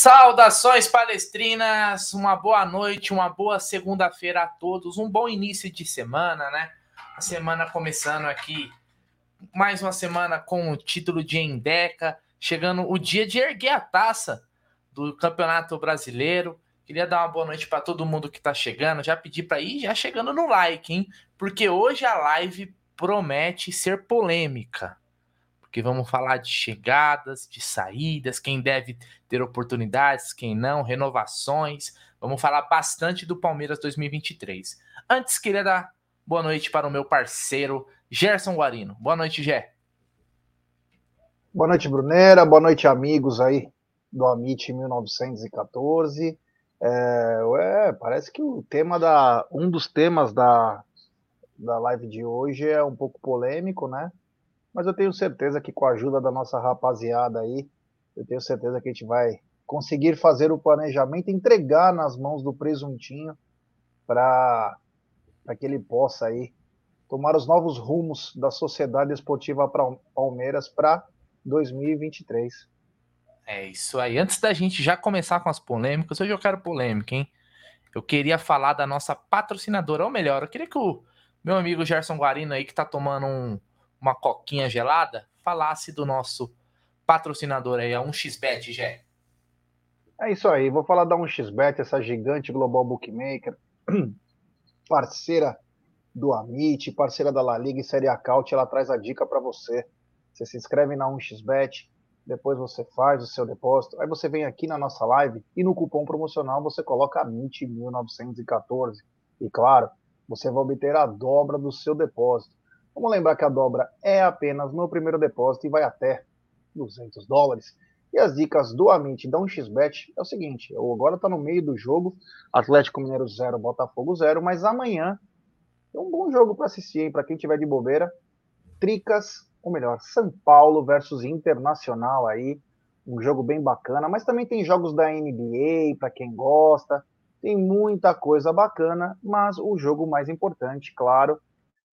Saudações palestrinas, uma boa noite, uma boa segunda-feira a todos, um bom início de semana, né? A semana começando aqui, mais uma semana com o título de Endeca, chegando o dia de erguer a taça do Campeonato Brasileiro. Queria dar uma boa noite para todo mundo que está chegando, já pedi para ir já chegando no like, hein? Porque hoje a live promete ser polêmica porque vamos falar de chegadas, de saídas, quem deve ter oportunidades, quem não, renovações. Vamos falar bastante do Palmeiras 2023. Antes, queria dar boa noite para o meu parceiro Gerson Guarino. Boa noite, Gé. Boa noite, Brunera. Boa noite, amigos aí do Amit 1914. É, é, parece que o tema da. Um dos temas da, da live de hoje é um pouco polêmico, né? Mas eu tenho certeza que com a ajuda da nossa rapaziada aí, eu tenho certeza que a gente vai conseguir fazer o planejamento, entregar nas mãos do presuntinho para que ele possa aí tomar os novos rumos da Sociedade Esportiva Palmeiras para 2023. É isso aí. Antes da gente já começar com as polêmicas, hoje eu quero polêmica, hein? Eu queria falar da nossa patrocinadora, ou melhor, eu queria que o meu amigo Gerson Guarino aí, que tá tomando um, uma coquinha gelada, falasse do nosso patrocinador aí, a 1xBet, Gé. É isso aí, vou falar da 1xBet, essa gigante global bookmaker, parceira do Amit, parceira da La Liga e Série Acaute, ela traz a dica para você. Você se inscreve na 1xBet, depois você faz o seu depósito, aí você vem aqui na nossa live e no cupom promocional você coloca AMIT1914. E claro, você vai obter a dobra do seu depósito. Vamos lembrar que a dobra é apenas no primeiro depósito e vai até 200 dólares. E as dicas do Amit da 1xBet é o seguinte: eu agora está no meio do jogo, Atlético Mineiro 0, Botafogo 0, mas amanhã é um bom jogo para assistir, para quem tiver de bobeira. Tricas, ou melhor, São Paulo versus Internacional aí, um jogo bem bacana, mas também tem jogos da NBA para quem gosta. Tem muita coisa bacana, mas o jogo mais importante, claro,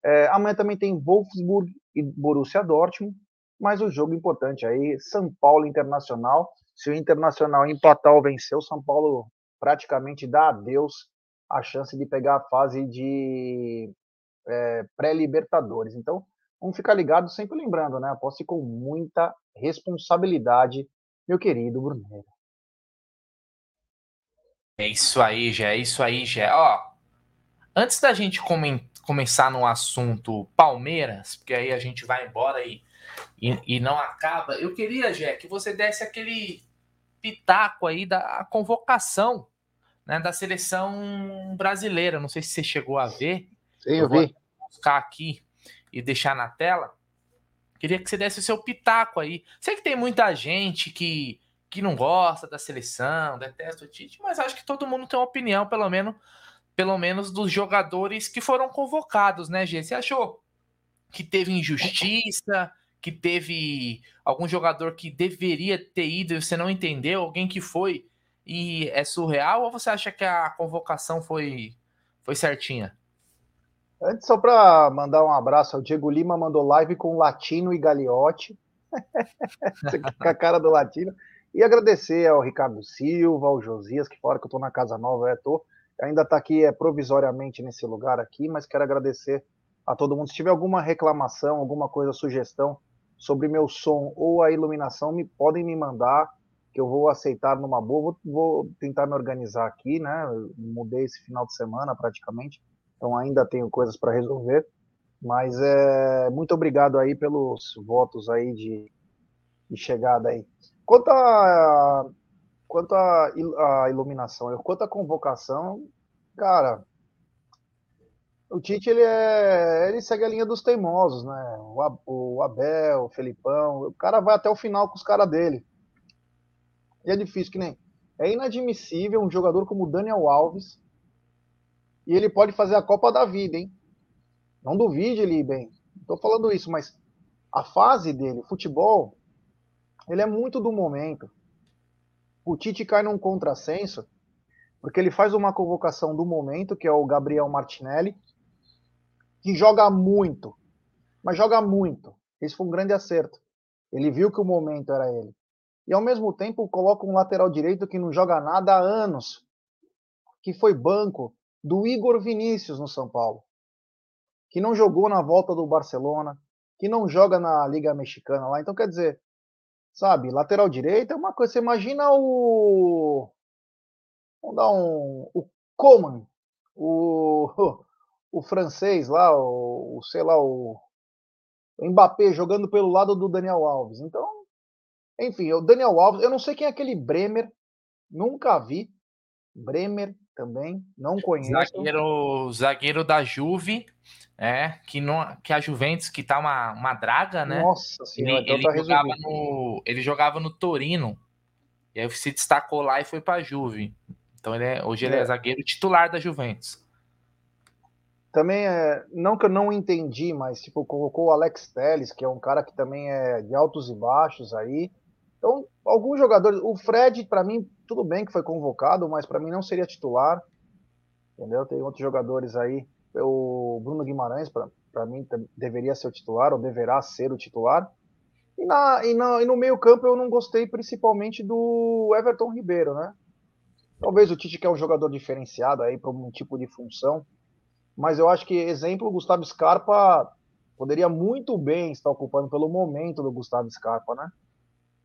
é, amanhã também tem Wolfsburg e Borussia Dortmund, mas o jogo importante aí, São Paulo Internacional. Se o Internacional empatar ou vencer, o São Paulo praticamente dá adeus a chance de pegar a fase de é, pré-libertadores. Então, vamos ficar ligados, sempre lembrando, né? Aposte com muita responsabilidade, meu querido Bruneiro. É isso aí, já é isso aí, já. Ó, antes da gente comentar começar no assunto Palmeiras, porque aí a gente vai embora e, e, e não acaba, eu queria, Jé, que você desse aquele pitaco aí da convocação né, da seleção brasileira. Não sei se você chegou a ver. Sim, eu, eu vi. Vou buscar aqui e deixar na tela. Queria que você desse o seu pitaco aí. Sei que tem muita gente que, que não gosta da seleção, detesta o Tite, mas acho que todo mundo tem uma opinião, pelo menos pelo menos dos jogadores que foram convocados, né, Gê? Você achou que teve injustiça, que teve algum jogador que deveria ter ido e você não entendeu, alguém que foi e é surreal, ou você acha que a convocação foi, foi certinha? Antes, só para mandar um abraço, o Diego Lima mandou live com Latino e Gagliotti, com a cara do Latino, e agradecer ao Ricardo Silva, ao Josias, que fora que eu tô na Casa Nova, é, tô, ainda está aqui é, provisoriamente nesse lugar aqui, mas quero agradecer a todo mundo. Se tiver alguma reclamação, alguma coisa, sugestão sobre meu som ou a iluminação, me podem me mandar, que eu vou aceitar numa boa. Vou, vou tentar me organizar aqui, né? Eu mudei esse final de semana praticamente, então ainda tenho coisas para resolver. Mas é muito obrigado aí pelos votos aí de, de chegada aí. Quanto a Quanto à iluminação, quanto à convocação, cara, o Tite ele é, ele segue a linha dos teimosos, né? O, Abel, o Felipão, o cara vai até o final com os caras dele. E é difícil que nem é inadmissível um jogador como o Daniel Alves e ele pode fazer a Copa da Vida, hein? Não duvide ele bem. Estou falando isso, mas a fase dele, futebol, ele é muito do momento o Tite cai num contrassenso, porque ele faz uma convocação do momento, que é o Gabriel Martinelli, que joga muito, mas joga muito. Esse foi um grande acerto. Ele viu que o momento era ele. e ao mesmo tempo coloca um lateral direito que não joga nada há anos, que foi banco do Igor Vinícius no São Paulo, que não jogou na volta do Barcelona, que não joga na Liga Mexicana lá. Então, quer dizer, sabe, lateral direito é uma coisa. Você imagina o. Vamos dar um. O Coman, o, o francês lá, o, sei lá, o Mbappé jogando pelo lado do Daniel Alves. Então, enfim, o Daniel Alves, eu não sei quem é aquele Bremer, nunca vi. Bremer também, não conheço. Zagueiro, zagueiro da Juve, é, que, não, que a Juventus, que tá uma, uma draga, né? Nossa senhora, ele, então tá ele jogava no, ele jogava no Torino, e aí se destacou lá e foi pra Juve. Então ele é, hoje ele é, é zagueiro titular da Juventus. Também é, não que eu não entendi, mas tipo, colocou o Alex Telles, que é um cara que também é de altos e baixos aí. Então, alguns jogadores, o Fred, para mim, tudo bem que foi convocado, mas para mim não seria titular. Entendeu? Tem outros jogadores aí. O Bruno Guimarães, para mim, deveria ser o titular, ou deverá ser o titular. E, na, e, na, e no meio-campo eu não gostei principalmente do Everton Ribeiro, né? Talvez o Tite quer um jogador diferenciado aí para um tipo de função. Mas eu acho que, exemplo, o Gustavo Scarpa poderia muito bem estar ocupando pelo momento do Gustavo Scarpa, né?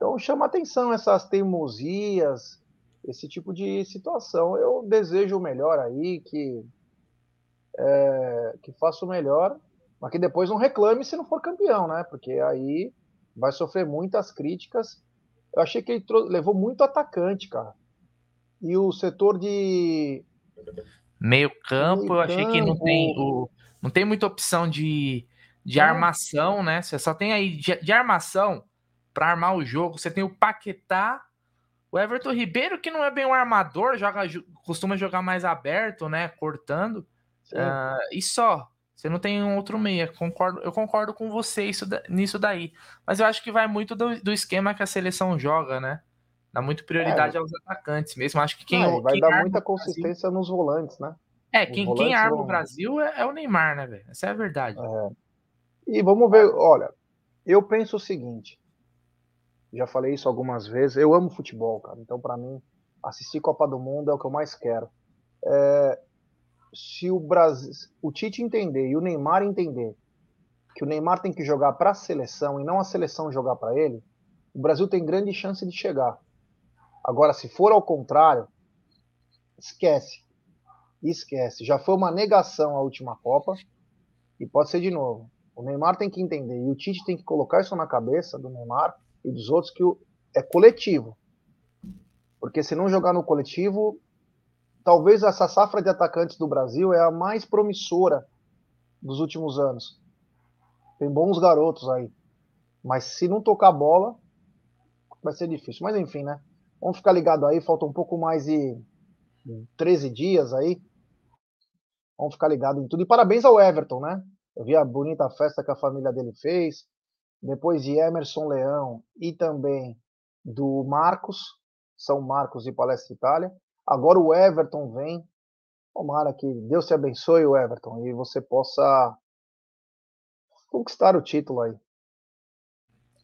Então chama atenção essas teimosias, esse tipo de situação. Eu desejo o melhor aí, que, é, que faça o melhor, mas que depois não reclame se não for campeão, né? Porque aí vai sofrer muitas críticas. Eu achei que ele levou muito atacante, cara. E o setor de. Meio campo, Meio eu achei campo... que não tem, o, não tem muita opção de, de é. armação, né? Você só tem aí de, de armação para armar o jogo. Você tem o Paquetá, o Everton Ribeiro, que não é bem um armador, joga, costuma jogar mais aberto, né? Cortando. Uh, e só. Você não tem um outro meia. Concordo, eu concordo com você isso, nisso daí. Mas eu acho que vai muito do, do esquema que a seleção joga, né? Dá muito prioridade é. aos atacantes mesmo. Acho que quem. É, vai quem dar muita consistência Brasil... nos volantes, né? É, quem, quem arma vão... o Brasil é, é, o Neymar, né, velho? Essa é a verdade. É. E vamos ver, olha, eu penso o seguinte: já falei isso algumas vezes. Eu amo futebol, cara. Então, para mim, assistir Copa do Mundo é o que eu mais quero. É, se o Brasil, o Tite entender e o Neymar entender que o Neymar tem que jogar para a seleção e não a seleção jogar para ele, o Brasil tem grande chance de chegar. Agora, se for ao contrário, esquece. Esquece. Já foi uma negação a última Copa e pode ser de novo. O Neymar tem que entender e o Tite tem que colocar isso na cabeça do Neymar e dos outros que é coletivo. Porque se não jogar no coletivo, talvez essa safra de atacantes do Brasil é a mais promissora dos últimos anos. Tem bons garotos aí. Mas se não tocar bola, vai ser difícil. Mas enfim, né? Vamos ficar ligado aí, falta um pouco mais de 13 dias aí. Vamos ficar ligado em tudo. E parabéns ao Everton, né? Eu vi a bonita festa que a família dele fez depois de Emerson Leão e também do Marcos, São Marcos e Palestra Itália. Agora o Everton vem. Tomara que Deus te abençoe, o Everton, e você possa conquistar o título aí.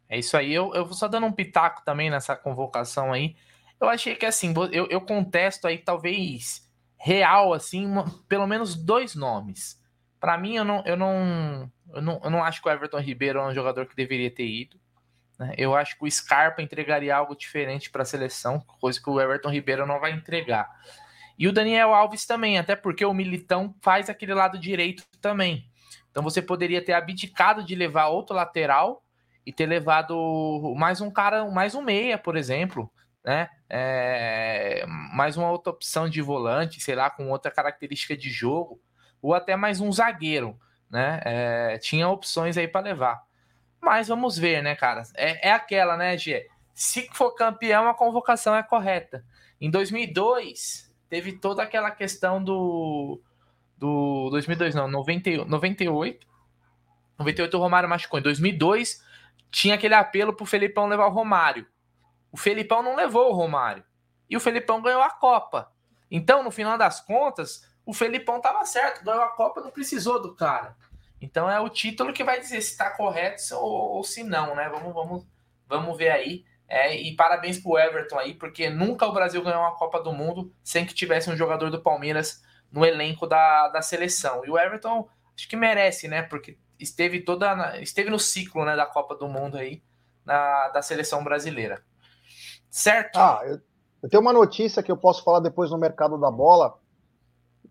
É isso aí. Eu, eu vou só dando um pitaco também nessa convocação aí. Eu achei que assim, eu, eu contesto aí talvez real, assim, uma, pelo menos dois nomes. Para mim, eu não, eu não, eu não, eu não acho que o Everton Ribeiro é um jogador que deveria ter ido. Né? Eu acho que o Scarpa entregaria algo diferente para a seleção, coisa que o Everton Ribeiro não vai entregar. E o Daniel Alves também, até porque o Militão faz aquele lado direito também. Então você poderia ter abdicado de levar outro lateral e ter levado mais um cara, mais um meia, por exemplo, né? É, mais uma outra opção de volante, sei lá, com outra característica de jogo, ou até mais um zagueiro né? É, tinha opções aí para levar. Mas vamos ver, né, cara? É, é aquela, né, Gê? Se for campeão, a convocação é correta. Em 2002, teve toda aquela questão do. do 2002, não, 90, 98. 98 o Romário machucou. Em 2002, tinha aquele apelo pro Felipão levar o Romário. O Felipão não levou o Romário. E o Felipão ganhou a Copa. Então, no final das contas, o Felipão tava certo, ganhou a Copa, não precisou do cara. Então é o título que vai dizer se está correto ou, ou, se não, né? Vamos, vamos, vamos ver aí. É, e parabéns pro Everton aí, porque nunca o Brasil ganhou uma Copa do Mundo sem que tivesse um jogador do Palmeiras no elenco da, da seleção. E o Everton acho que merece, né? Porque esteve toda esteve no ciclo né, da Copa do Mundo aí na, da seleção brasileira. Certo? Ah, eu, eu tenho uma notícia que eu posso falar depois no mercado da bola.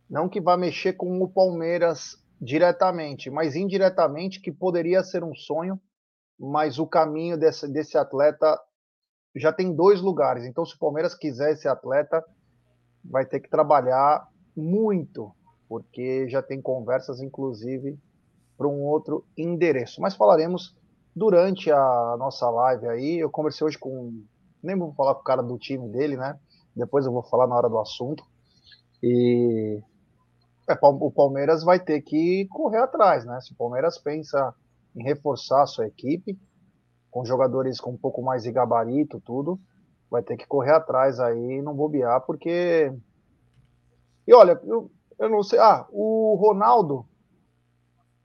Não que vá mexer com o Palmeiras diretamente, mas indiretamente, que poderia ser um sonho, mas o caminho desse, desse atleta já tem dois lugares. Então, se o Palmeiras quiser esse atleta, vai ter que trabalhar muito, porque já tem conversas, inclusive, para um outro endereço. Mas falaremos durante a nossa live aí. Eu conversei hoje com. Nem vou falar com o cara do time dele, né? Depois eu vou falar na hora do assunto. E é, o Palmeiras vai ter que correr atrás, né? Se o Palmeiras pensa em reforçar a sua equipe, com jogadores com um pouco mais de gabarito, tudo, vai ter que correr atrás aí, não bobear, porque. E olha, eu, eu não sei. Ah, o Ronaldo.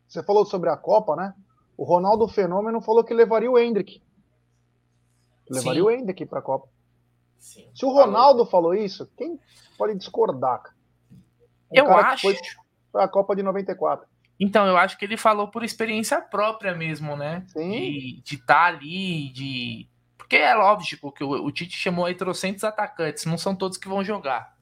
Você falou sobre a Copa, né? O Ronaldo Fenômeno falou que levaria o Hendrick. Levaria Sim. o Hendrick para a Copa. Sim. Se o Ronaldo falou isso, quem pode discordar? Um eu acho. foi a Copa de 94. Então, eu acho que ele falou por experiência própria mesmo, né? Sim. De estar tá ali, de. Porque é lógico que o, o Tite chamou aí trocentos atacantes, não são todos que vão jogar.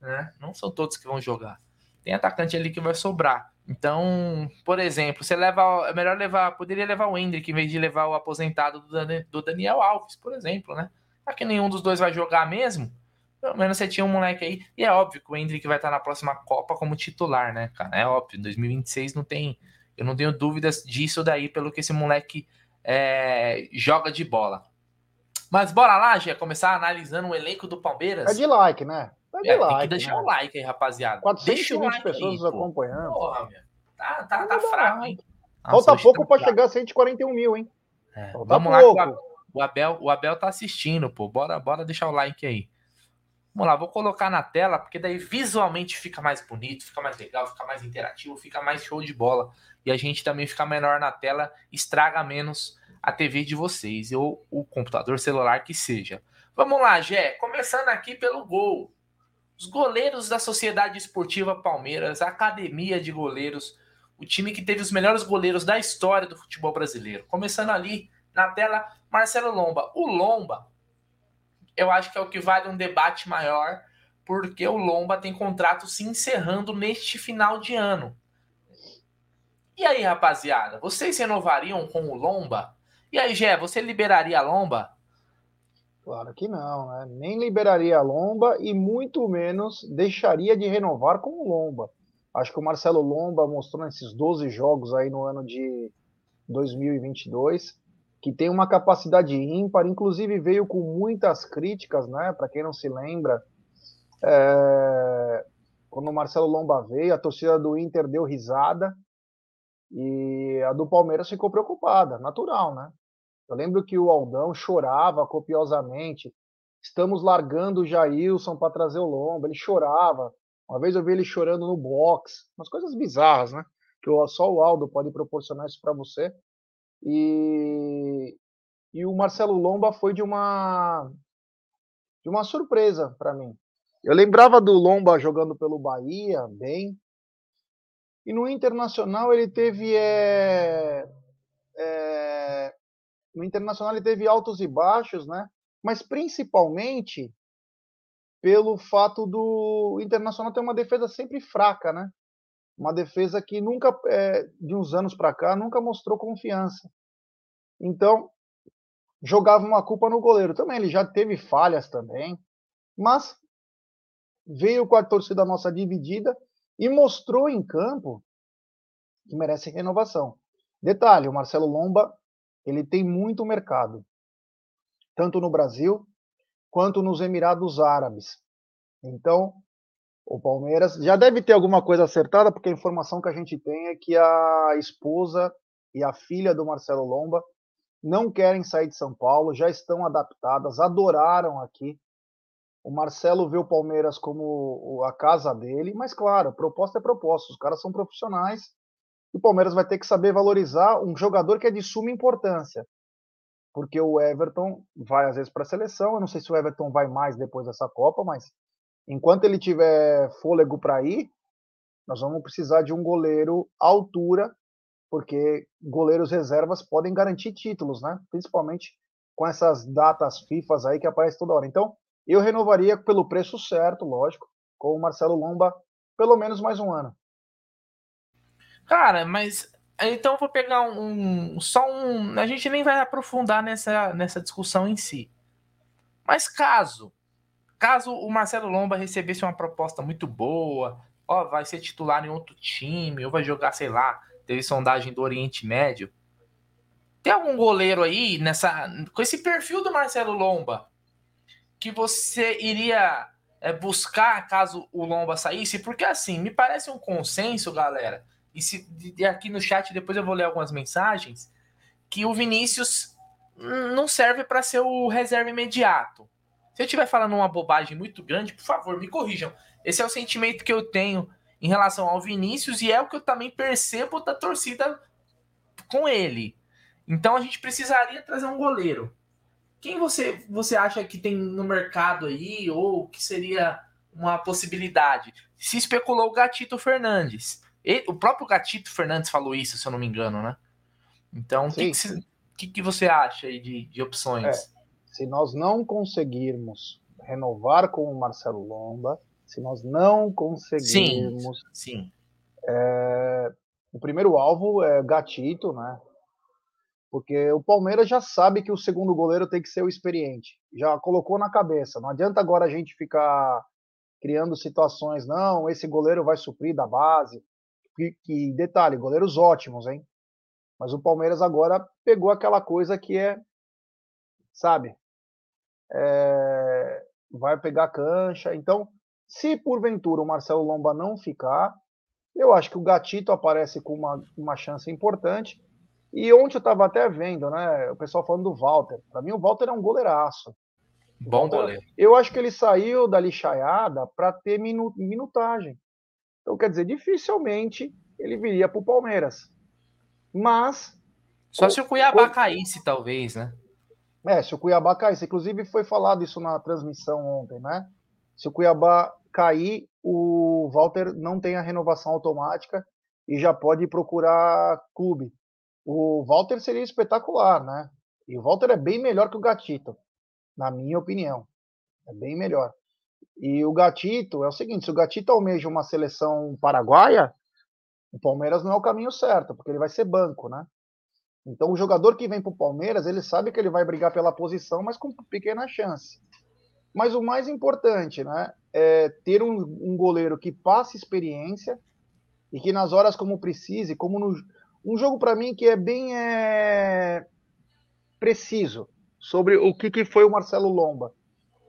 Né? Não são todos que vão jogar. Tem atacante ali que vai sobrar. Então, por exemplo, você leva. É melhor levar. Poderia levar o Hendrick em vez de levar o aposentado do, do Daniel Alves, por exemplo, né? Já que nenhum dos dois vai jogar mesmo, pelo menos você tinha um moleque aí. E é óbvio que o Hendrick vai estar na próxima Copa como titular, né, cara? É óbvio. Em 2026 não tem. Eu não tenho dúvidas disso daí, pelo que esse moleque é, joga de bola. Mas bora lá, já começar analisando o elenco do Palmeiras. É de like, né? É de é, like. Tem que deixar né? o like aí, rapaziada. 420 like pessoas aí, acompanhando. Porra, meu. Tá, tá, tá fraco, hein? Falta pouco para chegar a 141 mil, hein? É, vamos pouco. lá, o Abel, o Abel tá assistindo, pô. Bora, bora deixar o like aí. Vamos lá, vou colocar na tela, porque daí visualmente fica mais bonito, fica mais legal, fica mais interativo, fica mais show de bola. E a gente também fica menor na tela, estraga menos a TV de vocês, ou o computador celular que seja. Vamos lá, Gé, começando aqui pelo gol. Os goleiros da Sociedade Esportiva Palmeiras, a Academia de Goleiros, o time que teve os melhores goleiros da história do futebol brasileiro. Começando ali na tela, Marcelo Lomba. O Lomba eu acho que é o que vale um debate maior, porque o Lomba tem contrato se encerrando neste final de ano. E aí, rapaziada, vocês renovariam com o Lomba? E aí, Gé, você liberaria a Lomba? Claro que não, né? Nem liberaria a Lomba e muito menos deixaria de renovar com o Lomba. Acho que o Marcelo Lomba mostrou nesses 12 jogos aí no ano de 2022 que tem uma capacidade ímpar, inclusive veio com muitas críticas, né? Para quem não se lembra, é... quando o Marcelo Lomba veio, a torcida do Inter deu risada e a do Palmeiras ficou preocupada, natural, né? Eu lembro que o Aldão chorava copiosamente. Estamos largando o Jailson para trazer o Lomba. Ele chorava. Uma vez eu vi ele chorando no box. Umas coisas bizarras, né? Que só o Aldo pode proporcionar isso para você. E, e o Marcelo Lomba foi de uma de uma surpresa para mim. Eu lembrava do Lomba jogando pelo Bahia, bem. E no Internacional ele teve é, é, no Internacional ele teve altos e baixos, né? Mas principalmente pelo fato do Internacional ter uma defesa sempre fraca, né? Uma defesa que nunca, é, de uns anos para cá, nunca mostrou confiança. Então, jogava uma culpa no goleiro. Também ele já teve falhas também, mas veio com a torcida nossa dividida e mostrou em campo que merece renovação. Detalhe, o Marcelo Lomba, ele tem muito mercado, tanto no Brasil quanto nos Emirados Árabes. Então, o Palmeiras já deve ter alguma coisa acertada, porque a informação que a gente tem é que a esposa e a filha do Marcelo Lomba não querem sair de São Paulo, já estão adaptadas, adoraram aqui. O Marcelo vê o Palmeiras como a casa dele, mas claro, proposta é proposta, os caras são profissionais. E o Palmeiras vai ter que saber valorizar um jogador que é de suma importância. porque o Everton vai às vezes para a seleção. Eu não sei se o Everton vai mais depois dessa Copa, mas enquanto ele tiver fôlego para ir, nós vamos precisar de um goleiro à altura, porque goleiros reservas podem garantir títulos, né? Principalmente com essas datas FIFAs aí que aparecem toda hora. Então, eu renovaria pelo preço certo, lógico, com o Marcelo Lomba pelo menos mais um ano. Cara, mas então eu vou pegar um, um, só um. A gente nem vai aprofundar nessa, nessa discussão em si. Mas caso, caso o Marcelo Lomba recebesse uma proposta muito boa, ó, vai ser titular em outro time, ou vai jogar, sei lá, teve sondagem do Oriente Médio. Tem algum goleiro aí nessa com esse perfil do Marcelo Lomba que você iria é, buscar caso o Lomba saísse? Porque assim, me parece um consenso, galera. E se e aqui no chat depois eu vou ler algumas mensagens que o Vinícius não serve para ser o reserva imediato. Se eu estiver falando uma bobagem muito grande, por favor, me corrijam. Esse é o sentimento que eu tenho em relação ao Vinícius e é o que eu também percebo da torcida com ele. Então a gente precisaria trazer um goleiro. Quem você, você acha que tem no mercado aí ou que seria uma possibilidade? Se especulou o Gatito Fernandes. Ele, o próprio Gatito Fernandes falou isso, se eu não me engano, né? Então, o que, que, que, você acha aí de, de opções? É, se nós não conseguirmos renovar com o Marcelo Lomba, se nós não conseguirmos. Sim. sim. É, o primeiro alvo é Gatito, né? Porque o Palmeiras já sabe que o segundo goleiro tem que ser o experiente. Já colocou na cabeça. Não adianta agora a gente ficar criando situações, não, esse goleiro vai suprir da base. Que, que detalhe, goleiros ótimos, hein? Mas o Palmeiras agora pegou aquela coisa que é, sabe, é, vai pegar cancha. Então, se porventura o Marcelo Lomba não ficar, eu acho que o Gatito aparece com uma, uma chance importante. E ontem eu estava até vendo, né? O pessoal falando do Walter. Para mim, o Walter é um goleiraço. Bom Walter, goleiro. Eu acho que ele saiu da lixaiada para ter minu, minutagem. Então, quer dizer, dificilmente ele viria para o Palmeiras. Mas. Só se o Cuiabá o... caísse, talvez, né? É, se o Cuiabá caísse. Inclusive, foi falado isso na transmissão ontem, né? Se o Cuiabá cair, o Walter não tem a renovação automática e já pode procurar clube. O Walter seria espetacular, né? E o Walter é bem melhor que o Gatito, na minha opinião. É bem melhor. E o Gatito é o seguinte: se o Gatito almeja uma seleção paraguaia, o Palmeiras não é o caminho certo, porque ele vai ser banco, né? Então o jogador que vem para o Palmeiras, ele sabe que ele vai brigar pela posição, mas com pequena chance. Mas o mais importante, né, é ter um, um goleiro que passe experiência e que nas horas como precise, como no, um jogo para mim que é bem é, preciso sobre o que, que foi o Marcelo Lomba.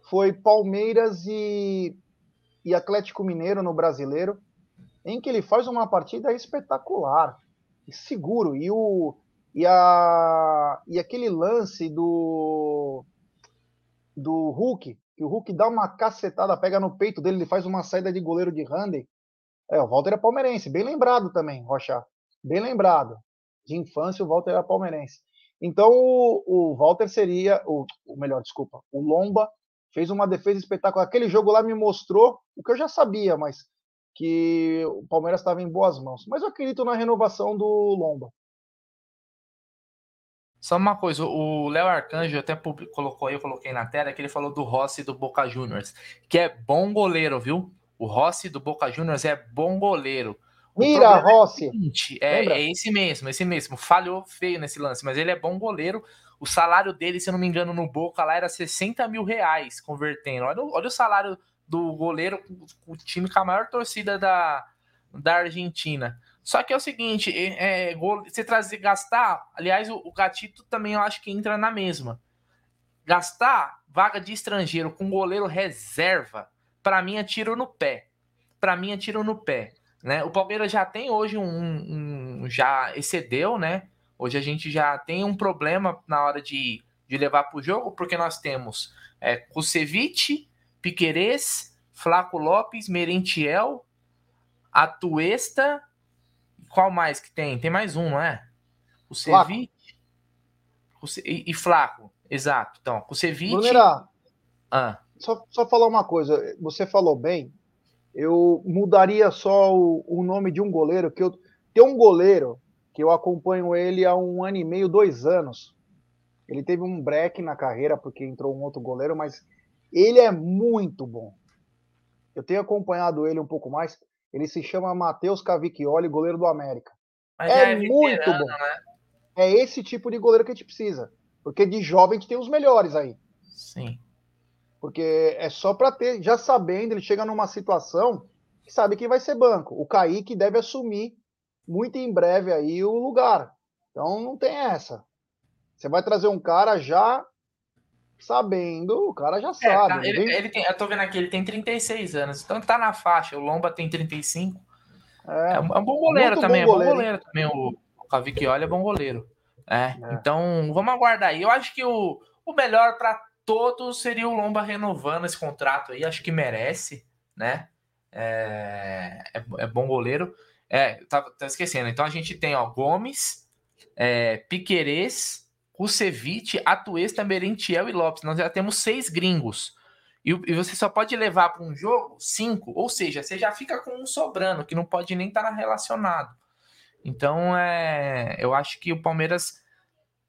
Foi Palmeiras e, e Atlético Mineiro no Brasileiro, em que ele faz uma partida espetacular, seguro. E, o, e, a, e aquele lance do, do Hulk, que o Hulk dá uma cacetada, pega no peito dele, ele faz uma saída de goleiro de Randy. É, o Walter é palmeirense, bem lembrado também, Rocha. Bem lembrado. De infância, o Walter era palmeirense. Então, o, o Walter seria, o, o melhor, desculpa, o Lomba fez uma defesa espetacular. Aquele jogo lá me mostrou o que eu já sabia, mas que o Palmeiras estava em boas mãos. Mas eu acredito na renovação do Lomba. Só uma coisa, o Léo Arcanjo até colocou aí, eu coloquei na tela, que ele falou do Rossi do Boca Juniors, que é bom goleiro, viu? O Rossi do Boca Juniors é bom goleiro. Mira, Rossi. É, seguinte, é, é, esse mesmo, esse mesmo. Falhou feio nesse lance, mas ele é bom goleiro. O salário dele, se eu não me engano, no Boca lá era 60 mil reais convertendo. Olha, olha o salário do goleiro, o time com a maior torcida da, da Argentina. Só que é o seguinte, é, é, você trazer, gastar, aliás, o, o Gatito também eu acho que entra na mesma. Gastar vaga de estrangeiro com goleiro reserva, para mim é tiro no pé. Para mim é tiro no pé. Né? O Palmeiras já tem hoje um, um, já excedeu, né? Hoje a gente já tem um problema na hora de, de levar para o jogo, porque nós temos é, Kusevich, Piquerez, Flaco Lopes, Merentiel, Atuesta. Qual mais que tem? Tem mais um, não é? O Ceviche. E, e Flaco, exato. Então, Kusevich... Brunerá, ah. só, só falar uma coisa. Você falou bem, eu mudaria só o, o nome de um goleiro, que eu... Tem um goleiro que eu acompanho ele há um ano e meio, dois anos. Ele teve um break na carreira porque entrou um outro goleiro, mas ele é muito bom. Eu tenho acompanhado ele um pouco mais. Ele se chama Matheus Cavicchioli, goleiro do América. Mas é, é muito bom. Né? É esse tipo de goleiro que a gente precisa. Porque de jovem a gente tem os melhores aí. Sim. Porque é só para ter, já sabendo, ele chega numa situação que sabe que vai ser banco. O Kaique deve assumir muito em breve aí o lugar. Então não tem essa. Você vai trazer um cara já sabendo, o cara já é, sabe. Tá, ele, vem... ele tem, eu tô vendo aqui, ele tem 36 anos, então tá na faixa. O Lomba tem 35. É, é um, é um bom goleiro também, bom goleiro, é bom goleiro também. O, o Cavicchioli é bom goleiro. É, é, então vamos aguardar aí. Eu acho que o, o melhor para todos seria o Lomba renovando esse contrato aí. Acho que merece, né? É, é, é bom goleiro. É, tá, tá, esquecendo. Então a gente tem, ó, Gomes, é, Piquerez, Kusevich, Atuesta, Merentiel e Lopes. Nós já temos seis gringos. E, e você só pode levar para um jogo cinco, ou seja, você já fica com um sobrando, que não pode nem estar tá relacionado. Então, é, eu acho que o Palmeiras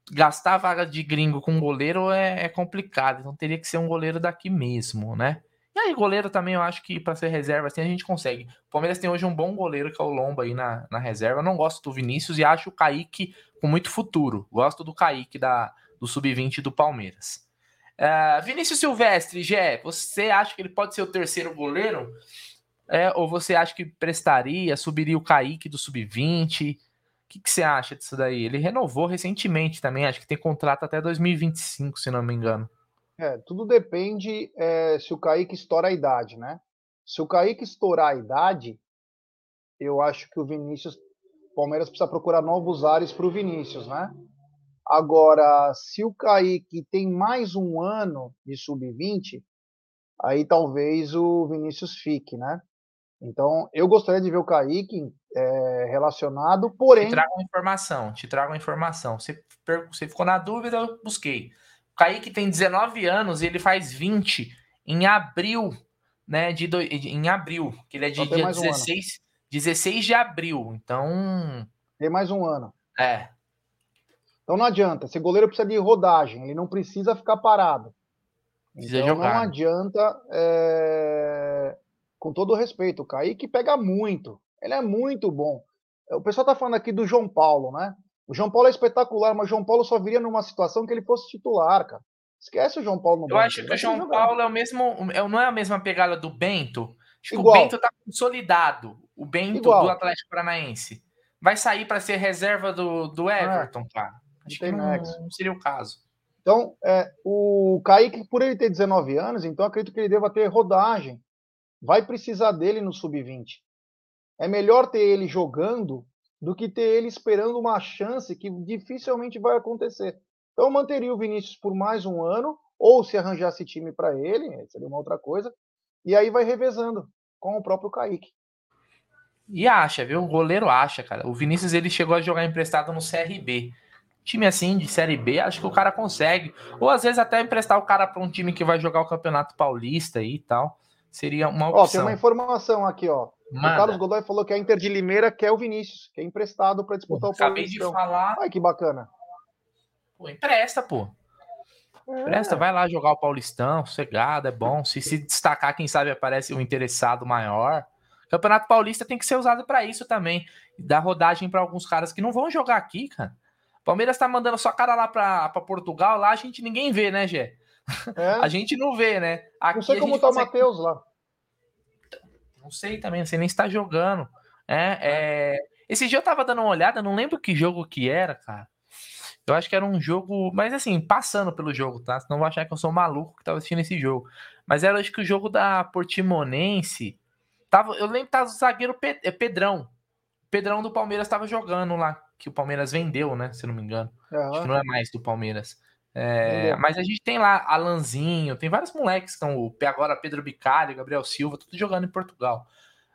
gastar a vaga de gringo com goleiro é, é complicado. Então, teria que ser um goleiro daqui mesmo, né? E aí, goleiro também, eu acho que para ser reserva, assim, a gente consegue. O Palmeiras tem hoje um bom goleiro, que é o Lomba aí na, na reserva. Eu não gosto do Vinícius e acho o Kaique com muito futuro. Gosto do Kaique da, do Sub-20 do Palmeiras. Uh, Vinícius Silvestre, Gé, você acha que ele pode ser o terceiro goleiro? É, ou você acha que prestaria, subiria o Kaique do Sub-20? O que, que, você acha disso daí? Ele renovou recentemente também, acho que tem contrato até 2025, se não me engano. É, tudo depende é, se o Kaique estoura a idade, né? Se o Kaique estourar a idade, eu acho que o Vinícius, o Palmeiras precisa procurar novos ares para o Vinícius, né? Agora, se o Kaique tem mais um ano de sub-20, aí talvez o Vinícius fique, né? Então, eu gostaria de ver o Kaique é, relacionado, porém. Te trago uma informação, te trago uma informação. Você, você ficou na dúvida, eu busquei. Kaique tem 19 anos e ele faz 20 em abril, né? De do... Em abril, que ele é de dia 16, um 16 de abril. Então. Tem mais um ano. É. Então não adianta. Esse goleiro precisa de rodagem, ele não precisa ficar parado. Precisa então jogar. não adianta. É... Com todo respeito, o Kaique pega muito. Ele é muito bom. O pessoal tá falando aqui do João Paulo, né? O João Paulo é espetacular, mas o João Paulo só viria numa situação que ele fosse titular, cara. Esquece o João Paulo no Eu acho que o João Paulo é o mesmo, é não é a mesma pegada do Bento. Acho Igual. que o Bento tá consolidado. O Bento Igual. do Atlético Paranaense. Vai sair para ser reserva do, do é, Everton, cara. Acho que não, não, seria o caso. Então, é, o Kaique, por ele ter 19 anos, então acredito que ele deva ter rodagem. Vai precisar dele no sub-20. É melhor ter ele jogando do que ter ele esperando uma chance que dificilmente vai acontecer. Então, eu manteria o Vinícius por mais um ano, ou se arranjasse time para ele, seria uma outra coisa, e aí vai revezando com o próprio Kaique. E acha, viu? O goleiro acha, cara. O Vinícius ele chegou a jogar emprestado no CRB. Time assim de Série B, acho que o cara consegue. Ou às vezes até emprestar o cara para um time que vai jogar o Campeonato Paulista e tal. Seria uma opção. Ó, tem uma informação aqui, ó. Manda. O Carlos Godoy falou que a Inter de Limeira quer o Vinícius, que é emprestado para disputar pô, o Acabei de falar. Ai, que bacana. Pô, empresta, pô. É. Empresta, vai lá jogar o Paulistão, sossegado, é bom. Se se destacar, quem sabe aparece um interessado maior. Campeonato Paulista tem que ser usado para isso também. Dar rodagem para alguns caras que não vão jogar aqui, cara. Palmeiras tá mandando só cara lá para Portugal, lá a gente ninguém vê, né, Gê? É. a gente não vê, né? Aqui não sei como tá o Matheus lá. Não sei também, não sei nem se tá jogando. É, é... Esse dia eu tava dando uma olhada, não lembro que jogo que era, cara. Eu acho que era um jogo, mas assim, passando pelo jogo, tá? Senão vou achar que eu sou maluco que tava assistindo esse jogo. Mas era acho que o jogo da Portimonense. Tava, eu lembro que tava o zagueiro é Pedrão. Pedrão do Palmeiras tava jogando lá, que o Palmeiras vendeu, né? Se não me engano. Uhum. Acho que não é mais do Palmeiras. É, mas a gente tem lá Alanzinho, tem vários moleques que estão. Agora Pedro Bicalho, Gabriel Silva, tudo jogando em Portugal.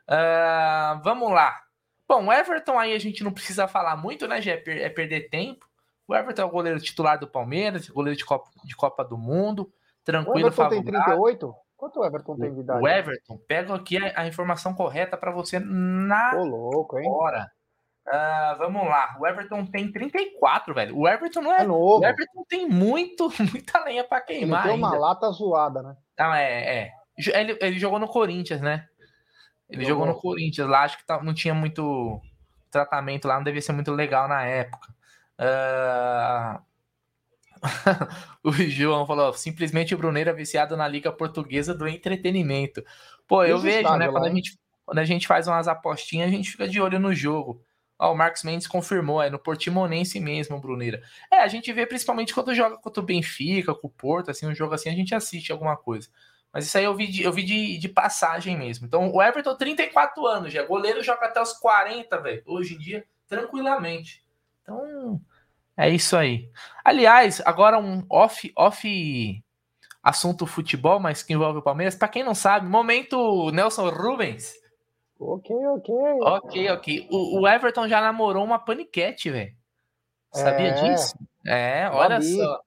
Uh, vamos lá. Bom, o Everton aí a gente não precisa falar muito, né? Já é, é perder tempo. O Everton é o goleiro titular do Palmeiras, goleiro de Copa, de Copa do Mundo, tranquilo, o Everton favorável. tem 38? Quanto o Everton tem de idade? O Everton, pega aqui a, a informação correta para você na Ô, louco, hein? hora. Uh, vamos lá, o Everton tem 34, velho. O Everton não é, é novo. O Everton tem muito, muita lenha para queimar. Ele tem uma ainda. lata zoada, né? Não, é, é. Ele, ele jogou no Corinthians, né? Ele jogou, jogou no Corinthians lá, acho que tá, não tinha muito tratamento lá, não devia ser muito legal na época. Uh... o João falou: simplesmente o Bruneiro é viciado na Liga Portuguesa do Entretenimento. Pô, eu vejo, né? Quando a, gente, quando a gente faz umas apostinhas, a gente fica de olho no jogo. Ó, o Marcos Mendes confirmou, é no Portimonense mesmo, Bruneira. É, a gente vê principalmente quando joga contra o Benfica, com o Porto, assim, um jogo assim, a gente assiste alguma coisa. Mas isso aí eu vi de, eu vi de, de passagem mesmo. Então, o Everton, 34 anos já. Goleiro joga até os 40, velho. Hoje em dia, tranquilamente. Então, é isso aí. Aliás, agora um off, off assunto futebol, mas que envolve o Palmeiras. Para quem não sabe, momento Nelson Rubens. Ok, ok. Ok, ok. O, o Everton já namorou uma paniquete, velho. Sabia é. disso? É, olha Babi. só.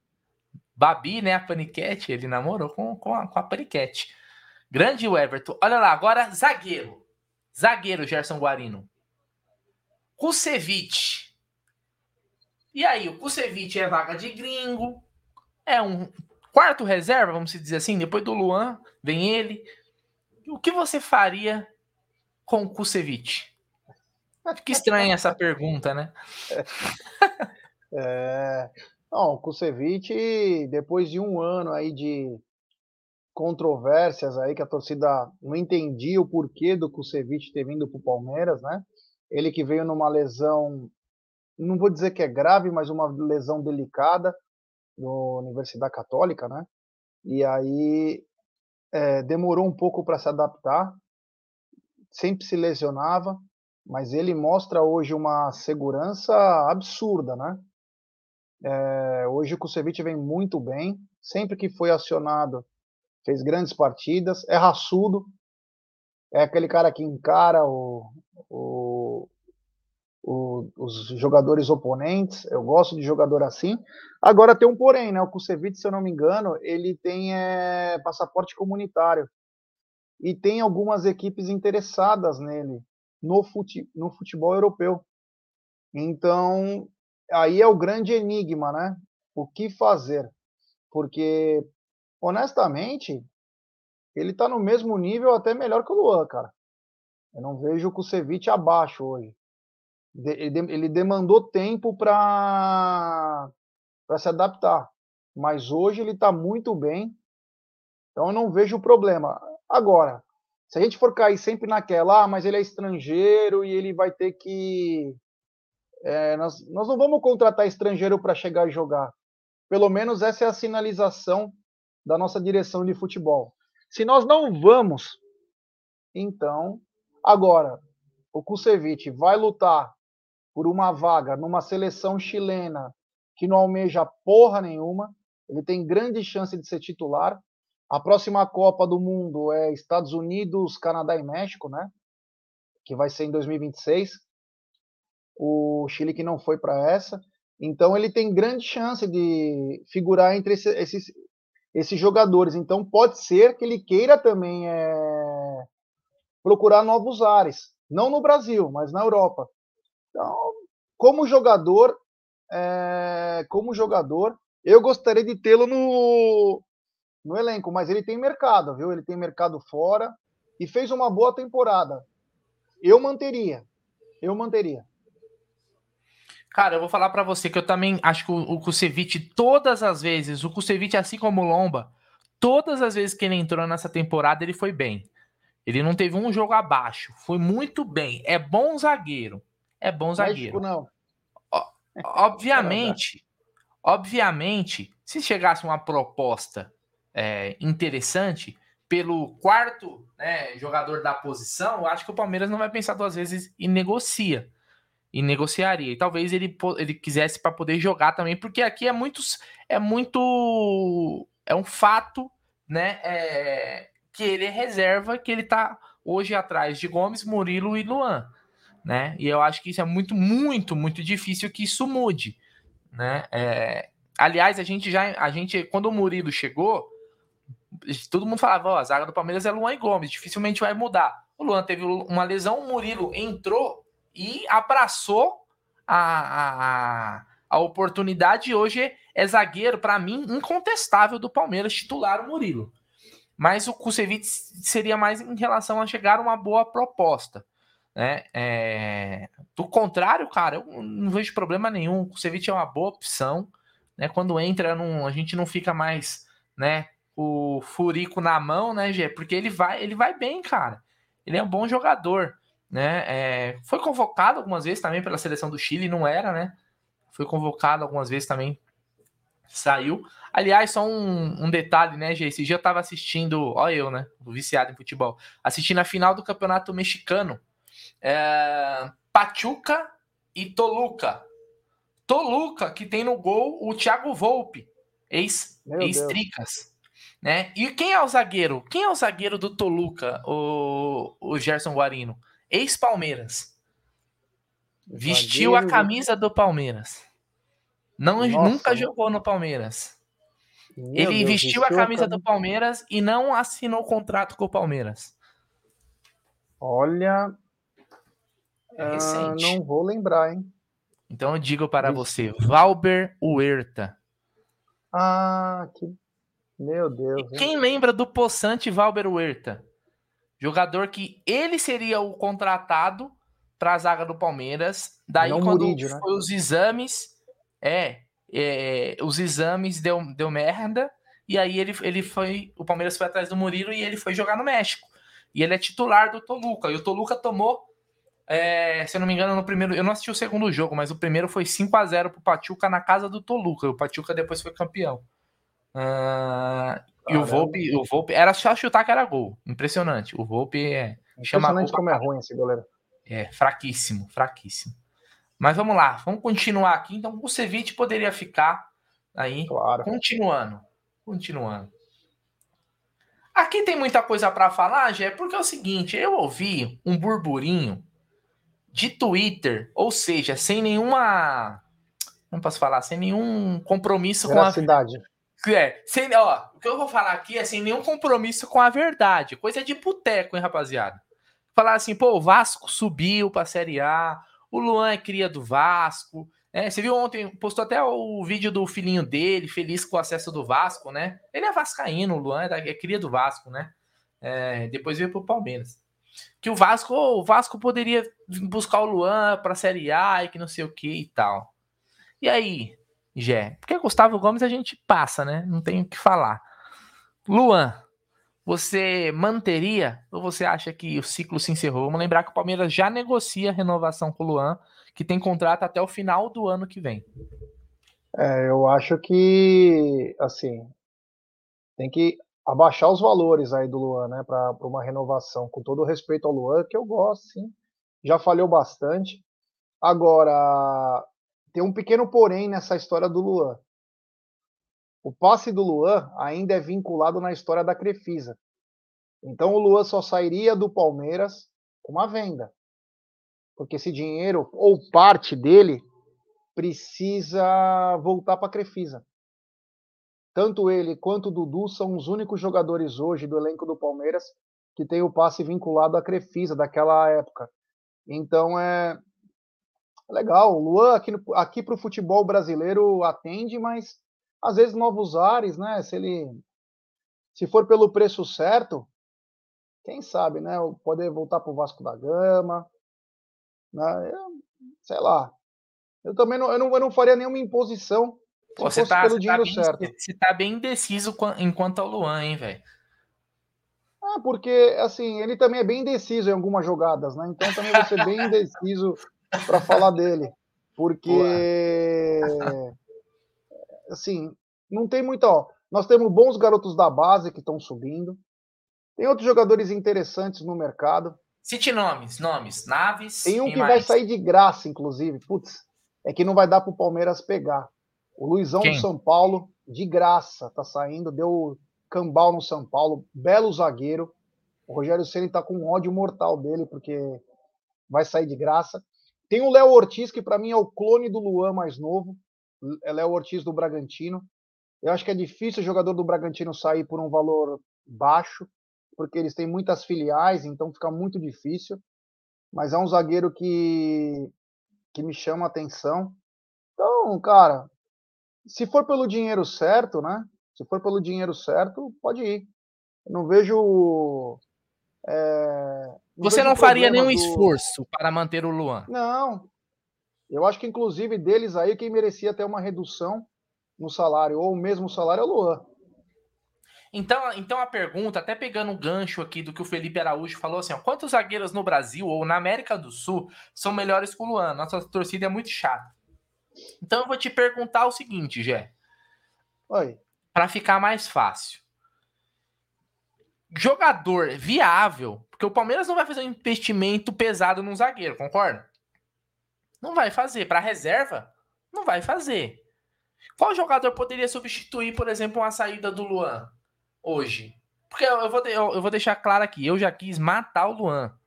Babi, né? A paniquete, ele namorou com, com, a, com a paniquete. Grande o Everton. Olha lá, agora zagueiro. Zagueiro, Gerson Guarino. Kusevich. E aí, o Kusevich é vaga de gringo. É um quarto reserva, vamos dizer assim. Depois do Luan, vem ele. O que você faria com o Kusevich? Que estranha essa pergunta, né? É, não, o Kusevich, depois de um ano aí de controvérsias aí, que a torcida não entendia o porquê do Kusevich ter vindo para o Palmeiras, né? Ele que veio numa lesão, não vou dizer que é grave, mas uma lesão delicada no Universidade Católica, né? E aí é, demorou um pouco para se adaptar, sempre se lesionava, mas ele mostra hoje uma segurança absurda, né? É, hoje o Kusevich vem muito bem, sempre que foi acionado, fez grandes partidas, é raçudo, é aquele cara que encara o, o, o, os jogadores oponentes. Eu gosto de jogador assim. Agora tem um porém, né? O Kusevich, se eu não me engano, ele tem é, passaporte comunitário e tem algumas equipes interessadas nele no, fute, no futebol europeu. Então, aí é o grande enigma, né? O que fazer? Porque, honestamente, ele tá no mesmo nível, até melhor que o Luan, cara. Eu não vejo o Kusevich abaixo hoje. Ele demandou tempo para se adaptar. Mas hoje ele está muito bem. Então eu não vejo problema. Agora, se a gente for cair sempre naquela, ah, mas ele é estrangeiro e ele vai ter que. É, nós, nós não vamos contratar estrangeiro para chegar e jogar. Pelo menos essa é a sinalização da nossa direção de futebol. Se nós não vamos, então, agora, o Kusevich vai lutar por uma vaga numa seleção chilena que não almeja porra nenhuma, ele tem grande chance de ser titular. A próxima Copa do Mundo é Estados Unidos, Canadá e México, né? Que vai ser em 2026. O Chile que não foi para essa. Então ele tem grande chance de figurar entre esses, esses jogadores. Então pode ser que ele queira também é, procurar novos ares. Não no Brasil, mas na Europa. Então, como jogador, é, como jogador, eu gostaria de tê-lo no, no elenco, mas ele tem mercado, viu? Ele tem mercado fora e fez uma boa temporada. Eu manteria. Eu manteria. Cara, eu vou falar para você que eu também acho que o, Kusevich, todas as vezes, o Kusevich, assim como o Lomba, todas as vezes que ele entrou nessa temporada, ele foi bem. Ele não teve um jogo abaixo. Foi muito bem. É bom zagueiro. É bom zagueiro. México, não. Obviamente, obviamente, se chegasse uma proposta é, interessante pelo quarto né, jogador da posição, eu acho que o Palmeiras não vai pensar duas vezes e negocia. E negociaria. E talvez ele, ele quisesse para poder jogar também, porque aqui é muito. É muito. É um fato, né? É, que ele é reserva, que ele tá hoje atrás de Gomes, Murilo e Luan. Né? E eu acho que isso é muito, muito, muito difícil que isso mude. né? É, aliás, a gente já, a gente, quando o Murilo chegou, todo mundo falava, ó, a zaga do Palmeiras é Luan e Gomes, dificilmente vai mudar. O Luan teve uma lesão, o Murilo entrou e abraçou a, a, a oportunidade e hoje é zagueiro, para mim, incontestável do Palmeiras, titular o Murilo. Mas o Kusevich seria mais em relação a chegar uma boa proposta. Né? É... Do contrário, cara, eu não vejo problema nenhum. O Kusevich é uma boa opção. Né? Quando entra, não, a gente não fica mais né, o furico na mão, né, Gê? Porque ele vai, ele vai bem, cara. Ele é um bom jogador. Né? É... Foi convocado algumas vezes também pela seleção do Chile, não era, né? Foi convocado algumas vezes também saiu. Aliás, só um, um detalhe, né, Gê? Esse dia eu tava assistindo, ó, eu, né? Viciado em futebol, assistindo a final do campeonato mexicano. É, Pachuca e Toluca. Toluca, que tem no gol o Thiago Volpe, ex-Tricas. Ex né? E quem é o zagueiro? Quem é o zagueiro do Toluca, o, o Gerson Guarino? Ex-Palmeiras. Vestiu a camisa do Palmeiras. Não, nunca jogou no Palmeiras. Ele Deus, vestiu a camisa do Palmeiras e não assinou contrato com o Palmeiras. Olha. É ah, não vou lembrar, hein? Então eu digo para você: Valber Huerta. Ah, que. Meu Deus. E quem lembra do possante Valber Huerta? Jogador que ele seria o contratado para a zaga do Palmeiras. Daí, não quando Murídio, né? foi os exames, é, é, os exames deu, deu merda, e aí ele, ele foi. O Palmeiras foi atrás do Murilo e ele foi jogar no México. E ele é titular do Toluca. E o Toluca tomou, é, se eu não me engano, no primeiro. Eu não assisti o segundo jogo, mas o primeiro foi 5 a 0 pro Pachuca na casa do Toluca. E o Pachuca depois foi campeão. Uh, e o Volpe, o Volpe era só chutar que era gol. Impressionante. O Volpe é. Impressionante como é ruim esse goleiro. É, fraquíssimo, fraquíssimo. Mas vamos lá, vamos continuar aqui. Então, o Ceviche poderia ficar aí, claro. continuando, continuando. Aqui tem muita coisa para falar, Jé, porque é o seguinte, eu ouvi um burburinho de Twitter, ou seja, sem nenhuma, não posso falar, sem nenhum compromisso Veracidade. com a é, sem, ó, o que eu vou falar aqui é sem nenhum compromisso com a verdade, coisa de boteco, hein, rapaziada. Falar assim, pô, o Vasco subiu para a Série A, o Luan é cria do Vasco. É, você viu ontem, postou até o vídeo do filhinho dele, feliz com o acesso do Vasco, né? Ele é vascaíno, o Luan é, é cria do Vasco, né? É, depois veio pro Palmeiras. Que o Vasco, o Vasco poderia buscar o Luan pra Série A e que não sei o que e tal. E aí, Jé? Porque Gustavo Gomes a gente passa, né? Não tem o que falar. Luan, você manteria ou você acha que o ciclo se encerrou? Vamos lembrar que o Palmeiras já negocia a renovação com o Luan, que tem contrato até o final do ano que vem. É, eu acho que, assim, tem que abaixar os valores aí do Luan, né, para uma renovação. Com todo respeito ao Luan, que eu gosto, sim. Já falhou bastante. Agora, tem um pequeno porém nessa história do Luan. O passe do Luan ainda é vinculado na história da Crefisa. Então o Luan só sairia do Palmeiras com uma venda. Porque esse dinheiro, ou parte dele, precisa voltar para a Crefisa. Tanto ele quanto o Dudu são os únicos jogadores hoje do elenco do Palmeiras que tem o passe vinculado à Crefisa daquela época. Então é legal. O Luan aqui, aqui para o futebol brasileiro atende, mas às vezes novos ares, né? Se ele se for pelo preço certo, quem sabe, né? Poder voltar para o Vasco da Gama, né? Eu, sei lá. Eu também não, eu não, eu não faria nenhuma imposição se você tá, pelo você tá dinheiro bem, certo. Você tá bem indeciso enquanto ao Luan, hein, velho? Ah, porque assim, ele também é bem indeciso em algumas jogadas, né? Então também ser bem indeciso para falar dele. Porque assim, não tem muito, ó. Nós temos bons garotos da base que estão subindo. Tem outros jogadores interessantes no mercado. Cite nomes, nomes, Naves. Tem um que mais? vai sair de graça, inclusive. Putz, é que não vai dar para o Palmeiras pegar. O Luizão Quem? do São Paulo, de graça, tá saindo, deu cambal no São Paulo, belo zagueiro. O Rogério Ceni tá com um ódio mortal dele, porque vai sair de graça. Tem o Léo Ortiz, que para mim é o clone do Luan mais novo. Léo Ortiz do Bragantino. Eu acho que é difícil o jogador do Bragantino sair por um valor baixo, porque eles têm muitas filiais, então fica muito difícil. Mas é um zagueiro que, que me chama a atenção. Então, cara, se for pelo dinheiro certo, né? Se for pelo dinheiro certo, pode ir. Eu não vejo. É, Você não faria nenhum do... esforço para manter o Luan? Não. Eu acho que, inclusive, deles aí, quem merecia ter uma redução no salário, ou o mesmo salário, é o Luan. Então, então a pergunta, até pegando um gancho aqui do que o Felipe Araújo falou assim: ó, quantos zagueiros no Brasil ou na América do Sul são melhores que o Luan? Nossa torcida é muito chata. Então eu vou te perguntar o seguinte, Gé. Oi. Para ficar mais fácil. Jogador viável, porque o Palmeiras não vai fazer um investimento pesado num zagueiro, concorda? Não vai fazer. Para reserva, não vai fazer. Qual jogador poderia substituir, por exemplo, uma saída do Luan hoje? Porque eu vou, eu vou deixar claro aqui, eu já quis matar o Luan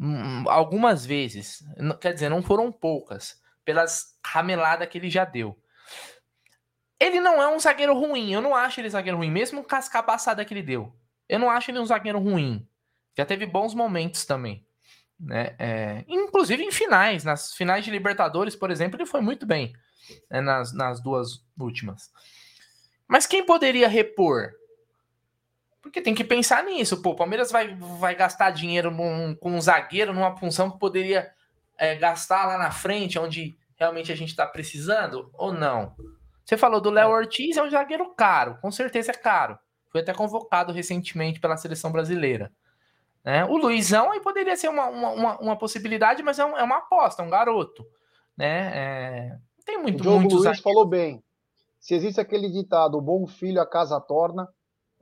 hum, algumas vezes. Quer dizer, não foram poucas pelas rameladas que ele já deu. Ele não é um zagueiro ruim, eu não acho ele zagueiro ruim, mesmo com as cabaçadas que ele deu. Eu não acho ele um zagueiro ruim. Já teve bons momentos também. Né? É, inclusive em finais, nas finais de Libertadores, por exemplo, ele foi muito bem né? nas, nas duas últimas. Mas quem poderia repor? Porque tem que pensar nisso. Pô, o Palmeiras vai, vai gastar dinheiro num, com um zagueiro numa função que poderia é, gastar lá na frente, onde realmente a gente está precisando, ou não? Você falou do Léo Ortiz, é um zagueiro caro, com certeza é caro. Foi até convocado recentemente pela seleção brasileira. Né? O Luizão aí poderia ser uma, uma, uma possibilidade, mas é, um, é, uma aposta, um garoto. Né? É... Tem muito, o Diogo Luiz zagueiros. falou bem. Se existe aquele ditado, o bom filho a casa torna,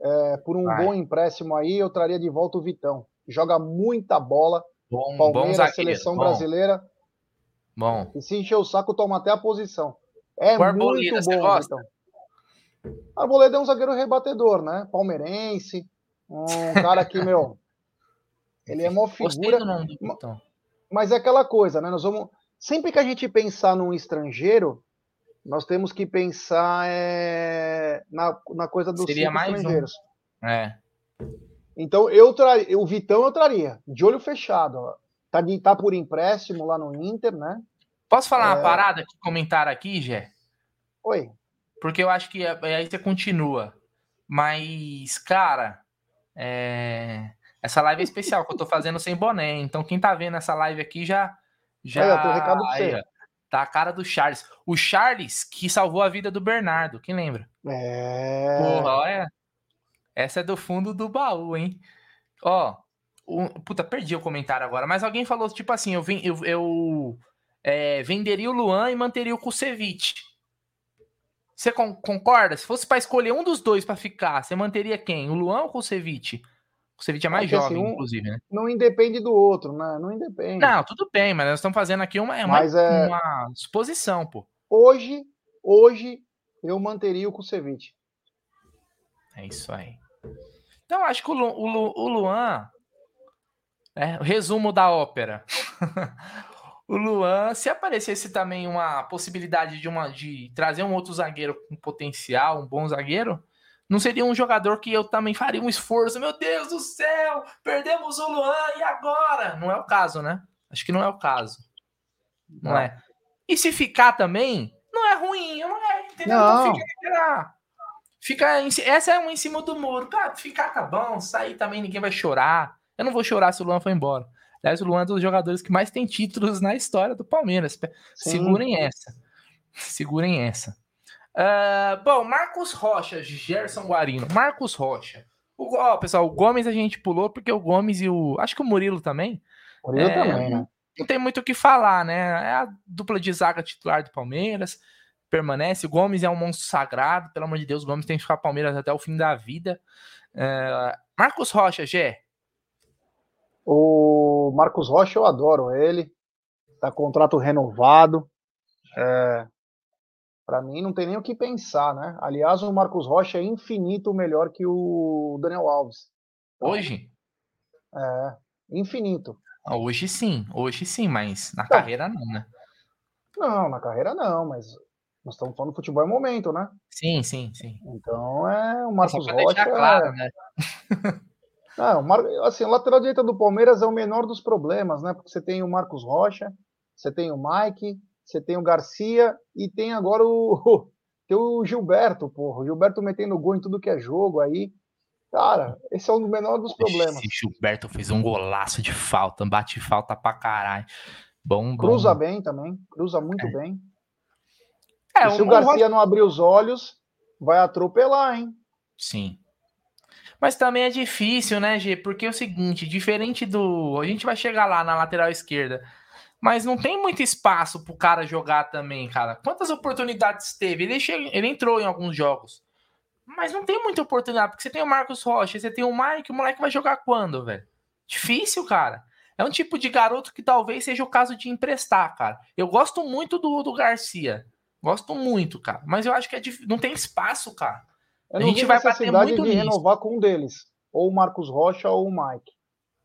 é, por um Vai. bom empréstimo aí, eu traria de volta o Vitão. Joga muita bola, Bom, Palmeiras, bom seleção bom. brasileira. Bom. E se encher o saco, toma até a posição. É muito bom, então. Arboleda é um zagueiro rebatedor, né? Palmeirense. Um cara que, meu. Ele é uma figura. Nome, então. Mas é aquela coisa, né? Nós vamos. Sempre que a gente pensar num estrangeiro, nós temos que pensar é... na, na coisa dos Seria mais estrangeiros. Um. É. Então eu traria, o Vitão eu traria, de olho fechado. Ó. Tá, de, tá por empréstimo lá no Inter, né? Posso falar é... uma parada que comentaram aqui, Gé? Oi. Porque eu acho que aí você continua. Mas, cara, é... essa live é especial, que eu tô fazendo sem boné. Então, quem tá vendo essa live aqui já. já... Olha, tem um recado pra você. Tá a cara do Charles. O Charles que salvou a vida do Bernardo, quem lembra? É. Porra, olha. Essa é do fundo do baú, hein? Ó, o, puta, perdi o comentário agora, mas alguém falou tipo assim: eu, vim, eu, eu é, venderia o Luan e manteria o Kusevich. Você con concorda? Se fosse para escolher um dos dois para ficar, você manteria quem? O Luan ou o Kusevich? O Kusevich é mais é jovem, assim, um, inclusive, né? Não independe do outro, né? Não independe. Não, tudo bem, mas nós estamos fazendo aqui uma, uma, é... uma suposição, pô. Hoje, hoje, eu manteria o Kusevich. É isso aí. Então, acho que o, Lu, o, Lu, o Luan. Né, resumo da ópera. o Luan, se aparecesse também uma possibilidade de, uma, de trazer um outro zagueiro com potencial, um bom zagueiro, não seria um jogador que eu também faria um esforço. Meu Deus do céu, perdemos o Luan e agora? Não é o caso, né? Acho que não é o caso. Não, não. é. E se ficar também, não é ruim, não é, entendeu? Não. Então fica, Fica em, essa é uma em cima do muro. Cara, ficar tá bom, sair também ninguém vai chorar. Eu não vou chorar se o Luan for embora. Aliás, o Luan é um dos jogadores que mais tem títulos na história do Palmeiras. Sim. Segurem essa. Segurem essa. Uh, bom, Marcos Rocha, Gerson Guarino. Marcos Rocha. O, ó, pessoal, o Gomes a gente pulou porque o Gomes e o. Acho que o Murilo também. Murilo é, também, né? Não tem muito o que falar, né? É a dupla de zaga titular do Palmeiras permanece. O Gomes é um monstro sagrado, pelo amor de Deus, o Gomes tem que ficar Palmeiras até o fim da vida. É... Marcos Rocha, Gé. O Marcos Rocha, eu adoro ele. Tá contrato renovado. É... Para mim, não tem nem o que pensar, né? Aliás, o Marcos Rocha é infinito melhor que o Daniel Alves. Hoje? É, infinito. Ah, hoje sim, hoje sim, mas na carreira não, né? Não, na carreira não, mas Nós estamos falando futebol em momento, né? Sim, sim, sim. Então é o Marcos Rocha. Claro, é... né? Não, assim, o lateral direita do Palmeiras é o menor dos problemas, né? Porque você tem o Marcos Rocha, você tem o Mike, você tem o Garcia e tem agora o, tem o Gilberto, porra. O Gilberto metendo gol em tudo que é jogo aí. Cara, esse é um dos menores dos problemas. Esse Gilberto fez um golaço de falta, bate falta pra caralho. Bom, bom. Cruza bem também, cruza muito é. bem. É, se o, o Garcia não abrir os olhos, vai atropelar, hein? Sim. Mas também é difícil, né, G? Porque é o seguinte, diferente do. A gente vai chegar lá na lateral esquerda. Mas não tem muito espaço pro cara jogar também, cara. Quantas oportunidades teve? Ele, chega, ele entrou em alguns jogos. Mas não tem muita oportunidade, porque você tem o Marcos Rocha, você tem o Mike, o moleque vai jogar quando, velho? Difícil, cara. É um tipo de garoto que talvez seja o caso de emprestar, cara. Eu gosto muito do, do Garcia. Gosto muito, cara. Mas eu acho que é dif... não tem espaço, cara. Eu a gente vai necessidade de nisso. renovar com um deles. Ou o Marcos Rocha ou o Mike.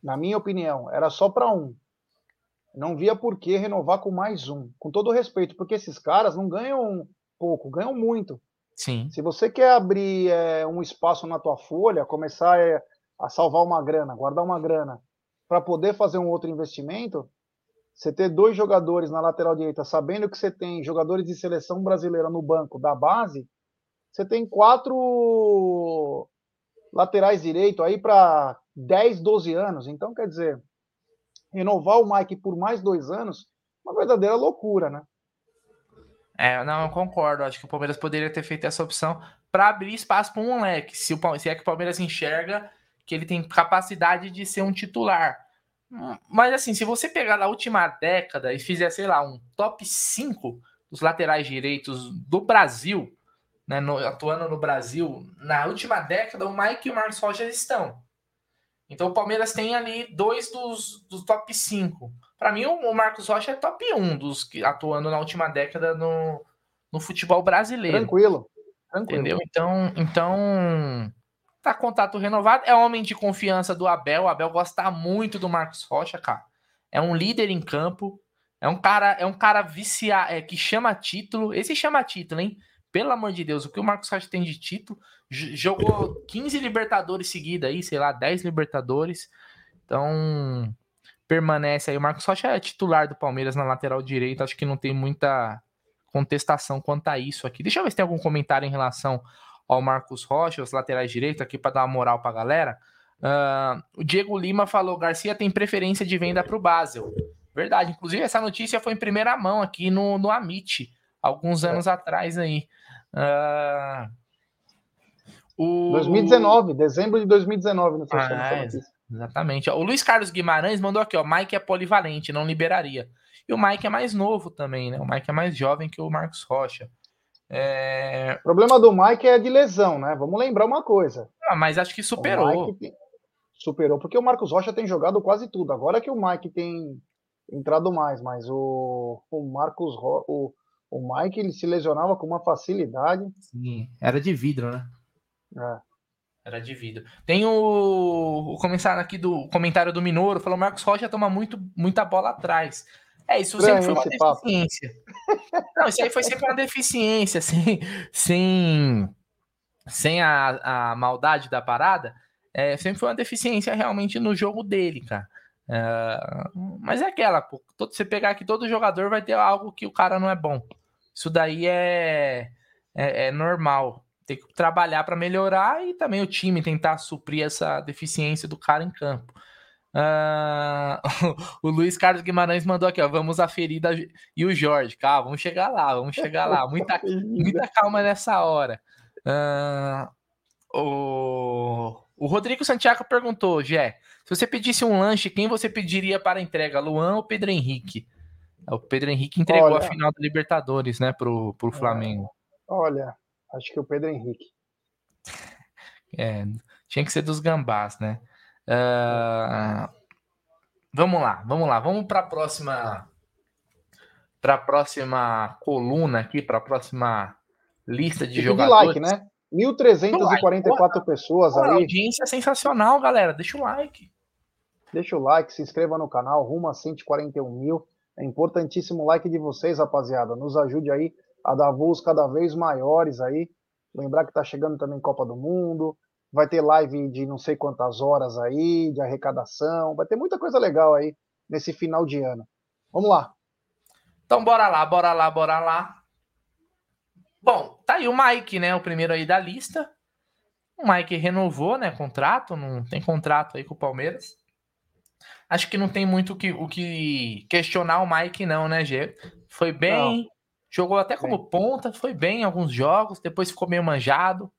Na minha opinião, era só para um. Não via por que renovar com mais um. Com todo respeito, porque esses caras não ganham pouco, ganham muito. Sim. Se você quer abrir é, um espaço na tua folha, começar é, a salvar uma grana, guardar uma grana, para poder fazer um outro investimento, você ter dois jogadores na lateral direita, sabendo que você tem jogadores de seleção brasileira no banco da base, você tem quatro laterais direito aí para 10, 12 anos. Então, quer dizer, renovar o Mike por mais dois anos, uma verdadeira loucura, né? É, não, eu concordo. Acho que o Palmeiras poderia ter feito essa opção para abrir espaço para um moleque. Se, o, se é que o Palmeiras enxerga que ele tem capacidade de ser um titular. Mas assim, se você pegar na última década e fizer, sei lá, um top 5 dos laterais direitos do Brasil, né, no, atuando no Brasil, na última década, o Mike e o Marcos Rocha estão. Então o Palmeiras tem ali dois dos, dos top 5. Para mim, o Marcos Rocha é top 1 dos que atuando na última década no, no futebol brasileiro. Tranquilo. Tranquilo. Entendeu? Então, então Tá contato renovado. É homem de confiança do Abel. O Abel gosta muito do Marcos Rocha, cara. É um líder em campo. É um cara, é um cara viciado, é, que chama título. Esse chama título, hein? Pelo amor de Deus, o que o Marcos Rocha tem de título? Jogou 15 Libertadores seguida aí, sei lá, 10 Libertadores. Então, permanece aí. O Marcos Rocha é titular do Palmeiras na lateral direita. Acho que não tem muita contestação quanto a isso aqui. Deixa eu ver se tem algum comentário em relação ao Marcos Rocha, os laterais direitos, aqui para dar uma moral para a galera. Uh, o Diego Lima falou: Garcia tem preferência de venda para o Basel. Verdade, inclusive essa notícia foi em primeira mão aqui no, no Amit, alguns anos atrás aí. Uh, o... 2019, dezembro de 2019, não sei ah, é, Exatamente. O Luiz Carlos Guimarães mandou aqui, ó. Mike é polivalente, não liberaria. E o Mike é mais novo também, né? O Mike é mais jovem que o Marcos Rocha. É... O problema do Mike é de lesão, né? Vamos lembrar uma coisa. Ah, mas acho que superou. Superou, porque o Marcos Rocha tem jogado quase tudo. Agora que o Mike tem entrado mais, mas o, o Marcos Ro... o, o Mike ele se lesionava com uma facilidade. Sim, era de vidro, né? É. Era de vidro. Tem o, o comentário aqui do comentário do Minoro, falou Marcos Rocha toma muito, muita bola atrás. É, isso sempre foi uma deficiência. Não, isso aí foi sempre uma deficiência, sem, sem, sem a, a maldade da parada. É, sempre foi uma deficiência realmente no jogo dele, cara. É, mas é aquela, pô, todo, você pegar aqui, todo jogador vai ter algo que o cara não é bom. Isso daí é, é, é normal. Tem que trabalhar para melhorar e também o time tentar suprir essa deficiência do cara em campo. Uh, o Luiz Carlos Guimarães mandou aqui, ó, vamos a ferida e o Jorge, calma, vamos chegar lá, vamos chegar lá, muita, muita calma nessa hora. Uh, o, o Rodrigo Santiago perguntou, Jé, se você pedisse um lanche, quem você pediria para entrega, Luan ou Pedro Henrique? O Pedro Henrique entregou olha, a final da Libertadores, né, pro, pro é, Flamengo. olha, acho que o Pedro Henrique. É, tinha que ser dos gambás, né? Uh, vamos lá, vamos lá, vamos para a próxima para a próxima coluna aqui, para a próxima lista de jogadores. De like, né? 1.344 like. pessoas Pô, aí. Audiência sensacional, galera. Deixa o like. Deixa o like, se inscreva no canal, rumo a 141 mil. É importantíssimo o like de vocês, rapaziada. Nos ajude aí a dar voos cada vez maiores aí. Lembrar que está chegando também Copa do Mundo, vai ter live de não sei quantas horas aí, de arrecadação, vai ter muita coisa legal aí nesse final de ano. Vamos lá. Então bora lá, bora lá, bora lá. Bom, tá aí o Mike, né? O primeiro aí da lista. O Mike renovou, né? Contrato, não tem contrato aí com o Palmeiras. Acho que não tem muito o que, o que questionar o Mike, não, né, Gê? Foi bem, não. jogou até como bem. ponta, foi bem em alguns jogos, depois ficou meio manjado.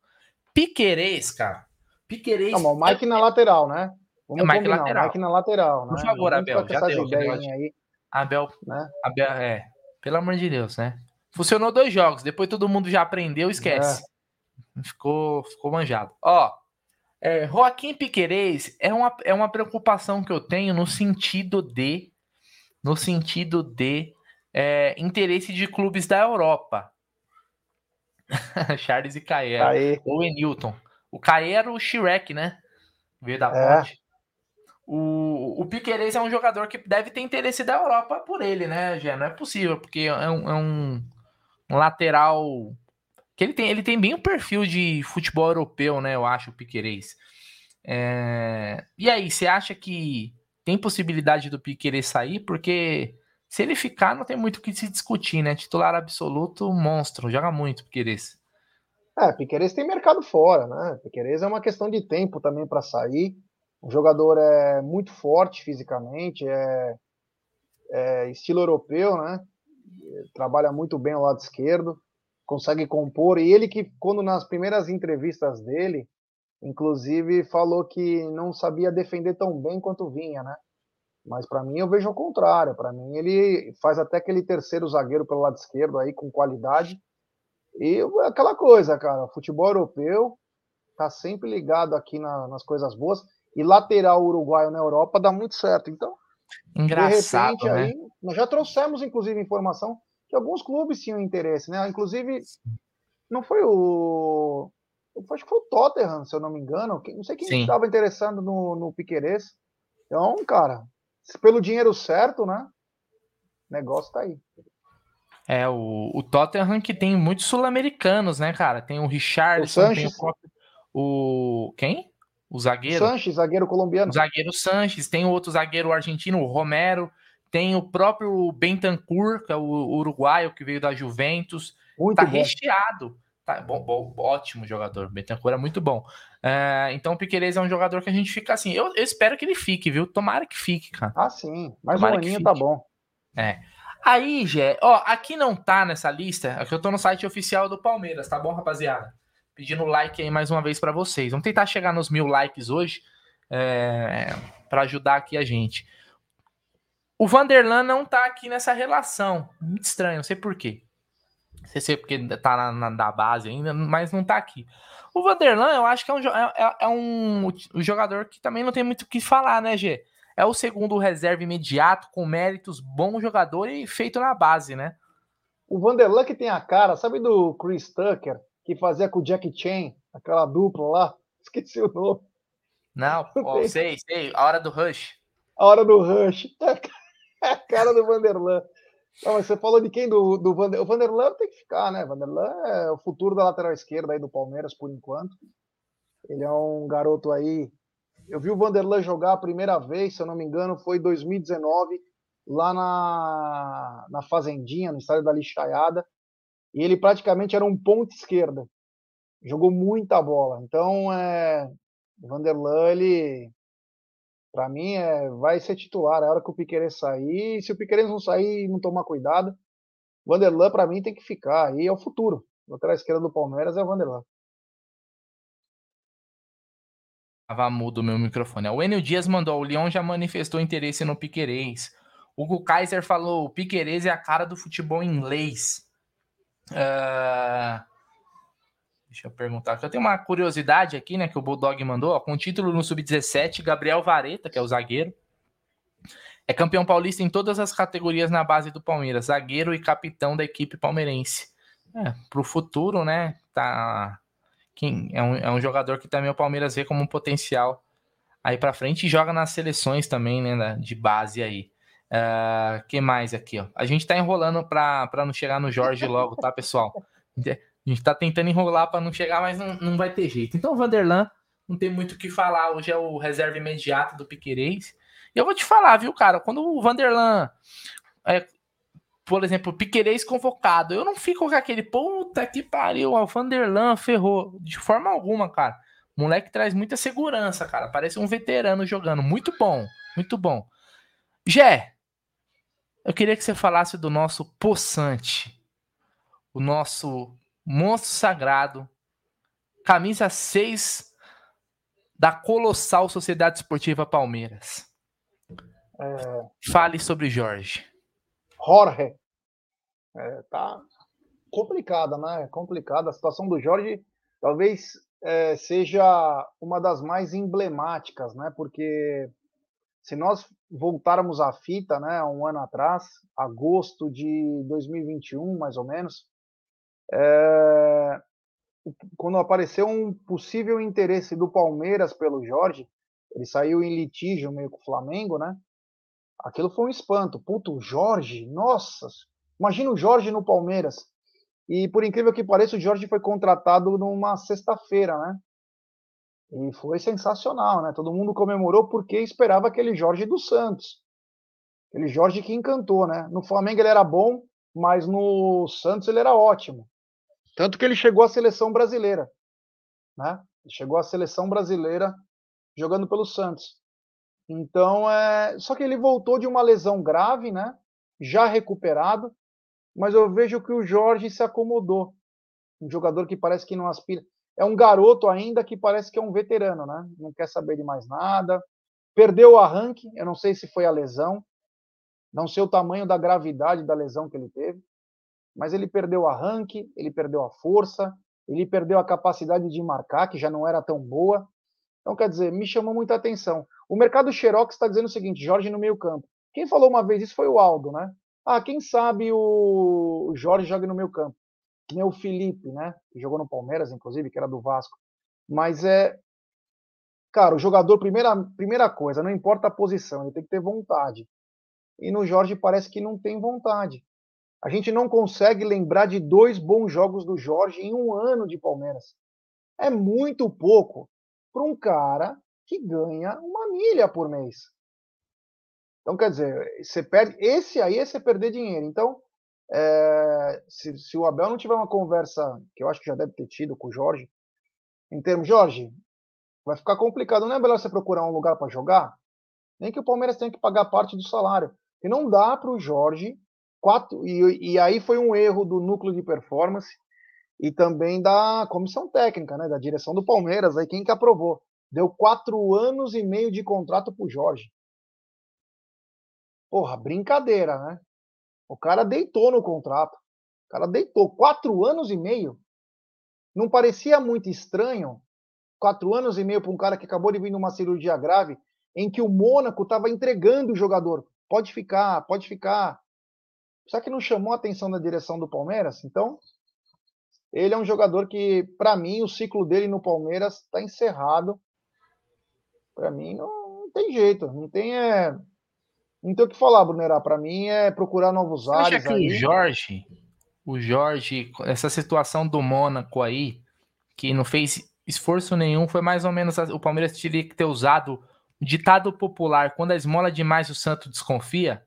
Piquerez, cara. Piquerez. Não, o Mike é... na lateral, né? Vamos é Mike combinar, lateral. O Mike na lateral, né? Por favor, Abel, já deu. Aí. Abel, né? Abel, é, pelo amor de Deus, né? Funcionou dois jogos, depois todo mundo já aprendeu, esquece. É. Ficou, ficou manjado. Ó, é, Joaquim Piquerez é uma, é uma preocupação que eu tenho no sentido de no sentido de é, interesse de clubes da Europa. Charles e Caê. Ou Enilton. O Caê era o Shrek, né? Veio da é. ponte. O, o Piquerez é um jogador que deve ter interesse da Europa por ele, né, Gé? Não é possível, porque é um, é um lateral que ele tem, ele tem bem um perfil de futebol europeu, né? Eu acho, o Piquerez. É... E aí, você acha que tem possibilidade do Piquerez sair? Porque se ele ficar, não tem muito o que se discutir, né? Titular absoluto, monstro, joga muito Piquerez. É, Piquerez tem mercado fora, né? Piquerez é uma questão de tempo também para sair. O jogador é muito forte fisicamente, é, é estilo europeu, né? Trabalha muito bem ao lado esquerdo consegue compor. E ele que, quando nas primeiras entrevistas dele, inclusive falou que não sabia defender tão bem quanto vinha, né? Mas para mim eu vejo o contrário. Para mim ele faz até aquele terceiro zagueiro pelo lado esquerdo aí com qualidade. E aquela coisa, cara, futebol europeu tá sempre ligado aqui na, nas coisas boas. E lateral uruguaio na Europa dá muito certo. Então, Engraçado, de repente, né? aí, nós já trouxemos, inclusive, informação que alguns clubes tinham interesse, né? Inclusive, não foi o. Acho que foi o Tottenham, se eu não me engano. Não sei quem estava interessado no, no Piqueires. Então, cara, pelo dinheiro certo, né? O negócio tá aí. É, o, o Tottenham que tem muitos sul-americanos, né, cara? Tem o Richardson, o tem o, o Quem? O zagueiro. Sanches, zagueiro colombiano. O zagueiro Sanches, tem outro zagueiro argentino, o Romero. Tem o próprio Bentancur, que é o uruguaio que veio da Juventus. Muito tá bom. recheado. Tá, bom, bom, ótimo jogador. Bentancur é muito bom. É, então o Piqueires é um jogador que a gente fica assim. Eu, eu, espero que ele fique, viu? Tomara que fique, cara. Ah, sim. Mas o aninho tá bom. É. Aí, Gé, ó, aqui não tá nessa lista. Aqui eu tô no site oficial do Palmeiras, tá bom, rapaziada? Pedindo like aí mais uma vez para vocês. Vamos tentar chegar nos mil likes hoje é, para ajudar aqui a gente. O Vanderlan não tá aqui nessa relação. Muito estranho, não sei porquê. Não sei se é porque tá na, na, da base ainda, mas não tá aqui. O Vanderlan, eu acho que é um, é, é, é um, um jogador que também não tem muito o que falar, né, Gê? É o segundo reserva imediato, com méritos, bom jogador e feito na base, né? O Vanderlan que tem a cara, sabe do Chris Tucker, que fazia com o Jack Chan, aquela dupla lá? Esqueci o nome. Não, ó, sei, sei. A hora do Rush. A hora do Rush. a cara do Vanderlan. Não, mas você falou de quem? Do, do Vander... O Vanderlan tem que ficar, né? Vanderlan é o futuro da lateral esquerda aí do Palmeiras por enquanto. Ele é um garoto aí. Eu vi o Vanderlan jogar a primeira vez, se eu não me engano, foi em 2019, lá na, na Fazendinha, no estádio da Lixaiada. E ele praticamente era um ponto esquerda. Jogou muita bola. Então, é, o Vanderlan, ele para mim, é, vai ser titular a hora que o Piqueires sair. Se o Piqueires não sair e não tomar cuidado, Vanderlan, para mim, tem que ficar. Aí é o futuro. Lateral esquerda do Palmeiras é o Vanderlan. Tava mudo o meu microfone. O Enio Dias mandou: o Leão já manifestou interesse no Piquerez. Hugo Kaiser falou: o Piquerez é a cara do futebol inglês. Uh... Deixa eu perguntar. Eu tenho uma curiosidade aqui, né? Que o Bulldog mandou. Ó, com título no Sub-17, Gabriel Vareta, que é o zagueiro, é campeão paulista em todas as categorias na base do Palmeiras, zagueiro e capitão da equipe palmeirense. É, pro futuro, né? Tá. Quem, é, um, é um jogador que também o Palmeiras vê como um potencial aí para frente e joga nas seleções também, né? De base aí. Uh, que mais aqui, ó? A gente tá enrolando para não chegar no Jorge logo, tá, pessoal? A gente tá tentando enrolar para não chegar, mas não, não vai ter jeito. Então, o Vanderlan não tem muito o que falar. Hoje é o reserva imediato do Piquerez. E eu vou te falar, viu, cara? Quando o Vanderlan, é, por exemplo, Piquerez convocado, eu não fico com aquele puta que pariu, o Vanderlan ferrou. De forma alguma, cara. Moleque traz muita segurança, cara. Parece um veterano jogando. Muito bom, muito bom. Jé, eu queria que você falasse do nosso poçante, o nosso monstro sagrado, camisa 6 da colossal Sociedade Esportiva Palmeiras. É... Fale sobre Jorge. Jorge. É, tá complicada, né? Complicada. A situação do Jorge talvez é, seja uma das mais emblemáticas, né? Porque se nós voltarmos à fita, né, um ano atrás, agosto de 2021, mais ou menos, é, quando apareceu um possível interesse do Palmeiras pelo Jorge, ele saiu em litígio meio com o Flamengo, né? Aquilo foi um espanto. Puto, Jorge, nossa! Imagina o Jorge no Palmeiras. E por incrível que pareça, o Jorge foi contratado numa sexta-feira, né? E foi sensacional, né? Todo mundo comemorou porque esperava aquele Jorge do Santos. Aquele Jorge que encantou, né? No Flamengo ele era bom, mas no Santos ele era ótimo. Tanto que ele chegou à seleção brasileira, né? Ele chegou à seleção brasileira jogando pelo Santos. Então, é... só que ele voltou de uma lesão grave, né? Já recuperado, mas eu vejo que o Jorge se acomodou. Um jogador que parece que não aspira é um garoto ainda que parece que é um veterano, né? Não quer saber de mais nada. Perdeu o arranque, eu não sei se foi a lesão, não sei o tamanho da gravidade da lesão que ele teve, mas ele perdeu o arranque, ele perdeu a força, ele perdeu a capacidade de marcar, que já não era tão boa. Então, quer dizer, me chamou muita atenção. O mercado Xerox está dizendo o seguinte: Jorge no meio-campo. Quem falou uma vez isso foi o Aldo, né? Ah, quem sabe o Jorge joga no meio-campo que nem o Felipe, né? Que jogou no Palmeiras, inclusive, que era do Vasco. Mas é. Cara, o jogador, primeira, primeira coisa, não importa a posição, ele tem que ter vontade. E no Jorge parece que não tem vontade. A gente não consegue lembrar de dois bons jogos do Jorge em um ano de Palmeiras. É muito pouco para um cara que ganha uma milha por mês. Então, quer dizer, você perde. Esse aí é você perder dinheiro. Então, é, se, se, o Abel não tiver uma conversa, que eu acho que já deve ter tido com o Jorge, em termos, Jorge, vai ficar complicado. Não é melhor você procurar um lugar para jogar? Nem que o Palmeiras tenha que pagar parte do salário. E não dá para o Jorge. Quatro, e, e aí foi um erro do núcleo de performance e também da comissão técnica, né, da direção do Palmeiras, aí quem que aprovou. Deu quatro anos e meio de contrato para o Jorge. Porra, brincadeira, né? O cara deitou no contrato. O cara deitou quatro anos e meio. Não parecia muito estranho? Quatro anos e meio para um cara que acabou de vir numa cirurgia grave, em que o Mônaco estava entregando o jogador. Pode ficar, pode ficar. Só que não chamou a atenção da direção do Palmeiras? Então, ele é um jogador que, para mim, o ciclo dele no Palmeiras está encerrado. Para mim, não, não, tem jeito. Não tem. É não tem o que falar, Brunerá. Para mim é procurar novos Você ares. Acha que aí. o Jorge, o Jorge, essa situação do Mônaco aí, que não fez esforço nenhum, foi mais ou menos o Palmeiras teria que ter usado o ditado popular: quando a esmola demais, o santo desconfia.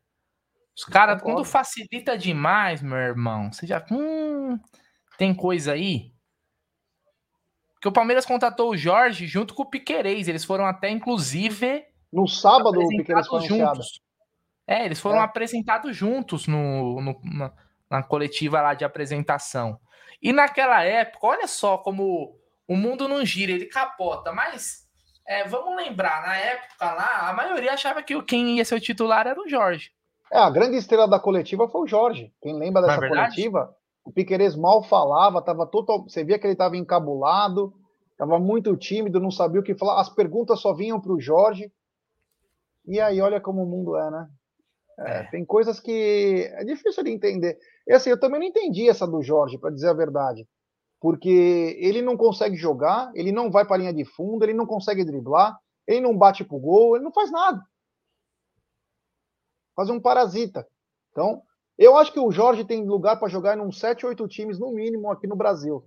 Os caras, quando facilita demais, meu irmão, você já. Hum, tem coisa aí. Porque o Palmeiras contratou o Jorge junto com o Piquerez. Eles foram até, inclusive. No sábado, o Piquerez foi juntos. É, eles foram é. apresentados juntos no, no na, na, coletiva lá de apresentação. E naquela época, olha só como o mundo não gira, ele capota. Mas é, vamos lembrar, na época lá, a maioria achava que quem ia ser o titular era o Jorge. É, a grande estrela da coletiva foi o Jorge. Quem lembra dessa é coletiva? O Piqueires mal falava, tava total. Você via que ele estava encabulado, estava muito tímido, não sabia o que falar. As perguntas só vinham para o Jorge. E aí, olha como o mundo é, né? É, é. Tem coisas que é difícil de entender. E assim, eu também não entendi essa do Jorge, para dizer a verdade. Porque ele não consegue jogar, ele não vai para a linha de fundo, ele não consegue driblar, ele não bate pro gol, ele não faz nada. Fazer um parasita. Então, eu acho que o Jorge tem lugar para jogar em uns 7, 8 times no mínimo aqui no Brasil.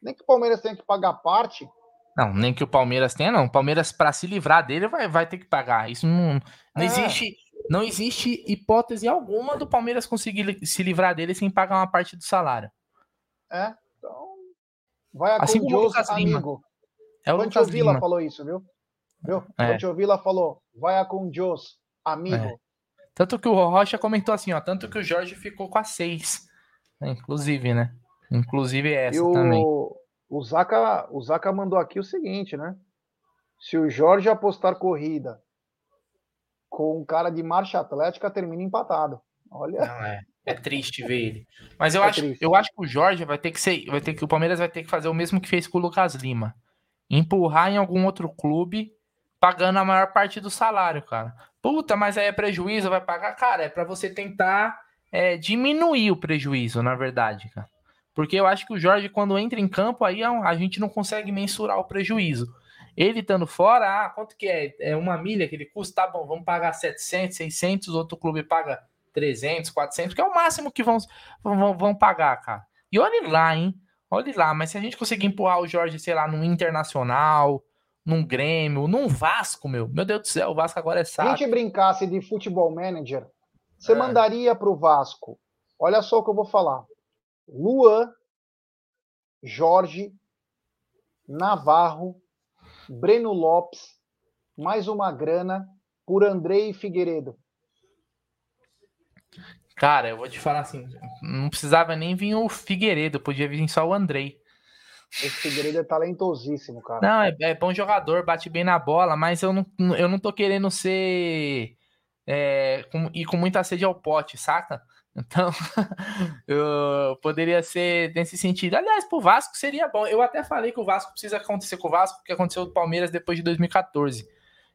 Nem que o Palmeiras tenha que pagar parte. Não, nem que o Palmeiras tenha, não. O Palmeiras, para se livrar dele, vai, vai ter que pagar. Isso não, não é. existe. Não existe hipótese alguma do Palmeiras conseguir se livrar dele sem pagar uma parte do salário. É, então. Vai a assim como o Lucas amigo. Lima. É o Lucas Vila falou isso, viu? Viu? É. Vila falou, vai a com Deus, amigo. É. Tanto que o Rocha comentou assim, ó, tanto que o Jorge ficou com a seis, né? inclusive, né? Inclusive essa e o, também. O Zaca, o Zaca mandou aqui o seguinte, né? Se o Jorge apostar corrida com um cara de marcha atlética, termina empatado. Olha. Não, é, é triste ver ele. Mas eu, é acho, eu acho que o Jorge vai ter que ser. Vai ter que, o Palmeiras vai ter que fazer o mesmo que fez com o Lucas Lima. Empurrar em algum outro clube, pagando a maior parte do salário, cara. Puta, mas aí é prejuízo, vai pagar? Cara, é para você tentar é, diminuir o prejuízo, na verdade, cara. Porque eu acho que o Jorge, quando entra em campo, aí é a gente não consegue mensurar o prejuízo. Ele estando fora, ah, quanto que é? É uma milha que ele custa? Tá bom, vamos pagar 700, 600, outro clube paga 300, 400, que é o máximo que vão, vão, vão pagar, cara. E olhe lá, hein? Olhe lá, mas se a gente conseguir empurrar o Jorge, sei lá, num Internacional, num Grêmio, num Vasco, meu, meu Deus do céu, o Vasco agora é sábio. Se a gente brincasse de futebol manager, você é. mandaria para o Vasco, olha só o que eu vou falar, Luan, Jorge, Navarro, Breno Lopes, mais uma grana por Andrei Figueiredo. Cara, eu vou te falar assim, não precisava nem vir o Figueiredo, podia vir só o Andrei. Esse Figueiredo é talentosíssimo, cara. Não, é, é, bom jogador, bate bem na bola, mas eu não, eu não tô querendo ser. É, com, ir com muita sede ao pote, saca? Então, eu poderia ser nesse sentido. Aliás, pro Vasco seria bom. Eu até falei que o Vasco precisa acontecer com o Vasco, o que aconteceu com o Palmeiras depois de 2014.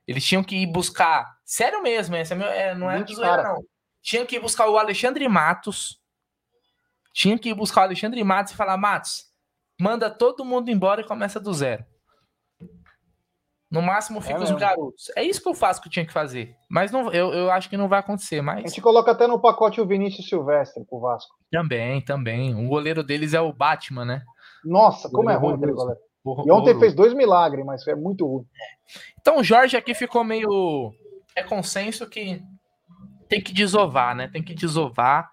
Eles tinham que ir buscar. Sério mesmo, essa é, é não é zoeira, não. Tinham que ir buscar o Alexandre Matos. Tinha que ir buscar o Alexandre Matos e falar: Matos, manda todo mundo embora e começa do zero. No máximo fica é os garotos. É isso que o Vasco tinha que fazer. Mas não, eu, eu acho que não vai acontecer. Mas... A gente coloca até no pacote o Vinícius Silvestre pro Vasco. Também, também. O goleiro deles é o Batman, né? Nossa, como é ruim aquele goleiro. E ontem fez dois milagres, mas é muito ruim. Então o Jorge aqui ficou meio. É consenso que tem que desovar, né? Tem que desovar.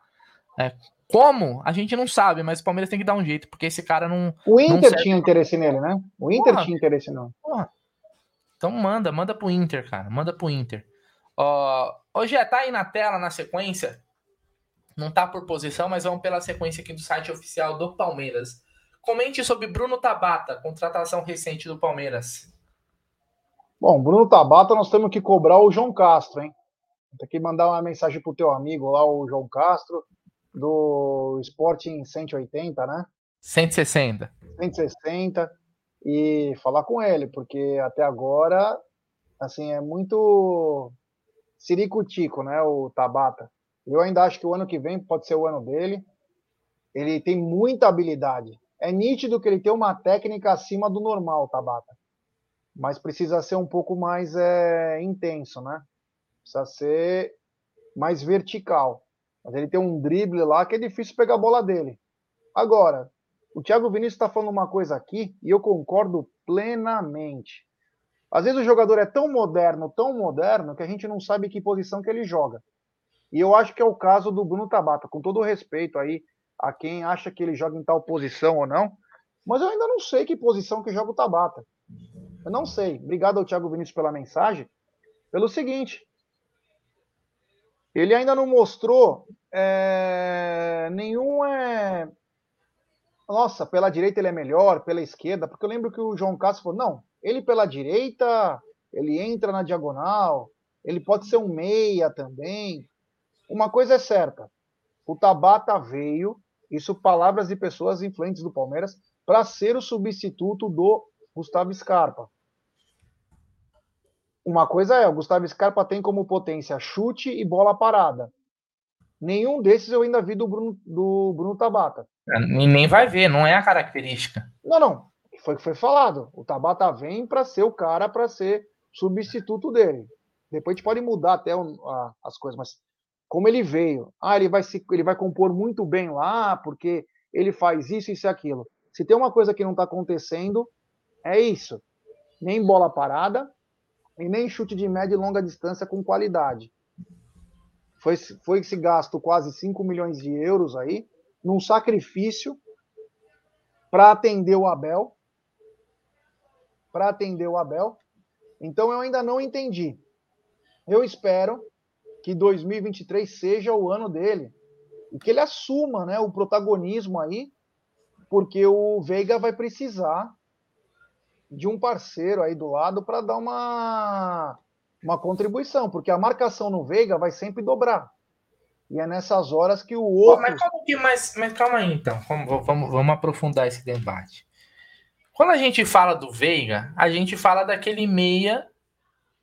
É, como? A gente não sabe, mas o Palmeiras tem que dar um jeito, porque esse cara não. O Inter não tinha interesse nele, né? O Inter porra, tinha interesse não. Porra. Então manda, manda pro Inter, cara. Manda pro Inter. Ó, hoje é, tá aí na tela, na sequência. Não tá por posição, mas vamos pela sequência aqui do site oficial do Palmeiras. Comente sobre Bruno Tabata, contratação recente do Palmeiras. Bom, Bruno Tabata, nós temos que cobrar o João Castro, hein? Tem que mandar uma mensagem pro teu amigo lá, o João Castro, do Sporting 180, né? 160. 160 e falar com ele, porque até agora, assim, é muito ciricutico, né, o Tabata. Eu ainda acho que o ano que vem pode ser o ano dele. Ele tem muita habilidade. É nítido que ele tem uma técnica acima do normal, Tabata. Mas precisa ser um pouco mais é, intenso, né? Precisa ser mais vertical. Mas ele tem um drible lá que é difícil pegar a bola dele. Agora, o Thiago Vinícius está falando uma coisa aqui e eu concordo plenamente. Às vezes o jogador é tão moderno, tão moderno, que a gente não sabe que posição que ele joga. E eu acho que é o caso do Bruno Tabata, com todo respeito aí a quem acha que ele joga em tal posição ou não, mas eu ainda não sei que posição que joga o Tabata. Eu não sei. Obrigado ao Thiago Vinícius pela mensagem. Pelo seguinte, ele ainda não mostrou é, nenhum é, nossa, pela direita ele é melhor, pela esquerda, porque eu lembro que o João Castro falou, não, ele pela direita, ele entra na diagonal, ele pode ser um meia também. Uma coisa é certa, o Tabata veio, isso palavras de pessoas influentes do Palmeiras, para ser o substituto do Gustavo Scarpa. Uma coisa é, o Gustavo Scarpa tem como potência chute e bola parada. Nenhum desses eu ainda vi do Bruno, do Bruno Tabata. É, e nem vai ver, não é a característica. Não, não. Foi o que foi falado. O Tabata vem para ser o cara para ser substituto dele. Depois a gente pode mudar até as coisas, mas como ele veio. Ah, ele vai, se, ele vai compor muito bem lá, porque ele faz isso, isso e aquilo. Se tem uma coisa que não está acontecendo, é isso. Nem bola parada e nem chute de média e longa distância com qualidade. Foi, foi se gasto quase 5 milhões de euros aí, num sacrifício para atender o Abel. Para atender o Abel. Então eu ainda não entendi. Eu espero que 2023 seja o ano dele e que ele assuma né, o protagonismo aí, porque o Veiga vai precisar de um parceiro aí do lado para dar uma, uma contribuição, porque a marcação no Veiga vai sempre dobrar. E é nessas horas que o outro. mas, que, mas, mas calma aí, então. Vamos, vamos, vamos aprofundar esse debate. Quando a gente fala do Veiga, a gente fala daquele meia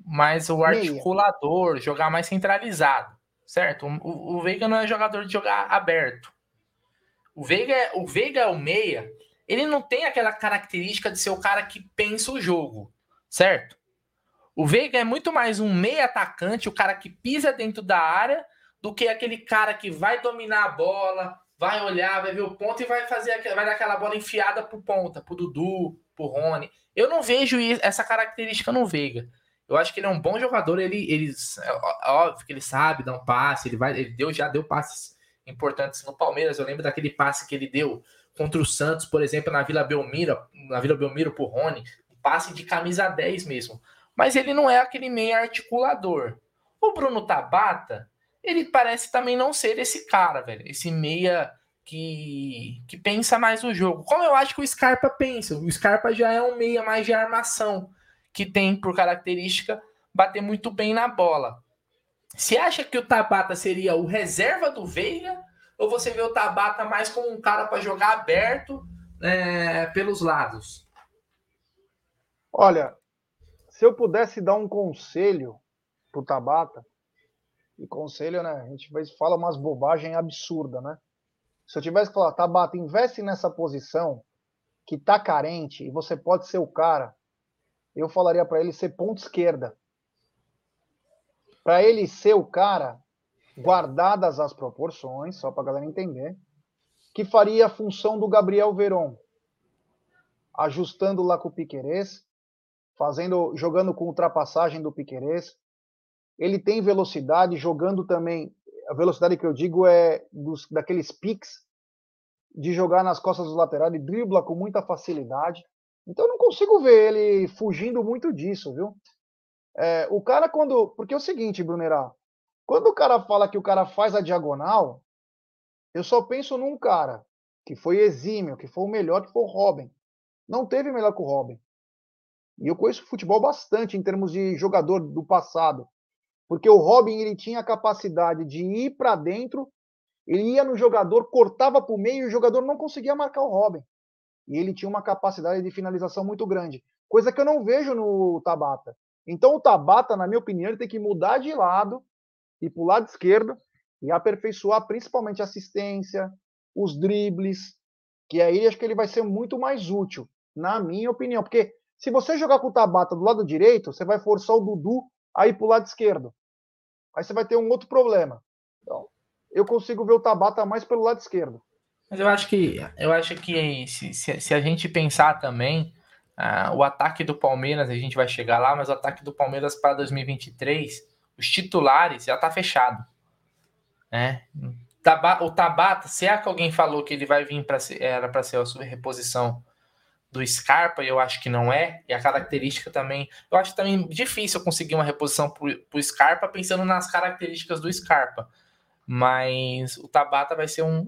mais o articulador, meia. jogar mais centralizado, certo? O, o, Veiga não é jogador de jogar aberto. O Veiga, é, o Veiga é o meia, ele não tem aquela característica de ser o cara que pensa o jogo, certo? O Veiga é muito mais um meia atacante, o cara que pisa dentro da área, do que aquele cara que vai dominar a bola, vai olhar, vai ver o ponto e vai fazer vai dar aquela bola enfiada pro ponta, pro Dudu, pro Rony. Eu não vejo essa característica no Veiga. Eu acho que ele é um bom jogador, ele, ele é óbvio que ele sabe dar um passe, ele vai, ele deu já deu passes importantes no Palmeiras. Eu lembro daquele passe que ele deu contra o Santos, por exemplo, na Vila Belmiro, na Vila Belmiro pro Rony, passe de camisa 10 mesmo. Mas ele não é aquele meio articulador. O Bruno Tabata, ele parece também não ser esse cara, velho, esse meia que, que pensa mais o jogo. Como eu acho que o Scarpa pensa. O Scarpa já é um meia mais de armação que tem por característica bater muito bem na bola. Você acha que o Tabata seria o reserva do Veiga? Ou você vê o Tabata mais como um cara para jogar aberto é, pelos lados? Olha, se eu pudesse dar um conselho pro Tabata, e conselho, né? A gente fala umas bobagens absurdas, né? Se eu tivesse que falar, Tabata, investe nessa posição que tá carente e você pode ser o cara eu falaria para ele ser ponto esquerda. Para ele ser o cara, guardadas as proporções, só para a galera entender, que faria a função do Gabriel Veron, ajustando lá com o Piquerez, fazendo, jogando com ultrapassagem do Piquerez. Ele tem velocidade, jogando também. A velocidade que eu digo é dos, daqueles piques de jogar nas costas do lateral, ele dribla com muita facilidade. Então eu não consigo ver ele fugindo muito disso, viu? É, o cara quando. Porque é o seguinte, Brunerá. Quando o cara fala que o cara faz a diagonal, eu só penso num cara que foi exímio, que foi o melhor, que foi o Robin. Não teve melhor que o Robin. E eu conheço futebol bastante em termos de jogador do passado. Porque o Robin ele tinha a capacidade de ir para dentro, ele ia no jogador, cortava para o meio e o jogador não conseguia marcar o Robin e ele tinha uma capacidade de finalização muito grande, coisa que eu não vejo no Tabata. Então o Tabata, na minha opinião, ele tem que mudar de lado e para o lado esquerdo e aperfeiçoar principalmente a assistência, os dribles, que aí acho que ele vai ser muito mais útil, na minha opinião, porque se você jogar com o Tabata do lado direito, você vai forçar o Dudu a ir para o lado esquerdo. Aí você vai ter um outro problema. Então, eu consigo ver o Tabata mais pelo lado esquerdo. Mas eu acho que eu acho que se, se, se a gente pensar também, uh, o ataque do Palmeiras, a gente vai chegar lá, mas o ataque do Palmeiras para 2023, os titulares já tá fechado. Né? O Tabata, se é que alguém falou que ele vai vir para ser, era para ser a reposição do Scarpa, eu acho que não é, e a característica também, eu acho também difícil conseguir uma reposição para o Scarpa pensando nas características do Scarpa, mas o Tabata vai ser um,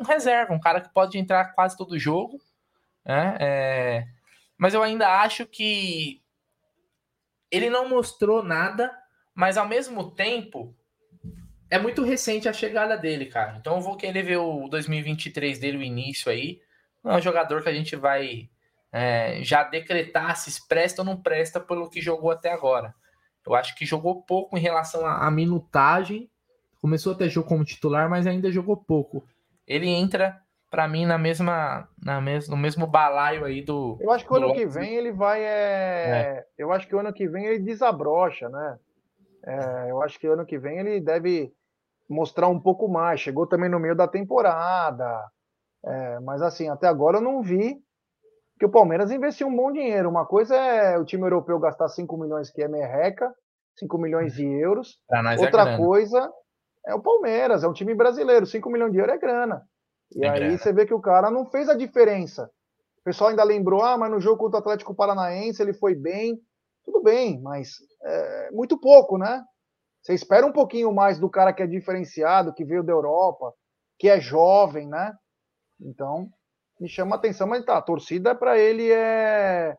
um reserva, um cara que pode entrar quase todo jogo. Né? É... Mas eu ainda acho que ele não mostrou nada, mas ao mesmo tempo é muito recente a chegada dele, cara. Então eu vou querer ver o 2023 dele, o início aí. Não é um jogador que a gente vai é, já decretar se presta ou não presta pelo que jogou até agora. Eu acho que jogou pouco em relação à minutagem. Começou até jogo como titular, mas ainda jogou pouco ele entra para mim na mesma, na mes no mesmo balaio aí do. Eu acho que o ano que vem ele vai é... é... Eu acho que o ano que vem ele desabrocha, né? É, eu acho que ano que vem ele deve mostrar um pouco mais. Chegou também no meio da temporada. É, mas assim, até agora eu não vi que o Palmeiras investiu um bom dinheiro. Uma coisa é o time europeu gastar 5 milhões, que é merreca, 5 milhões de euros. É Outra é coisa é o Palmeiras, é um time brasileiro. 5 milhões de euros é grana. E é aí grana. você vê que o cara não fez a diferença. O pessoal ainda lembrou, ah, mas no jogo contra o Atlético Paranaense ele foi bem. Tudo bem, mas é muito pouco, né? Você espera um pouquinho mais do cara que é diferenciado, que veio da Europa, que é jovem, né? Então, me chama a atenção, mas tá, a torcida para ele é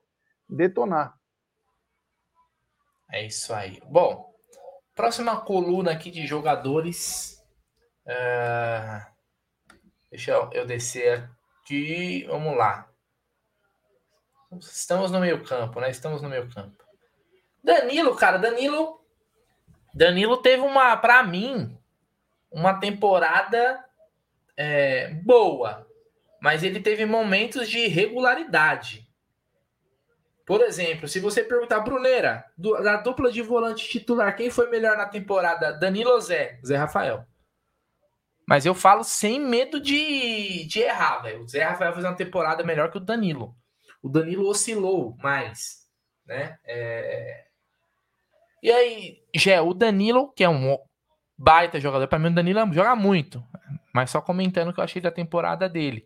detonar. É isso aí. Bom, próxima coluna aqui de jogadores. Uh, deixa eu, eu descer aqui. Vamos lá. Estamos no meio campo, né? Estamos no meio campo. Danilo, cara, Danilo. Danilo teve uma, para mim, uma temporada é, boa mas ele teve momentos de irregularidade. Por exemplo, se você perguntar, Bruneira, da dupla de volante titular, quem foi melhor na temporada? Danilo ou Zé? Zé Rafael. Mas eu falo sem medo de, de errar, velho. O Zé Rafael fez uma temporada melhor que o Danilo. O Danilo oscilou mais, né? É... E aí, Gé, o Danilo, que é um baita jogador, para mim o Danilo joga muito. Mas só comentando o que eu achei da temporada dele.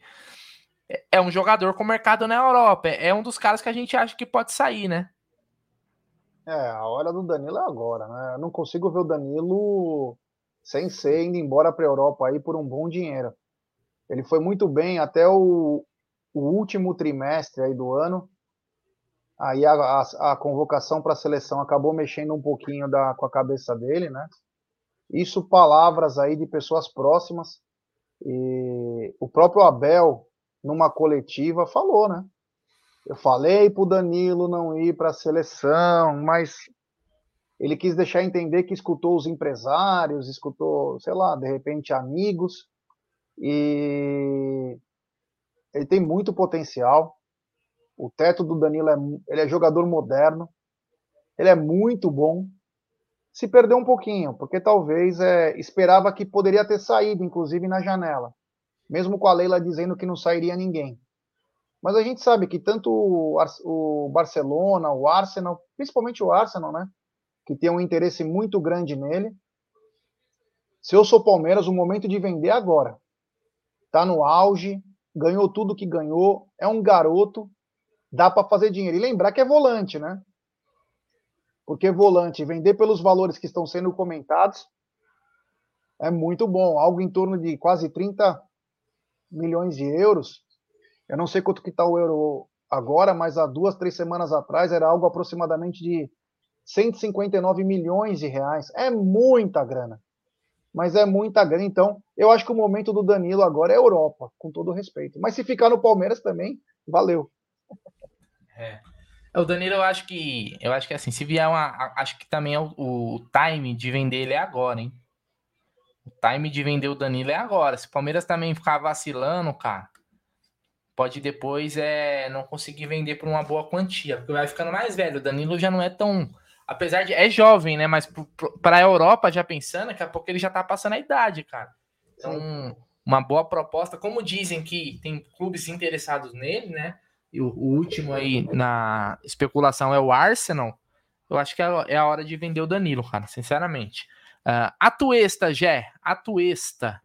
É, é um jogador com mercado na Europa. É, é um dos caras que a gente acha que pode sair, né? É, a hora do Danilo é agora, né? Eu não consigo ver o Danilo sem ser indo embora para a Europa aí por um bom dinheiro. Ele foi muito bem até o, o último trimestre aí do ano. Aí a, a, a convocação para a seleção acabou mexendo um pouquinho da, com a cabeça dele, né? Isso palavras aí de pessoas próximas. E o próprio Abel, numa coletiva, falou, né? Eu falei para o Danilo não ir para a seleção, mas ele quis deixar entender que escutou os empresários, escutou, sei lá, de repente amigos, e ele tem muito potencial. O teto do Danilo é, ele é jogador moderno, ele é muito bom, se perdeu um pouquinho, porque talvez é, esperava que poderia ter saído, inclusive na janela, mesmo com a Leila dizendo que não sairia ninguém. Mas a gente sabe que tanto o, Barcelona, o Arsenal, principalmente o Arsenal, né, que tem um interesse muito grande nele. Se eu sou Palmeiras, o momento de vender é agora. Tá no auge, ganhou tudo que ganhou, é um garoto, dá para fazer dinheiro. E lembrar que é volante, né? porque volante vender pelos valores que estão sendo comentados é muito bom, algo em torno de quase 30 milhões de euros. Eu não sei quanto que está o euro agora, mas há duas, três semanas atrás era algo aproximadamente de 159 milhões de reais. É muita grana. Mas é muita grana. Então, eu acho que o momento do Danilo agora é Europa, com todo respeito. Mas se ficar no Palmeiras também, valeu. É. O Danilo, eu acho que. Eu acho que assim, se vier uma. Acho que também é o, o time de vender ele é agora, hein? O time de vender o Danilo é agora. Se o Palmeiras também ficar vacilando, cara, pode depois é, não conseguir vender por uma boa quantia, porque vai ficando mais velho. O Danilo já não é tão. Apesar de. É jovem, né? Mas para a Europa, já pensando, daqui a pouco ele já tá passando a idade, cara. Então, uma boa proposta. Como dizem que tem clubes interessados nele, né? E o, o, último aí na especulação é o Arsenal, eu acho que é, é a hora de vender o Danilo, cara, sinceramente. Uh, Atuesta, Gé, Atuesta.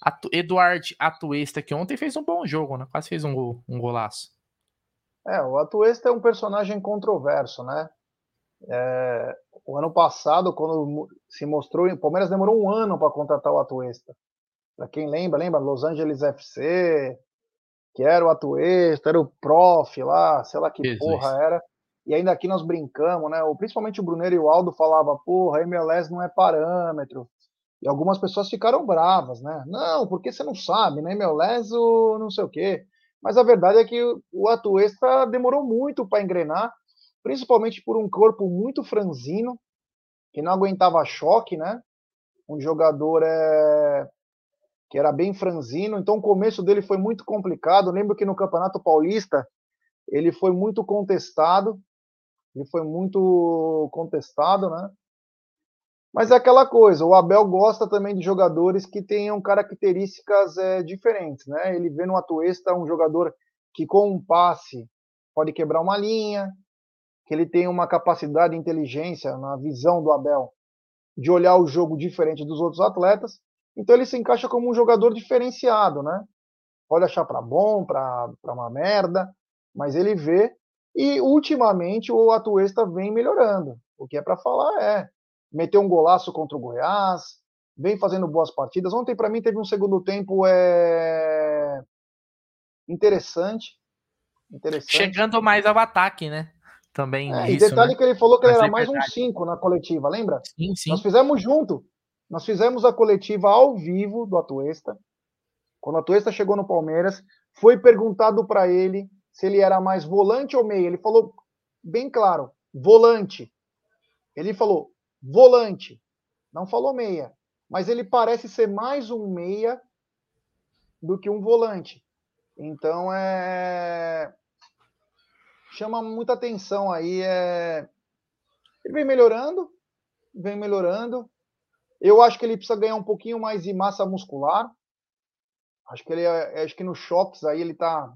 Atu, Eduardo Atuesta, que ontem fez um bom jogo, né? Quase fez um, gol, um golaço. É, o Atuesta é um personagem controverso, né? É, o ano passado, quando se mostrou, o Palmeiras demorou um ano para contratar o Atuesta. Para quem lembra, lembra? Los Angeles FC, que era o Atuesta, era o Prof lá, sei lá que Jesus. porra era. E ainda aqui nós brincamos, né? Principalmente o Bruneiro e o Aldo falava, porra, MLS não é parâmetro. E algumas pessoas ficaram bravas, né? Não, porque você não sabe, né? MLS ou não sei o quê. Mas a verdade é que o Atuesta demorou muito para engrenar, principalmente por um corpo muito franzino, que não aguentava choque, né? Um jogador é, que era bem franzino, então o começo dele foi muito complicado. Eu lembro que no Campeonato Paulista ele foi muito contestado, ele foi muito contestado, né? Mas é aquela coisa, o Abel gosta também de jogadores que tenham características é, diferentes, né? Ele vê no Atuesta um jogador que com um passe pode quebrar uma linha, que ele tem uma capacidade de inteligência na visão do Abel de olhar o jogo diferente dos outros atletas. Então ele se encaixa como um jogador diferenciado, né? Pode achar para bom, para uma merda, mas ele vê. E ultimamente o Atuesta vem melhorando. O que é para falar é meteu um golaço contra o Goiás, vem fazendo boas partidas. Ontem para mim teve um segundo tempo é interessante, interessante. Chegando mais ao ataque, né? Também. É, disso, e detalhe né? que ele falou que ele era é mais um 5 na coletiva, lembra? Sim, sim. Nós fizemos junto. Nós fizemos a coletiva ao vivo do Atuesta. Quando o Atuesta chegou no Palmeiras, foi perguntado para ele se ele era mais volante ou meia. Ele falou bem claro, volante. Ele falou volante. Não falou meia. Mas ele parece ser mais um meia do que um volante. Então é chama muita atenção aí. É... Ele vem melhorando, vem melhorando. Eu acho que ele precisa ganhar um pouquinho mais de massa muscular. Acho que ele é, acho que nos choques aí ele tá.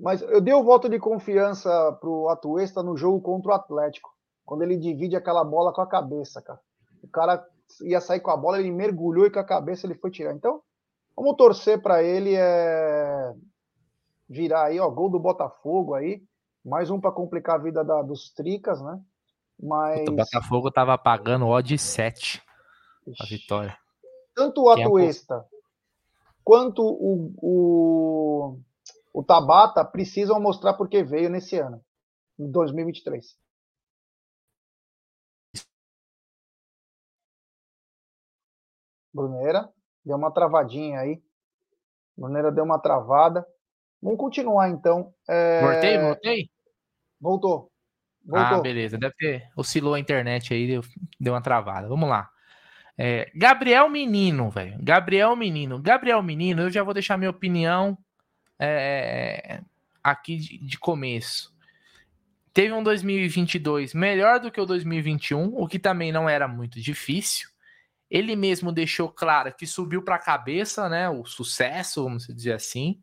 Mas eu dei o voto de confiança pro Atuesta no jogo contra o Atlético, quando ele divide aquela bola com a cabeça, cara. O cara ia sair com a bola, ele mergulhou e com a cabeça ele foi tirar. Então, vamos torcer para ele é virar aí, ó, gol do Botafogo aí, mais um para complicar a vida da, dos Tricas, né? Mas. O Botafogo tava pagando odd 7 a vitória. Tanto o Atuesta é quanto o, o, o Tabata precisam mostrar porque veio nesse ano, em 2023. Bruneira, deu uma travadinha aí. Bruneira deu uma travada. Vamos continuar então. É... Voltei, voltei? Voltou. Voltou. Ah, beleza. Deve ter oscilou a internet aí, deu, deu uma travada. Vamos lá. É, Gabriel Menino, velho. Gabriel Menino. Gabriel Menino, eu já vou deixar minha opinião é, aqui de, de, começo. Teve um 2022 melhor do que o 2021, o que também não era muito difícil. Ele mesmo deixou claro que subiu para a cabeça, né? O sucesso, vamos dizer assim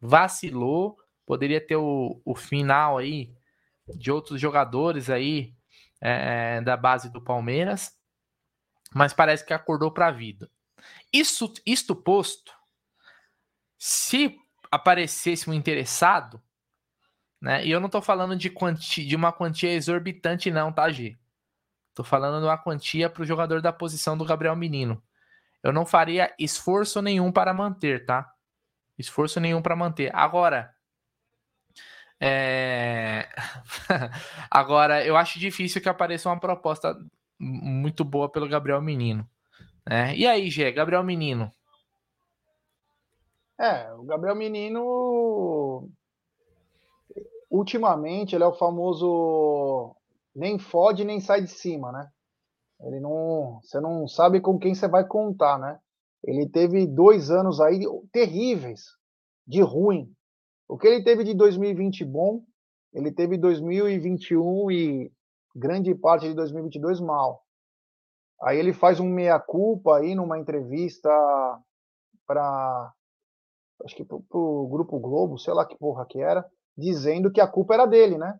vacilou, poderia ter o, o final aí de outros jogadores aí é, da base do Palmeiras, mas parece que acordou para a vida. Isso, isto posto, se aparecesse um interessado, né? E eu não estou falando de, quanti, de uma quantia exorbitante, não, tá, G? Tô falando de uma quantia para o jogador da posição do Gabriel Menino. Eu não faria esforço nenhum para manter, tá? Esforço nenhum para manter. Agora, é... Agora, eu acho difícil que apareça uma proposta muito boa pelo Gabriel Menino. Né? E aí, Gê, Gabriel Menino? É, o Gabriel Menino, ultimamente, ele é o famoso nem fode nem sai de cima, né? Ele não, você não sabe com quem você vai contar, né? Ele teve dois anos aí terríveis, de ruim. O que ele teve de 2020 bom, ele teve 2021 e grande parte de 2022 mal. Aí ele faz um meia-culpa aí numa entrevista para acho que pro, pro Grupo Globo, sei lá que porra que era, dizendo que a culpa era dele, né?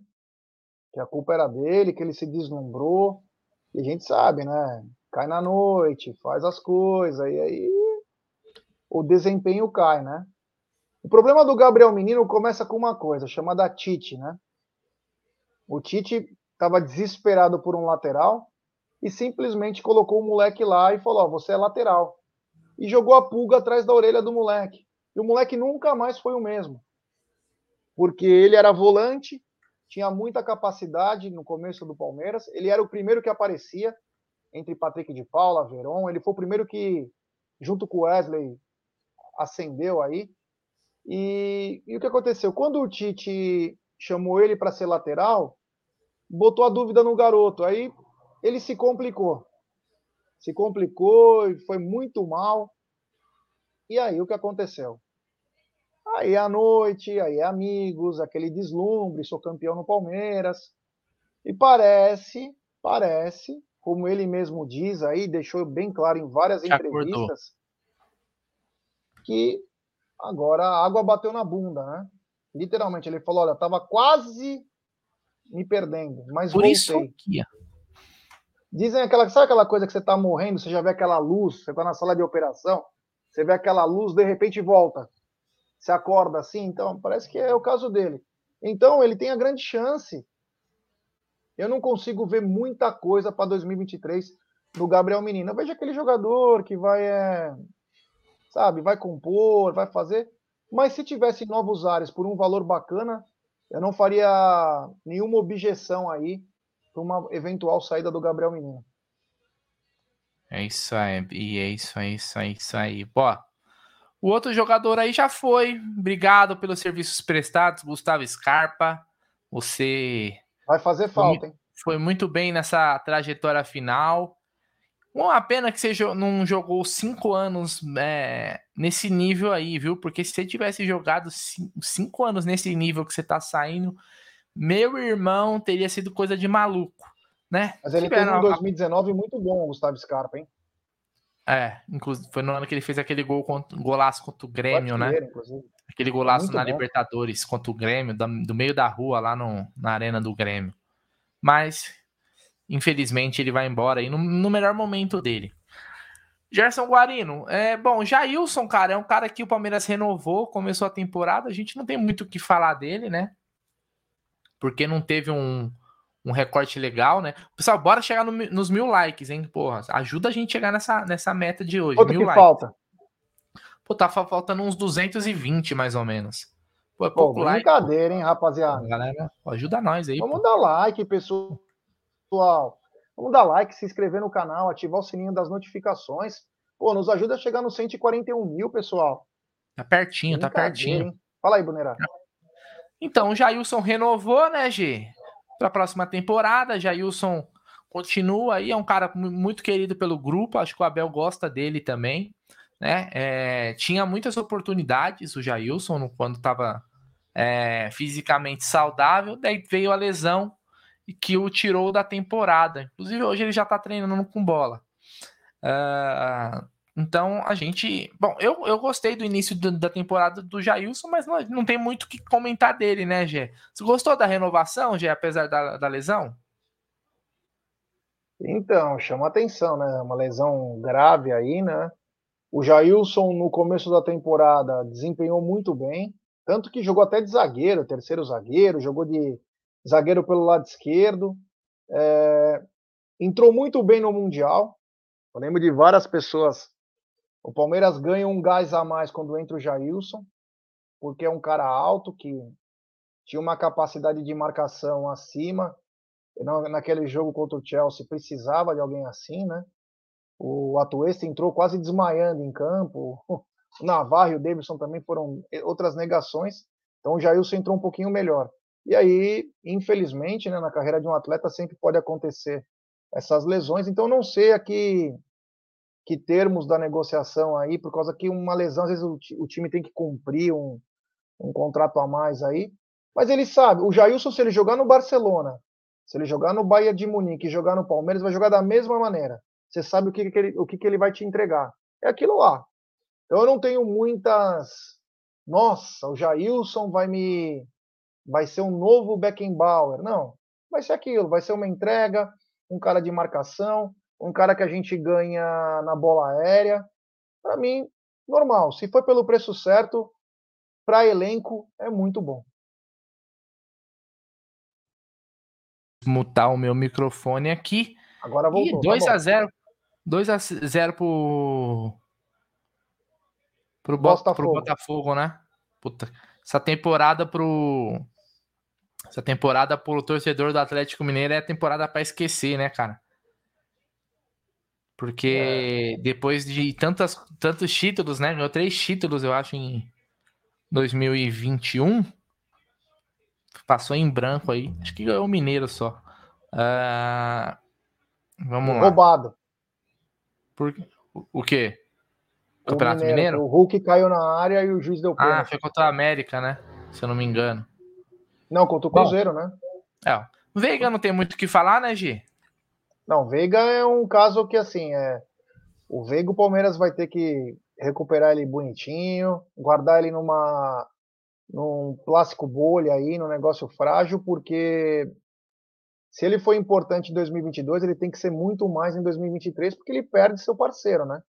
Que a culpa era dele, que ele se deslumbrou. E a gente sabe, né? cai na noite, faz as coisas, e aí o desempenho cai, né? O problema do Gabriel Menino começa com uma coisa chamada Tite, né? O Tite estava desesperado por um lateral e simplesmente colocou o moleque lá e falou: você é lateral. E jogou a pulga atrás da orelha do moleque. E o moleque nunca mais foi o mesmo. Porque ele era volante, tinha muita capacidade no começo do Palmeiras, ele era o primeiro que aparecia, entre Patrick de Paula, Veron. Ele foi o primeiro que, junto com Wesley, acendeu aí. E, e o que aconteceu? Quando o Tite chamou ele para ser lateral, botou a dúvida no garoto. Aí ele se complicou. Se complicou e foi muito mal. E aí o que aconteceu? Aí à noite, aí amigos, aquele deslumbre, sou campeão no Palmeiras. E parece, parece como ele mesmo diz aí, deixou bem claro em várias Já entrevistas, acordou. que agora a água bateu na bunda, né? Literalmente, ele falou: olha, tava quase me perdendo, mas Por voltei. isso que... Dizem aquela, sabe aquela coisa que você tá morrendo, você já vê aquela luz, você tá na sala de operação, você vê aquela luz, de repente volta. Você acorda assim, então parece que é o caso dele. Então ele tem a grande chance. Eu não consigo ver muita coisa para 2023 no Gabriel Menino. Eu vejo aquele jogador que vai, é, sabe, vai compor, vai fazer. Mas se tivesse novos ares por um valor bacana, eu não faria nenhuma objeção aí para uma eventual saída do Gabriel Menino. É isso aí, e é isso aí, isso aí, isso aí. O outro jogador aí já foi. Obrigado pelos serviços prestados, Gustavo Scarpa. Você. Vai fazer falta, foi, hein? Foi muito bem nessa trajetória final. Uma pena que você não jogou cinco anos é, nesse nível aí, viu? Porque se você tivesse jogado cinco anos nesse nível que você tá saindo, meu irmão teria sido coisa de maluco, né? Mas ele teve um 2019 muito bom, o Gustavo Scarpa, hein? É, inclusive foi no ano que ele fez aquele gol contra, golaço contra o Grêmio, né? Inclusive. Aquele golaço muito na bom. Libertadores contra o Grêmio, do meio da rua lá no, na arena do Grêmio. Mas Infelizmente, ele vai embora aí no, no melhor momento dele. Gerson Guarino, é bom. Jailson, cara, é um cara que o Palmeiras renovou, começou a temporada. A gente não tem muito o que falar dele, né? Porque não teve um, um recorte legal, né? Pessoal, bora chegar no, nos mil likes, hein? Porra, ajuda a gente a chegar nessa, nessa meta de hoje. Quanto mil que likes. falta? Pô, tá faltando uns 220 mais ou menos. Pô, é Pô brincadeira, like. hein, rapaziada? Galera, ajuda nós aí. Vamos pô. dar like, pessoal pessoal. Vamos dar like, se inscrever no canal, ativar o sininho das notificações. Pô, nos ajuda a chegar nos 141 mil, pessoal. Tá pertinho, tá pertinho. Hein? Fala aí, Bonera. Então, o Jailson renovou, né, G? Para a próxima temporada. Jailson continua aí, é um cara muito querido pelo grupo. Acho que o Abel gosta dele também. Né? É, tinha muitas oportunidades o Jailson quando estava é, fisicamente saudável. Daí veio a lesão e que o tirou da temporada. Inclusive, hoje ele já está treinando com bola. Uh, então, a gente. Bom, eu, eu gostei do início do, da temporada do Jailson, mas não, não tem muito o que comentar dele, né, Gé? Você gostou da renovação, Gé, apesar da, da lesão? Então, chama atenção, né? Uma lesão grave aí, né? O Jailson, no começo da temporada, desempenhou muito bem, tanto que jogou até de zagueiro, terceiro zagueiro, jogou de zagueiro pelo lado esquerdo. É, entrou muito bem no Mundial. Eu lembro de várias pessoas. O Palmeiras ganha um gás a mais quando entra o Jailson, porque é um cara alto que tinha uma capacidade de marcação acima. Naquele jogo contra o Chelsea precisava de alguém assim, né? O Atuesta entrou quase desmaiando em campo. O Navarro e o Davidson também foram outras negações. Então o Jailson entrou um pouquinho melhor. E aí, infelizmente, né, na carreira de um atleta sempre pode acontecer essas lesões. Então, não sei aqui que termos da negociação aí, por causa que uma lesão, às vezes o, o time tem que cumprir um, um contrato a mais aí. Mas ele sabe, o Jailson, se ele jogar no Barcelona, se ele jogar no Bahia de Munique jogar no Palmeiras, vai jogar da mesma maneira. Você sabe o que, que, ele, o que, que ele vai te entregar. É aquilo lá. Então eu não tenho muitas. Nossa, o Jailson vai me vai ser um novo Beckenbauer. Não, vai ser aquilo, vai ser uma entrega, um cara de marcação, um cara que a gente ganha na bola aérea. Para mim, normal. Se foi pelo preço certo, para elenco é muito bom. Mutar o meu microfone aqui. Agora voltou. 2 tá a 0 2 a 0 pro pro Botafogo. pro Botafogo, né? Puta, essa temporada pro essa temporada pro torcedor do Atlético Mineiro é a temporada para esquecer, né, cara? Porque é. depois de tantas, tantos títulos, né? Ganhou três títulos, eu acho, em 2021. Passou em branco aí. Acho que ganhou o Mineiro só. Uh, vamos lá. Roubado. Por, o, o quê? O Campeonato Mineiro, Mineiro? O Hulk caiu na área e o juiz deu pênalti. Ah, foi contra a América, né? Se eu não me engano. Não, contra o Cruzeiro, Bom, né? É. Veiga não tem muito o que falar, né, Gi? Não, Veiga é um caso que assim é o Veiga o Palmeiras vai ter que recuperar ele bonitinho, guardar ele numa num plástico bolha aí, num negócio frágil, porque se ele foi importante em 2022, ele tem que ser muito mais em 2023, porque ele perde seu parceiro, né?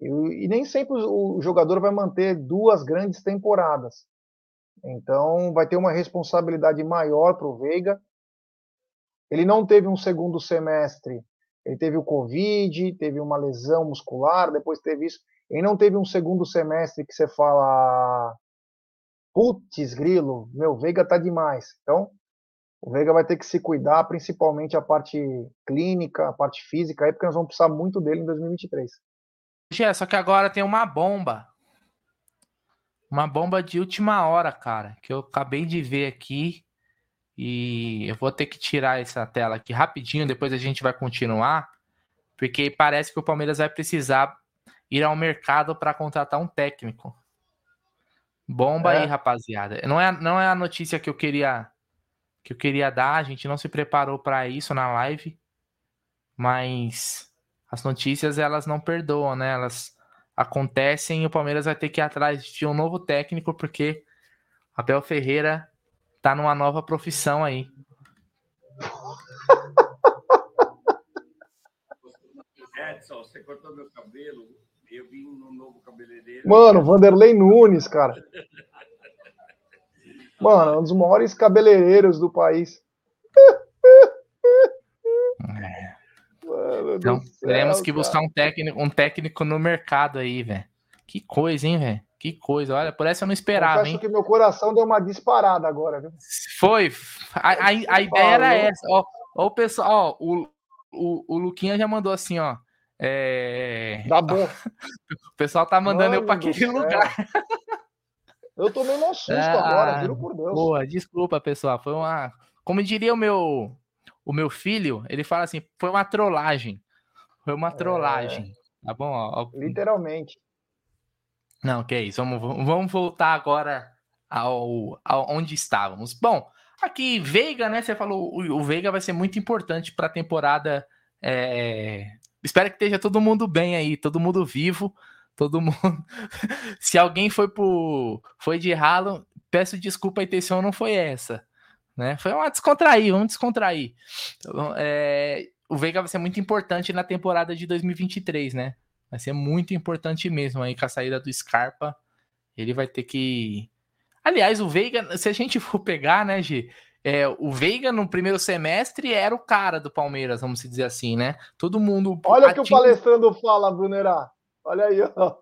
E, e nem sempre o, o jogador vai manter duas grandes temporadas. Então, vai ter uma responsabilidade maior para o Veiga. Ele não teve um segundo semestre. Ele teve o Covid, teve uma lesão muscular, depois teve isso. Ele não teve um segundo semestre que você fala, putz, grilo, meu, Veiga tá demais. Então, o Veiga vai ter que se cuidar, principalmente a parte clínica, a parte física, aí, porque nós vamos precisar muito dele em 2023. Gé, só que agora tem uma bomba uma bomba de última hora, cara, que eu acabei de ver aqui. E eu vou ter que tirar essa tela aqui rapidinho, depois a gente vai continuar, porque parece que o Palmeiras vai precisar ir ao mercado para contratar um técnico. Bomba é. aí, rapaziada. Não é, não é a notícia que eu queria que eu queria dar, a gente não se preparou para isso na live, mas as notícias elas não perdoam, né? Elas acontecem e o Palmeiras vai ter que ir atrás de um novo técnico, porque Abel Ferreira tá numa nova profissão aí. Edson, você cortou meu cabelo, eu vim no novo cabeleireiro. Mano, Vanderlei Nunes, cara. Mano, um dos maiores cabeleireiros do país. Então, céu, teremos que buscar um técnico, um técnico no mercado aí, velho. Que coisa, hein, velho? Que coisa. Olha, por essa eu não esperava, Confesso hein? que meu coração deu uma disparada agora, viu? Foi. A, a, a ideia era essa. Ó, ó, o pessoal, ó, o, o, o Luquinha já mandou assim, ó. É... Tá bom. o pessoal tá mandando Mano eu para aquele lugar. Eu tomei um susto ah, agora, juro por Deus. Boa, desculpa, pessoal. Foi uma. Como diria o meu o meu filho, ele fala assim: foi uma trollagem. Foi uma trollagem. É... Tá bom? Ó, Literalmente. Não, que é isso. Vamos, vamos voltar agora ao, ao onde estávamos. Bom, aqui, Veiga, né? Você falou, o, o Veiga vai ser muito importante para a temporada. É... Espero que esteja todo mundo bem aí, todo mundo vivo, todo mundo. Se alguém foi pro, foi de ralo, peço desculpa, a intenção não foi essa né? Foi uma descontrair, vamos descontrair. Então, é, o Veiga vai ser muito importante na temporada de 2023, né? Vai ser muito importante mesmo aí com a saída do Scarpa. Ele vai ter que. Aliás, o Veiga, se a gente for pegar, né, Gi? É, o Veiga no primeiro semestre era o cara do Palmeiras, vamos dizer assim, né? Todo mundo. Olha o que o palestrando fala, Brunerá. Olha aí, ó.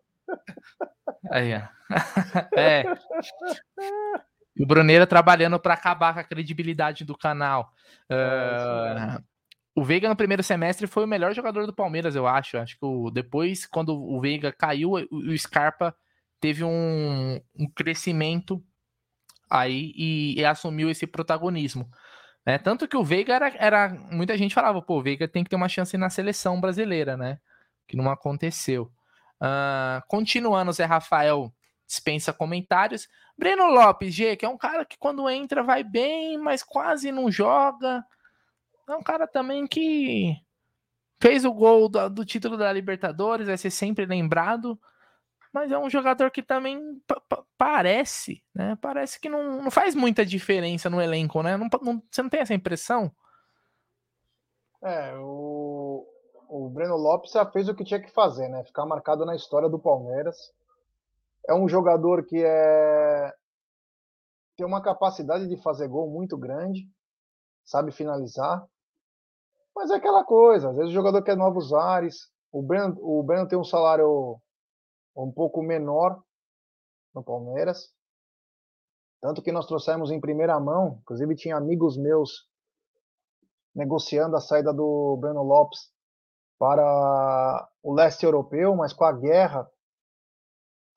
Aí, ó. é. O Bruneira trabalhando para acabar com a credibilidade do canal. Uh, o Veiga no primeiro semestre foi o melhor jogador do Palmeiras, eu acho. Acho que o, depois, quando o Veiga caiu, o, o Scarpa teve um, um crescimento aí e, e, assumiu esse protagonismo. Né? Tanto que o Veiga era, era. Muita gente falava, pô, o Veiga tem que ter uma chance na seleção brasileira, né? Que não aconteceu. Uh, continuando, o Zé Rafael dispensa comentários. Breno Lopes, G, que é um cara que quando entra vai bem, mas quase não joga. É um cara também que fez o gol do, do título da Libertadores, vai ser sempre lembrado. Mas é um jogador que também parece, né? Parece que não, não faz muita diferença no elenco, né? Não, não, você não tem essa impressão? É, o, o Breno Lopes já fez o que tinha que fazer, né? Ficar marcado na história do Palmeiras é um jogador que é tem uma capacidade de fazer gol muito grande, sabe finalizar. Mas é aquela coisa, às vezes o jogador quer novos ares. O Breno, o Breno tem um salário um pouco menor no Palmeiras. Tanto que nós trouxemos em primeira mão, inclusive tinha amigos meus negociando a saída do Breno Lopes para o leste europeu, mas com a guerra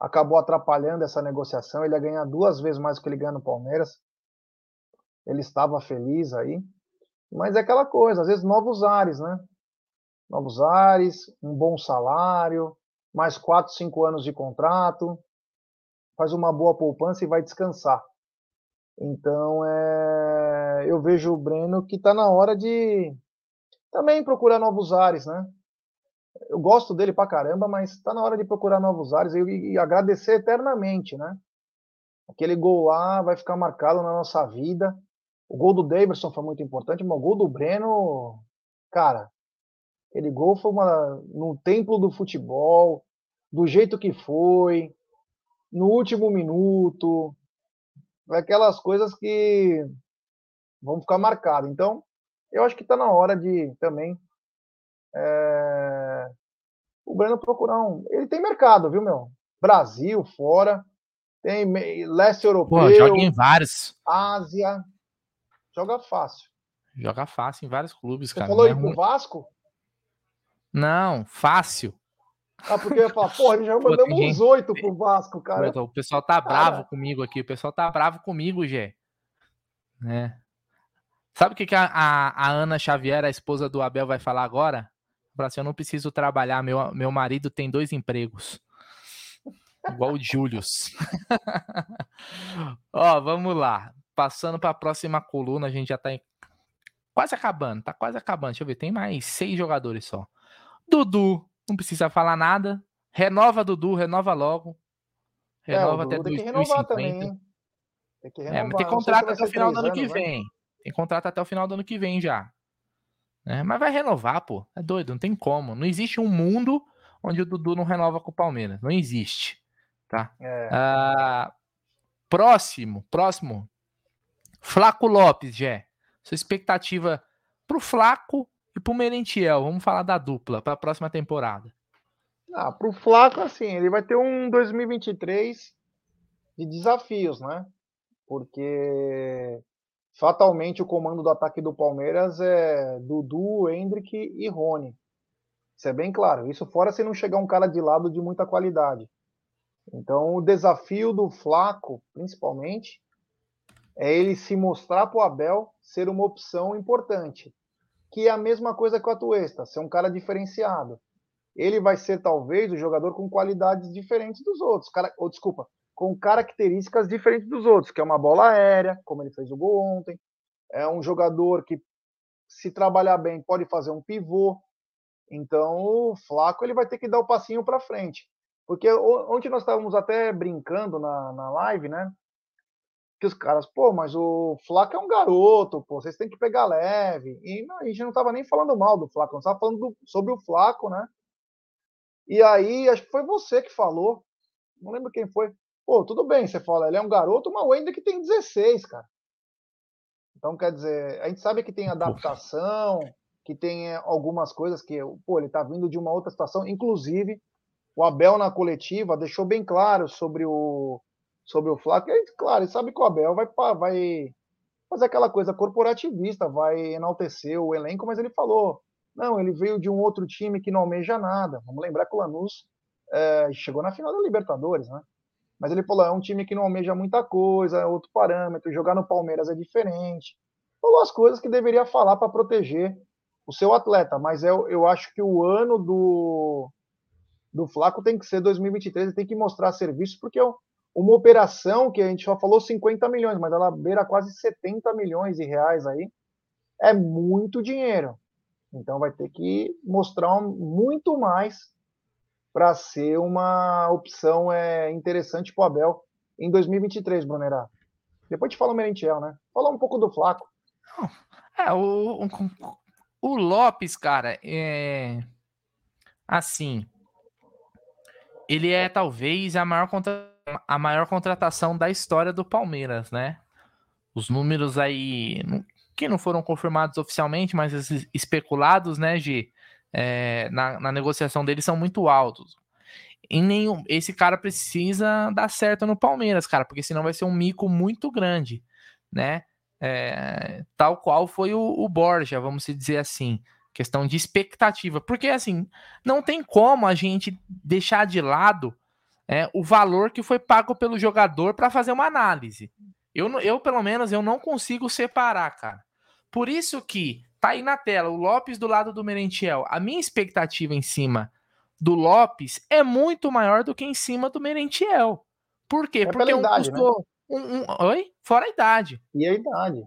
acabou atrapalhando essa negociação. Ele ia ganhar duas vezes mais do que ele ganha no Palmeiras. Ele estava feliz aí. Mas é aquela coisa, às vezes novos ares, né? Novos ares, um bom salário, mais quatro, cinco anos de contrato, faz uma boa poupança e vai descansar. Então, é... eu vejo o Breno que está na hora de, também procurar novos ares, né? Eu gosto dele pra caramba, mas está na hora de procurar novos ares e, e agradecer eternamente, né? Aquele gol lá vai ficar marcado na nossa vida. O gol do Davidson foi muito importante, mas o gol do Breno, cara, aquele gol foi uma, no templo do futebol, do jeito que foi, no último minuto, aquelas coisas que vão ficar marcadas. Então, eu acho que está na hora de também é, o Breno procurar um. Ele tem mercado, viu, meu? Brasil, fora. Tem leste europeu. Pô, joga em vários. Ásia. Joga fácil. Joga fácil em vários clubes, Você cara. Você falou aí é pro Vasco? Não, fácil. Ah, porque eu ia falar, porra, já mandamos uns oito pro Vasco, cara. o pessoal tá bravo cara. comigo aqui, o pessoal tá bravo comigo, Gê. Né? Sabe o que, que a, a, a, Ana Xavier, a esposa do Abel, vai falar agora? Fala assim, eu não preciso trabalhar, meu, meu marido tem dois empregos. Igual o Julius. Ó, vamos lá. Passando para a próxima coluna, a gente já tá em... quase acabando, tá quase acabando. Deixa eu ver, tem mais seis jogadores só. Dudu, não precisa falar nada. Renova Dudu, renova logo. Renova é, até 2050. Também, tem que renovar. É, mas tem contrato até o final do ano que vem. Né? Tem contrato até o final do ano que vem já. É, mas vai renovar, pô. É doido, não tem como. Não existe um mundo onde o Dudu não renova com o Palmeiras. Não existe. Tá? É. Ah, próximo, próximo. Flaco Lopes, Jé. Sua expectativa pro Flaco e pro Merentiel. Vamos falar da dupla para a próxima temporada. Ah, pro Flaco, assim, ele vai ter um 2023 de desafios, né? Porque fatalmente o comando do ataque do Palmeiras é Dudu, Hendrick e Rony. Isso é bem claro. Isso fora se não chegar um cara de lado de muita qualidade. Então, o desafio do Flaco, principalmente, é ele se mostrar para o Abel ser uma opção importante, que é a mesma coisa que o Atuesta, ser um cara diferenciado. Ele vai ser talvez o jogador com qualidades diferentes dos outros, cara, desculpa, com características diferentes dos outros, que é uma bola aérea, como ele fez o gol ontem, é um jogador que, se trabalhar bem, pode fazer um pivô. Então, o Flaco ele vai ter que dar o passinho para frente. Porque ontem nós estávamos até brincando na, na live, né? Que os caras, pô, mas o Flaco é um garoto, pô, vocês têm que pegar leve. E não, a gente não estava nem falando mal do Flaco, nós estava falando do, sobre o Flaco, né? E aí, acho que foi você que falou, não lembro quem foi. Pô, tudo bem, você fala, ele é um garoto, mas o Ender que tem 16, cara. Então, quer dizer, a gente sabe que tem adaptação, que tem eh, algumas coisas que, pô, ele tá vindo de uma outra situação. Inclusive, o Abel na coletiva deixou bem claro sobre o sobre o Flávio. E, claro, ele sabe que o Abel vai, vai fazer aquela coisa corporativista, vai enaltecer o elenco, mas ele falou, não, ele veio de um outro time que não almeja nada. Vamos lembrar que o Lanús é, chegou na final da Libertadores, né? Mas ele falou: é um time que não almeja muita coisa, é outro parâmetro, jogar no Palmeiras é diferente. Falou as coisas que deveria falar para proteger o seu atleta, mas eu, eu acho que o ano do, do Flaco tem que ser 2023, ele tem que mostrar serviço, porque é uma operação que a gente só falou 50 milhões, mas ela beira quase 70 milhões de reais aí, é muito dinheiro. Então vai ter que mostrar muito mais para ser uma opção é, interessante para o Abel em 2023, Brunerá. Depois te fala o Merentiel, né? Fala um pouco do Flaco. É, o, o, o Lopes, cara, é assim. Ele é talvez a maior, contra... a maior contratação da história do Palmeiras, né? Os números aí, que não foram confirmados oficialmente, mas especulados, né, de é, na, na, negociação dele são muito altos. Em nenhum, esse cara precisa dar certo no Palmeiras, cara, porque senão vai ser um mico muito grande, né? É, tal qual foi o, o Borja, vamos dizer assim, questão de expectativa, porque assim não tem como a gente deixar de lado é, o valor que foi pago pelo jogador para fazer uma análise. Eu, eu, pelo menos, eu não consigo separar, cara. Por isso que Tá aí na tela, o Lopes do lado do Merentiel. A minha expectativa em cima do Lopes é muito maior do que em cima do Merentiel. Por quê? É Porque um idade, custou né? um, um, Oi? Fora a idade. E a idade.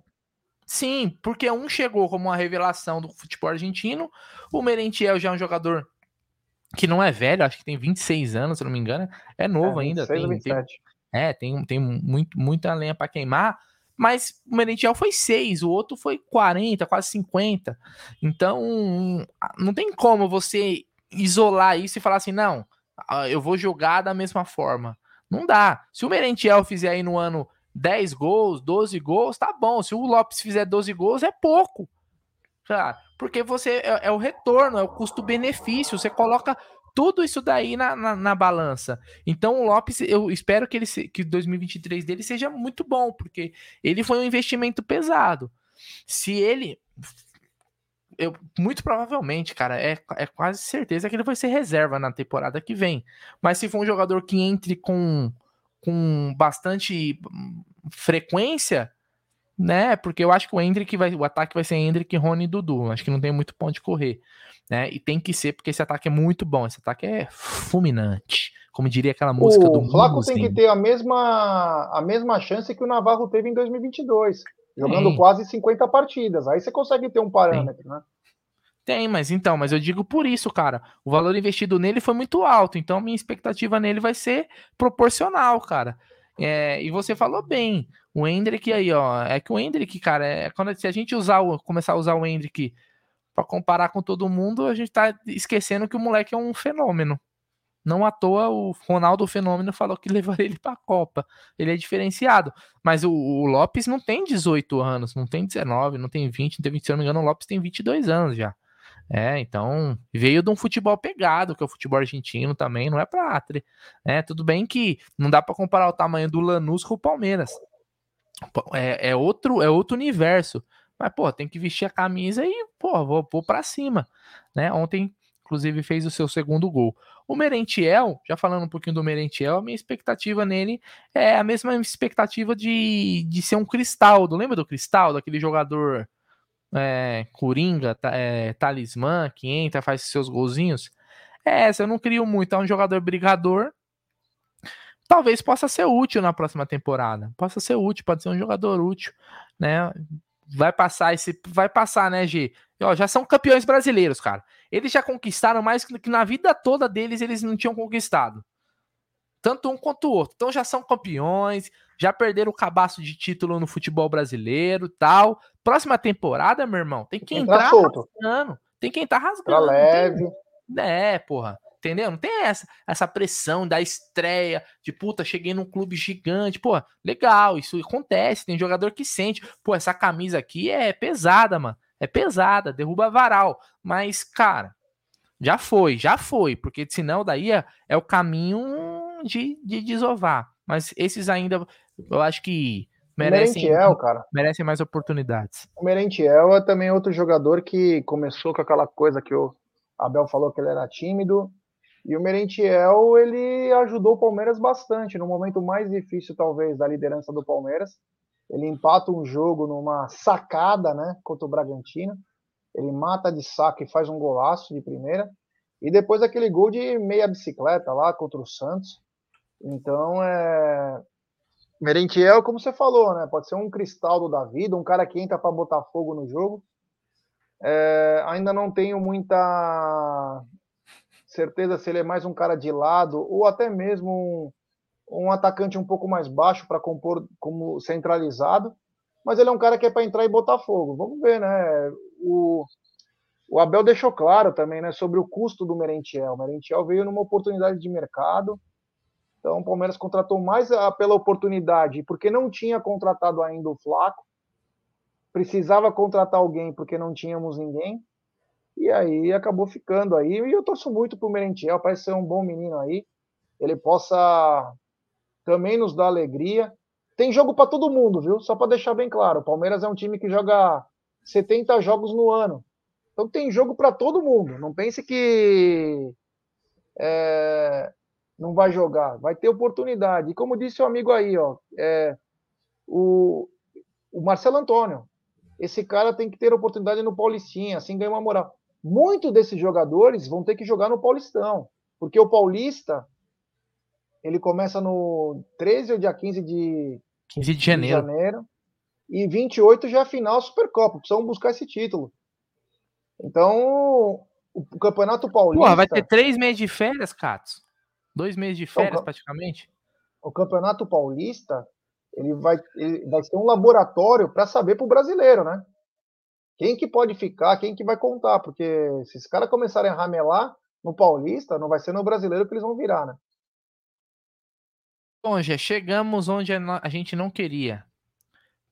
Sim, porque um chegou como uma revelação do futebol argentino, o Merentiel já é um jogador que não é velho, acho que tem 26 anos, se não me engano, é novo é, ainda. Tem, tem, é, tem, tem muito, muita lenha para queimar, mas o Merentiel foi 6, o outro foi 40, quase 50. Então, não tem como você isolar isso e falar assim, não, eu vou jogar da mesma forma. Não dá. Se o Merentiel fizer aí no ano 10 gols, 12 gols, tá bom. Se o Lopes fizer 12 gols, é pouco. Cara, porque você é, é o retorno, é o custo-benefício. Você coloca tudo isso daí na, na, na, balança. Então o Lopes, eu espero que ele que 2023 dele seja muito bom, porque ele foi um investimento pesado. Se ele eu muito provavelmente, cara, é, é quase certeza que ele vai ser reserva na temporada que vem. Mas se for um jogador que entre com com bastante frequência, né? Porque eu acho que o Hendrick vai, o ataque vai ser Hendrick, Rony e Dudu. Acho que não tem muito ponto de correr né? E tem que ser, porque esse ataque é muito bom. Esse ataque é fulminante. Como diria aquela música o do O Flaco tem que ter a mesma, a mesma chance que o Navarro teve em 2022, jogando quase 50 partidas. Aí você consegue ter um parâmetro, né? Tem, mas então, mas eu digo por isso, cara. O valor investido nele foi muito alto, então minha expectativa nele vai ser proporcional, cara. É, e você falou bem, o Hendrick aí, ó, é que o Hendrick, cara, é quando se a gente usar o, começar a usar o Hendrick para comparar com todo mundo, a gente tá esquecendo que o moleque é um fenômeno. Não à toa o Ronaldo Fenômeno falou que levaria ele para a Copa. Ele é diferenciado. Mas o, o, Lopes não tem 18 anos, não tem 19, não tem 20, não tem 20, se não me engano, o Lopes tem 22 anos já. É, então veio de um futebol pegado, que é o futebol argentino também, não é para é Tudo bem que não dá para comparar o tamanho do Lanús com o Palmeiras. É, é, outro, é outro universo. Mas, pô, tem que vestir a camisa e, pô, vou pôr pra cima, né? Ontem, inclusive, fez o seu segundo gol. O Merentiel, já falando um pouquinho do Merentiel, a minha expectativa nele é a mesma expectativa de, de ser um Cristaldo. Lembra do Cristaldo, aquele jogador é, coringa, é, talismã, que entra, faz seus golzinhos? É essa, eu não crio muito. É um jogador brigador. Talvez possa ser útil na próxima temporada. Possa ser útil, pode ser um jogador útil, né? Vai passar esse. Vai passar, né, G? Ó, já são campeões brasileiros, cara. Eles já conquistaram mais que na vida toda deles eles não tinham conquistado. Tanto um quanto o outro. Então já são campeões, já perderam o cabaço de título no futebol brasileiro tal. Próxima temporada, meu irmão, tem que entrar, entrar rasgando. Tem que entrar rasgando. Pra leve. Tem... É, porra. Entendeu? Não tem essa, essa pressão da estreia, de puta, cheguei num clube gigante. Pô, legal, isso acontece. Tem jogador que sente, pô, essa camisa aqui é pesada, mano. É pesada, derruba varal. Mas, cara, já foi, já foi. Porque senão daí é, é o caminho de, de desovar. Mas esses ainda, eu acho que merecem, Merentiel, cara. merecem mais oportunidades. O Merentiel é também outro jogador que começou com aquela coisa que o Abel falou que ele era tímido e o Merentiel, ele ajudou o Palmeiras bastante, no momento mais difícil, talvez, da liderança do Palmeiras. Ele empata um jogo numa sacada, né, contra o Bragantino. Ele mata de saco e faz um golaço de primeira. E depois aquele gol de meia bicicleta lá contra o Santos. Então, é. Merentiel, como você falou, né? Pode ser um cristaldo da vida, um cara que entra para botar fogo no jogo. É, ainda não tenho muita certeza se ele é mais um cara de lado ou até mesmo um, um atacante um pouco mais baixo para compor como centralizado, mas ele é um cara que é para entrar e botar fogo. Vamos ver, né? O, o Abel deixou claro também, né, sobre o custo do Merentiel. O Merentiel veio numa oportunidade de mercado, então o Palmeiras contratou mais pela oportunidade, porque não tinha contratado ainda o Flaco, precisava contratar alguém porque não tínhamos ninguém. E aí acabou ficando aí. E eu torço muito pro Merentiel, parece ser um bom menino aí. Ele possa também nos dar alegria. Tem jogo para todo mundo, viu? Só para deixar bem claro. O Palmeiras é um time que joga 70 jogos no ano. Então tem jogo para todo mundo. Não pense que é, não vai jogar. Vai ter oportunidade. E como disse o amigo aí, ó, é, o, o Marcelo Antônio. Esse cara tem que ter oportunidade no Paulistinha, assim ganha uma moral. Muitos desses jogadores vão ter que jogar no Paulistão, porque o Paulista ele começa no 13 ou dia 15 de, 15 de janeiro. de janeiro. e 28 já é final Supercopa. Precisam buscar esse título. Então, o Campeonato Paulista. Porra, vai ter três meses de férias, Catos. Dois meses de férias, então, praticamente. O Campeonato Paulista ele vai, ele vai ser um laboratório para saber para o brasileiro, né? Quem que pode ficar, quem que vai contar, porque se esses caras começarem a ramelar no Paulista, não vai ser no brasileiro que eles vão virar, né? Bom, já chegamos onde a gente não queria,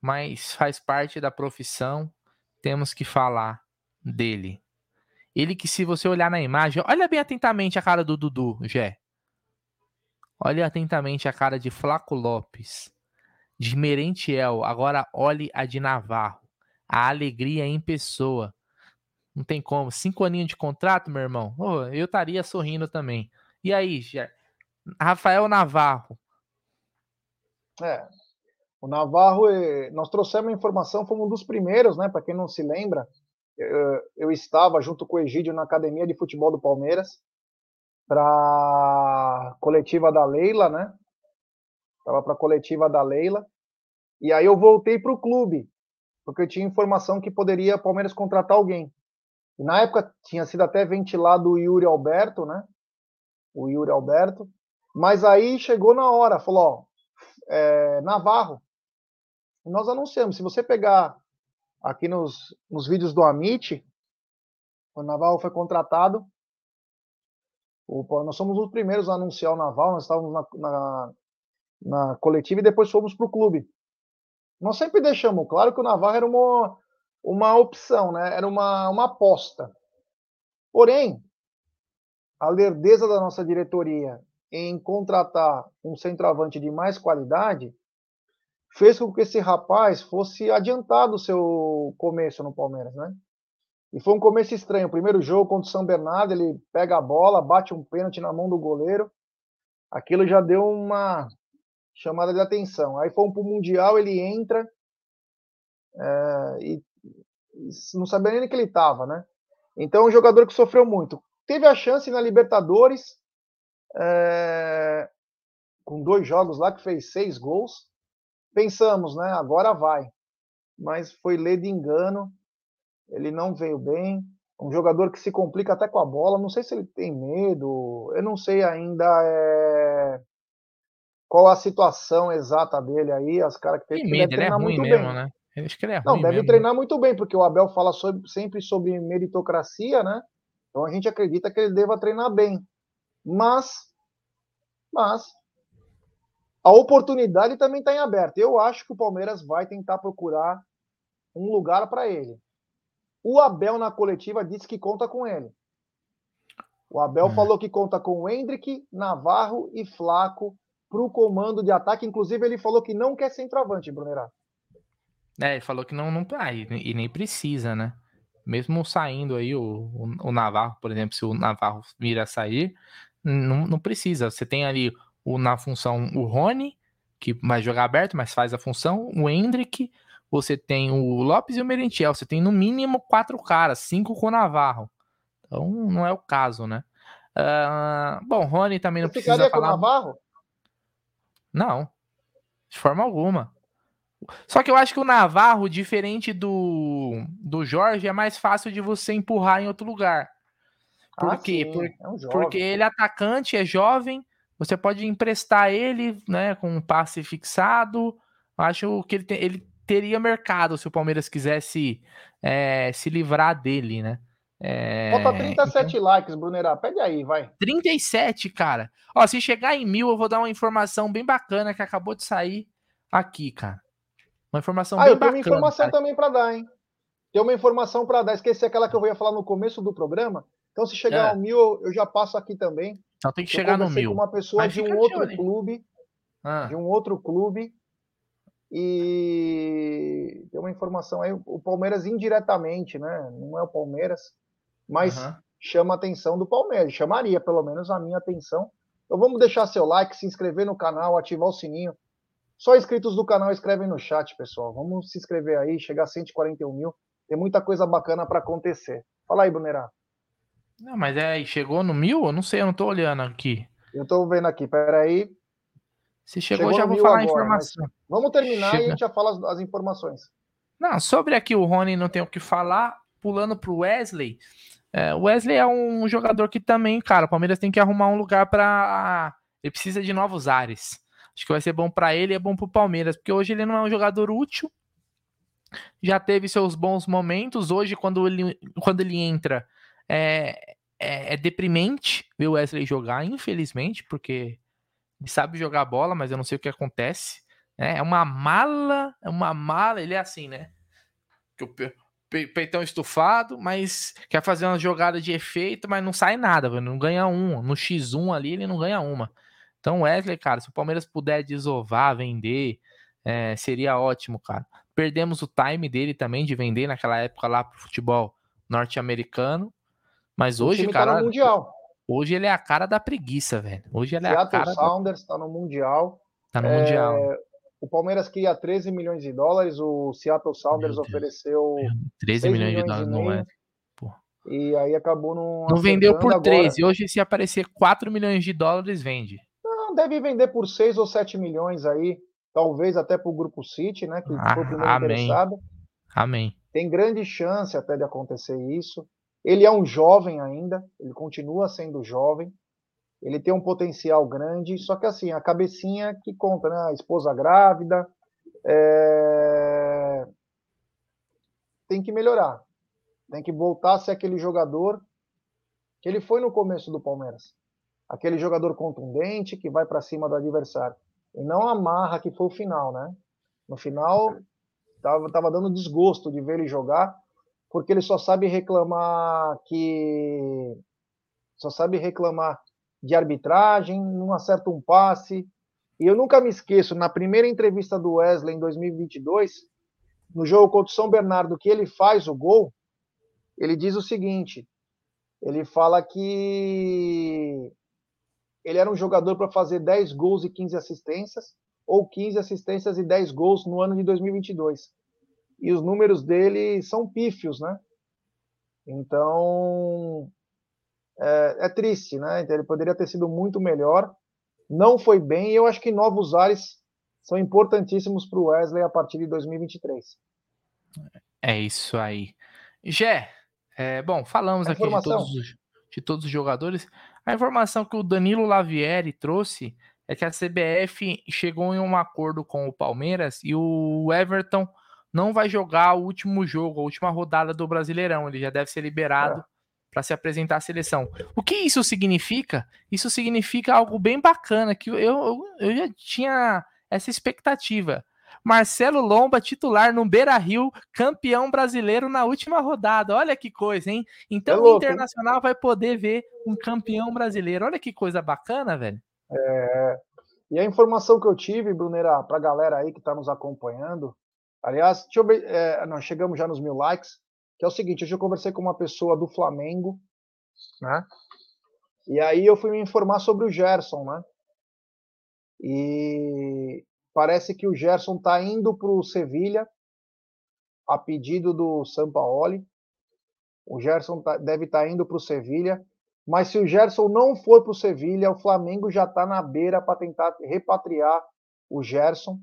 mas faz parte da profissão, temos que falar dele. Ele que, se você olhar na imagem, olha bem atentamente a cara do Dudu, Gé. Olhe atentamente a cara de Flaco Lopes, de Merentiel. Agora olhe a de Navarro. A alegria em pessoa. Não tem como. Cinco aninhos de contrato, meu irmão. Oh, eu estaria sorrindo também. E aí? Rafael Navarro. É. O Navarro, eh, nós trouxemos a informação, fomos um dos primeiros, né? Para quem não se lembra, eu, eu estava junto com o Egídio na academia de futebol do Palmeiras para coletiva da Leila, né? Tava para coletiva da Leila. E aí eu voltei para o clube, porque eu tinha informação que poderia Palmeiras contratar alguém. E na época tinha sido até ventilado o Yuri Alberto, né? O Yuri Alberto. Mas aí chegou na hora, falou, ó, é, Navarro. Nós anunciamos, se você pegar aqui nos, nos vídeos do Amit, o Naval foi contratado. O, nós somos os primeiros a anunciar o Naval, nós estávamos na, na, na coletiva e depois fomos para o clube. Nós sempre deixamos claro que o Navarro era uma, uma opção, né? era uma, uma aposta. Porém, a lerdeza da nossa diretoria em contratar um centroavante de mais qualidade fez com que esse rapaz fosse adiantado o seu começo no Palmeiras, né? E foi um começo estranho. O primeiro jogo contra o São Bernardo, ele pega a bola, bate um pênalti na mão do goleiro. Aquilo já deu uma chamada de atenção. Aí fomos para o Mundial, ele entra é, e, e não sabia nem que ele estava, né? Então, é um jogador que sofreu muito. Teve a chance na Libertadores, é, com dois jogos lá, que fez seis gols pensamos, né? Agora vai. Mas foi ler de engano. Ele não veio bem. Um jogador que se complica até com a bola. Não sei se ele tem medo. Eu não sei ainda é... qual a situação exata dele aí. As características. Tem medo, ele é ruim mesmo, bem. né? Eu acho que ele é não, deve mesmo. treinar muito bem, porque o Abel fala sobre, sempre sobre meritocracia, né? Então a gente acredita que ele deva treinar bem. Mas, mas a oportunidade também está em aberto. Eu acho que o Palmeiras vai tentar procurar um lugar para ele. O Abel na coletiva disse que conta com ele. O Abel hum. falou que conta com o Hendrick, Navarro e Flaco para o comando de ataque. Inclusive, ele falou que não quer centroavante, Brunerá. É, ele falou que não, não ah, e, e nem precisa, né? Mesmo saindo aí o, o, o, Navarro, por exemplo, se o Navarro vir a sair, não, não precisa. Você tem ali o, na função o Rony, que vai jogar aberto, mas faz a função, o Hendrick, você tem o Lopes e o Merentiel, você tem no mínimo quatro caras, cinco com o Navarro. Então não é o caso, né? Uh, bom, Rony também não você precisa falar. Com o Navarro? Não, de forma alguma. Só que eu acho que o Navarro, diferente do, do Jorge, é mais fácil de você empurrar em outro lugar. Por ah, quê? Sim, Por, é um porque ele é atacante, é jovem, você pode emprestar ele, né, com um passe fixado. Acho que ele, te, ele teria mercado se o Palmeiras quisesse é, se livrar dele, né? É, Falta 37 então... likes, Brunerá. Pede aí, vai. 37, cara. Ó, se chegar em mil, eu vou dar uma informação bem bacana que acabou de sair aqui, cara. Uma informação ah, bem bacana. Ah, eu tenho uma informação cara. também para dar, hein? Tem uma informação para dar. Esqueci aquela que eu ia falar no começo do programa. Então, se chegar é. ao mil, eu já passo aqui também. Só tem que eu chegar no mil. com uma pessoa de um outro clube, ah. de um outro clube, e tem uma informação aí, o Palmeiras indiretamente, né? Não é o Palmeiras, mas uhum. chama a atenção do Palmeiras, chamaria pelo menos a minha atenção. Então vamos deixar seu like, se inscrever no canal, ativar o sininho. Só inscritos do canal escrevem no chat, pessoal. Vamos se inscrever aí, chegar a 141 mil. Tem muita coisa bacana para acontecer. Fala aí, Brunerá. Não, mas é, chegou no mil? Eu não sei, eu não tô olhando aqui. Eu tô vendo aqui, peraí. Se chegou, chegou já vou falar a informação. Vamos terminar Chega. e a gente já fala as, as, informações. Não, sobre aqui o Rony não tem o que falar. Pulando pro Wesley. É, o Wesley é um jogador que também, cara, o Palmeiras tem que arrumar um lugar para. Ele precisa de novos ares. Acho que vai ser bom para ele e é bom pro Palmeiras, porque hoje ele não é um jogador útil. Já teve seus bons momentos. Hoje, quando ele, quando ele entra, é, é, é deprimente ver o Wesley jogar, infelizmente, porque ele sabe jogar bola, mas eu não sei o que acontece. Né? É uma mala, é uma mala. Ele é assim, né? Que o peitão estufado, mas quer fazer uma jogada de efeito, mas não sai nada, não ganha um. No X1 ali, ele não ganha uma. Então, Wesley, cara, se o Palmeiras puder desovar, vender, é, seria ótimo, cara. Perdemos o time dele também de vender naquela época lá pro futebol norte-americano. Mas hoje, cara. Tá no mundial. Hoje ele é a cara da preguiça, velho. Hoje ele é Seattle a cara. O Sounders da... tá no Mundial. Tá no é... Mundial. O Palmeiras queria 13 milhões de dólares, o Seattle Sounders ofereceu 13 milhões, milhões, de dólares, não é? E aí acabou não. Não vendeu por 13. Agora. Hoje, se aparecer 4 milhões de dólares, vende. Não, deve vender por 6 ou 7 milhões aí. Talvez até para o Grupo City, né? Que ah, foi o primeiro amém. interessado. Amém. Tem grande chance até de acontecer isso. Ele é um jovem ainda, ele continua sendo jovem. Ele tem um potencial grande, só que assim, a cabecinha que conta, né? A esposa grávida. É... Tem que melhorar. Tem que voltar a ser aquele jogador que ele foi no começo do Palmeiras. Aquele jogador contundente que vai para cima do adversário. E não amarra que foi o final, né? No final, tava, tava dando desgosto de ver ele jogar, porque ele só sabe reclamar que. Só sabe reclamar de arbitragem, não acerta um passe. E eu nunca me esqueço, na primeira entrevista do Wesley em 2022, no jogo contra o São Bernardo, que ele faz o gol, ele diz o seguinte: ele fala que ele era um jogador para fazer 10 gols e 15 assistências, ou 15 assistências e 10 gols no ano de 2022. E os números dele são pífios, né? Então, é, é triste, né? Então, ele poderia ter sido muito melhor. Não foi bem, e eu acho que novos ares são importantíssimos para o Wesley a partir de 2023. É isso aí. Gé, é, bom, falamos aqui de todos, os, de todos os jogadores. A informação que o Danilo Lavieri trouxe é que a CBF chegou em um acordo com o Palmeiras e o Everton não vai jogar o último jogo, a última rodada do Brasileirão. Ele já deve ser liberado é. Para se apresentar à seleção. O que isso significa? Isso significa algo bem bacana, que eu, eu, eu já tinha essa expectativa. Marcelo Lomba, titular no Beira Rio, campeão brasileiro na última rodada. Olha que coisa, hein? Então é louco, o Internacional hein? vai poder ver um campeão brasileiro. Olha que coisa bacana, velho. É, e a informação que eu tive, Brunera, para a galera aí que está nos acompanhando, aliás, eu, é, nós chegamos já nos mil likes, que é o seguinte, hoje eu conversei com uma pessoa do Flamengo, né? E aí eu fui me informar sobre o Gerson, né? E parece que o Gerson está indo para o Sevilha a pedido do Sampaoli. O Gerson tá, deve estar tá indo para o Sevilha. Mas se o Gerson não for para o Sevilha, o Flamengo já está na beira para tentar repatriar o Gerson.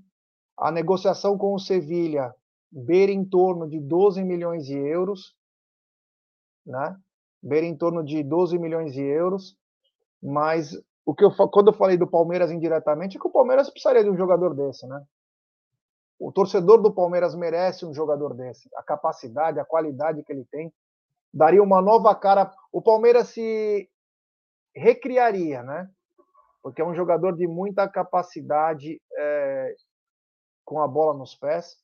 A negociação com o Sevilha beira em torno de 12 milhões de euros, né? Beira em torno de 12 milhões de euros, mas o que eu quando eu falei do Palmeiras indiretamente é que o Palmeiras precisaria de um jogador desse, né? O torcedor do Palmeiras merece um jogador desse, a capacidade, a qualidade que ele tem daria uma nova cara. O Palmeiras se recriaria, né? Porque é um jogador de muita capacidade é, com a bola nos pés.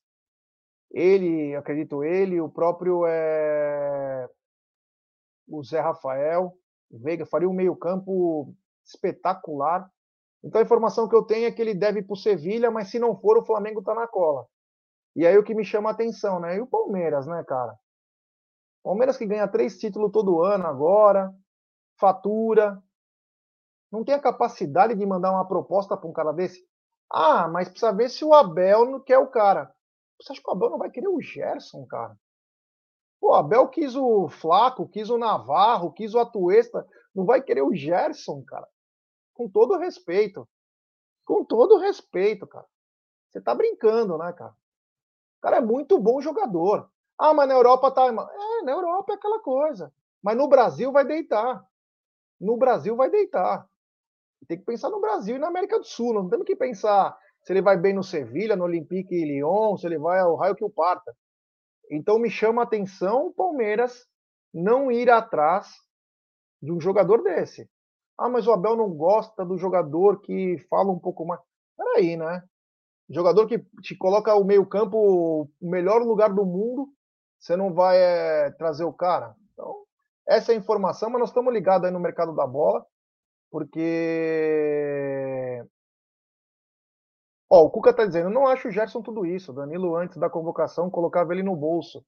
Ele, acredito ele, o próprio é, o Zé Rafael, Veiga faria um meio-campo espetacular. Então a informação que eu tenho é que ele deve ir para o Sevilha, mas se não for, o Flamengo está na cola. E aí o que me chama a atenção, né? E o Palmeiras, né, cara? Palmeiras que ganha três títulos todo ano agora, fatura, não tem a capacidade de mandar uma proposta para um cara desse. Ah, mas precisa ver se o Abel não quer o cara. Você acha que o Abel não vai querer o Gerson, cara? Pô, Abel quis o Flaco, quis o Navarro, quis o Atuesta, não vai querer o Gerson, cara. Com todo respeito. Com todo respeito, cara. Você tá brincando, né, cara? O cara é muito bom jogador. Ah, mas na Europa tá. É, na Europa é aquela coisa. Mas no Brasil vai deitar. No Brasil vai deitar. Tem que pensar no Brasil e na América do Sul. Não temos que pensar se ele vai bem no Sevilha, no Olympique Lyon, se ele vai ao raio que o parta. Então me chama a atenção o Palmeiras não ir atrás de um jogador desse. Ah, mas o Abel não gosta do jogador que fala um pouco mais. Peraí, né? Jogador que te coloca o meio-campo, o melhor lugar do mundo, você não vai é, trazer o cara. Então, essa é a informação, mas nós estamos ligados aí no mercado da bola, porque. Ó, o Cuca tá dizendo, não acho o Gerson tudo isso. Danilo, antes da convocação, colocava ele no bolso.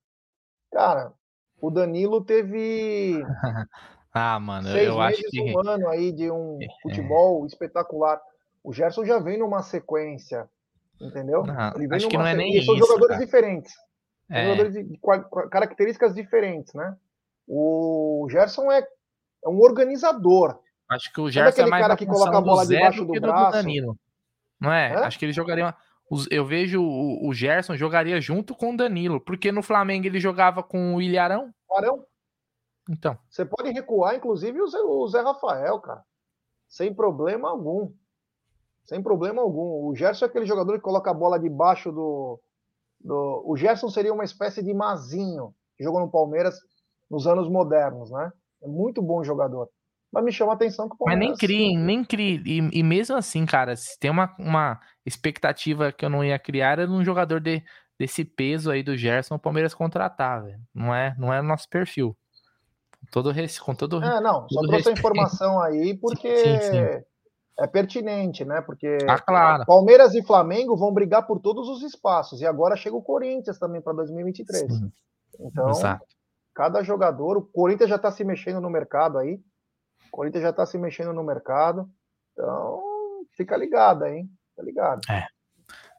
Cara, o Danilo teve. ah, mano, seis eu meses, acho que. um ano aí de um é. futebol espetacular. O Gerson já vem numa sequência, entendeu? Não, ele vem acho numa que não é nem isso, são jogadores cara. diferentes. É. Jogadores de características diferentes, né? O Gerson é, é um organizador. Acho que o Gerson é mais cara que coloca a bola debaixo do, do braço. Do Danilo. Não é? é? Acho que ele jogaria eu vejo o, Gerson jogaria junto com o Danilo, porque no Flamengo ele jogava com o Ilharão. Arão? Então. Você pode recuar, inclusive, o Zé, o Zé Rafael, cara. Sem problema algum. Sem problema algum. O Gerson é aquele jogador que coloca a bola debaixo do. do... O Gerson seria uma espécie de Mazinho, que jogou no Palmeiras nos anos modernos, né? É muito bom jogador. Mas me chama a atenção que o Palmeiras... Mas nem crie, nem crie. E, e, mesmo assim, cara, se tem uma, uma expectativa que eu não ia criar, era um jogador de, desse peso aí do Gerson, o Palmeiras contratar, velho. Não é, não é nosso perfil. Todo res, com todo É, não, só trouxe a informação aí porque sim, sim. é pertinente, né? Porque ah, claro. Palmeiras e Flamengo vão brigar por todos os espaços. E agora chega o Corinthians também para 2023. Sim. Então, Exato. cada jogador, o Corinthians já está se mexendo no mercado aí. O Corinthians já está se mexendo no mercado. Então, fica ligado, hein? Fica ligado. É.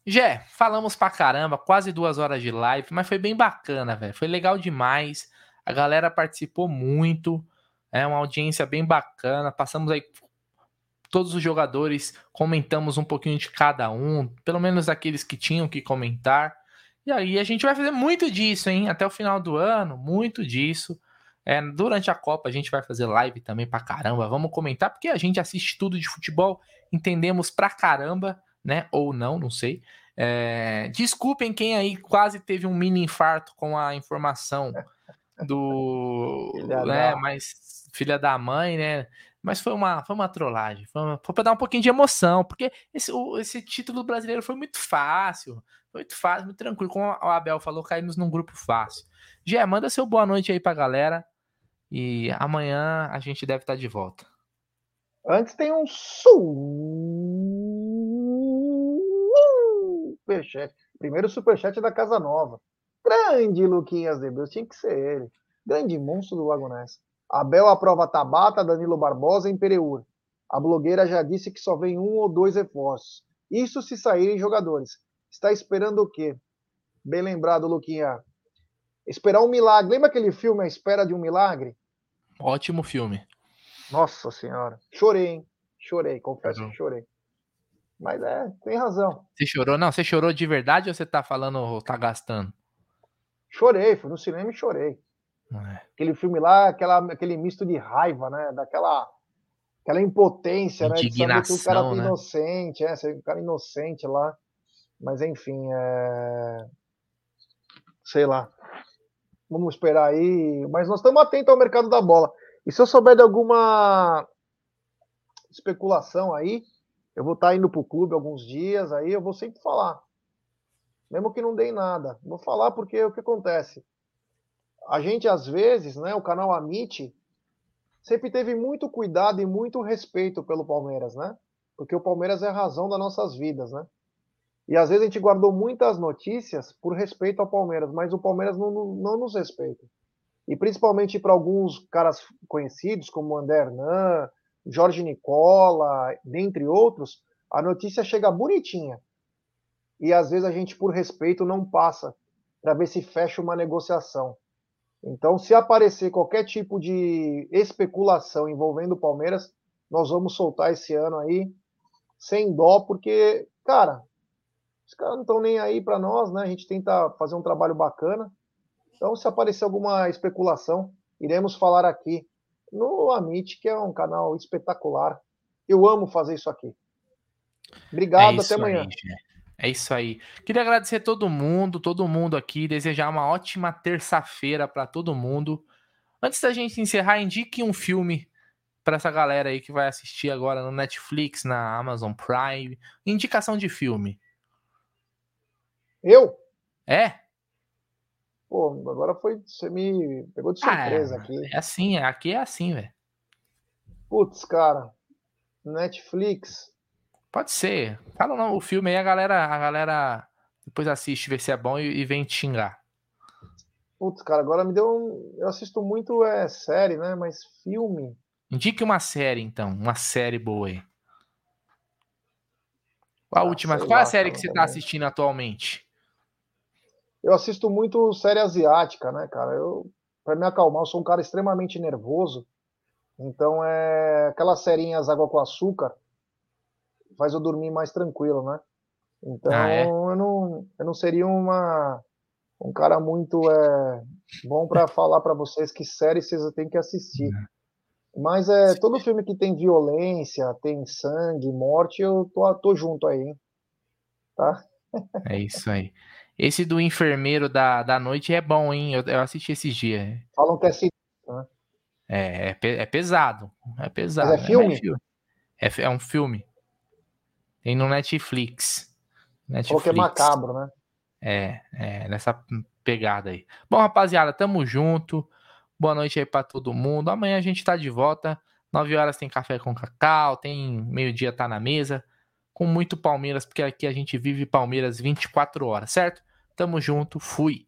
Jé, falamos pra caramba, quase duas horas de live, mas foi bem bacana, velho. Foi legal demais. A galera participou muito. É uma audiência bem bacana. Passamos aí todos os jogadores, comentamos um pouquinho de cada um, pelo menos aqueles que tinham que comentar. E aí a gente vai fazer muito disso, hein? Até o final do ano, muito disso. É, durante a Copa a gente vai fazer live também pra caramba. Vamos comentar, porque a gente assiste tudo de futebol, entendemos pra caramba, né? Ou não, não sei. É, desculpem quem aí quase teve um mini infarto com a informação do. filha né, da... Mas filha da mãe, né? Mas foi uma, foi uma trollagem. Foi, uma, foi pra dar um pouquinho de emoção, porque esse, o, esse título brasileiro foi muito fácil. Foi muito fácil, muito tranquilo. Como o Abel falou, caímos num grupo fácil. Gé, manda seu boa noite aí pra galera. E amanhã a gente deve estar de volta. Antes tem um superchat. Primeiro superchat da Casa Nova. Grande Luquinhas de Deus, tinha que ser ele. Grande monstro do Lago Ness. Abel aprova Tabata, Danilo Barbosa em Pereur. A blogueira já disse que só vem um ou dois reforços. Isso se saírem jogadores. Está esperando o quê? Bem lembrado, Luquinha. Esperar um milagre. Lembra aquele filme A Espera de um Milagre? Ótimo filme. Nossa Senhora. Chorei, hein? Chorei, confesso que chorei. Mas é, tem razão. Você chorou? Não, você chorou de verdade ou você tá falando, tá gastando? Chorei, fui no cinema e chorei. É. Aquele filme lá, aquela, aquele misto de raiva, né? Daquela aquela impotência, né? De saber que o cara tá né? inocente, é, o cara inocente lá. Mas enfim, é... sei lá. Vamos esperar aí. Mas nós estamos atentos ao mercado da bola. E se eu souber de alguma especulação aí, eu vou estar indo para o clube alguns dias, aí eu vou sempre falar. Mesmo que não dê nada. Vou falar porque o que acontece? A gente, às vezes, né, o canal Amit, sempre teve muito cuidado e muito respeito pelo Palmeiras, né? Porque o Palmeiras é a razão das nossas vidas, né? E às vezes a gente guardou muitas notícias por respeito ao Palmeiras, mas o Palmeiras não, não nos respeita. E principalmente para alguns caras conhecidos, como André Hernan, Jorge Nicola, dentre outros, a notícia chega bonitinha. E às vezes a gente, por respeito, não passa para ver se fecha uma negociação. Então, se aparecer qualquer tipo de especulação envolvendo o Palmeiras, nós vamos soltar esse ano aí sem dó, porque, cara, os caras não estão nem aí para nós, né? A gente tenta fazer um trabalho bacana. Então, se aparecer alguma especulação, iremos falar aqui no Amit, que é um canal espetacular. Eu amo fazer isso aqui. Obrigado, é até amanhã. Aí, é isso aí. Queria agradecer todo mundo, todo mundo aqui, desejar uma ótima terça-feira para todo mundo. Antes da gente encerrar, indique um filme para essa galera aí que vai assistir agora no Netflix, na Amazon Prime. Indicação de filme. Eu? É? Pô, agora foi. Você me pegou de surpresa ah, aqui. É assim, aqui é assim, velho. Putz, cara. Netflix. Pode ser. Fala não, o filme aí, a galera, a galera depois assiste, vê se é bom e, e vem te xingar. Putz, cara, agora me deu um. Eu assisto muito é, série, né? Mas filme. Indique uma série, então. Uma série boa aí. Qual a ah, última? Qual é a série que você está assistindo atualmente? Eu assisto muito série asiática, né, cara? Eu, para me acalmar, eu sou um cara extremamente nervoso. Então é aquelas serinhas água com açúcar faz eu dormir mais tranquilo, né? Então ah, é? eu, não, eu não seria uma um cara muito é, bom para falar para vocês que série vocês têm que assistir. Uhum. Mas é todo filme que tem violência, tem sangue, morte, eu tô, tô junto aí, hein? Tá? É isso aí. Esse do enfermeiro da, da noite é bom, hein? Eu, eu assisti esses dias. Falam que é né? É, é, é, pesado. É pesado. Mas é filme? É, é, é, um filme. Tem no Netflix. Netflix. Falou que é macabro, né? É, é, nessa pegada aí. Bom, rapaziada, tamo junto. Boa noite aí pra todo mundo. Amanhã a gente tá de volta. 9 horas tem café com cacau, tem meio-dia tá na mesa. Com muito Palmeiras, porque aqui a gente vive Palmeiras 24 horas, certo? Tamo junto, fui.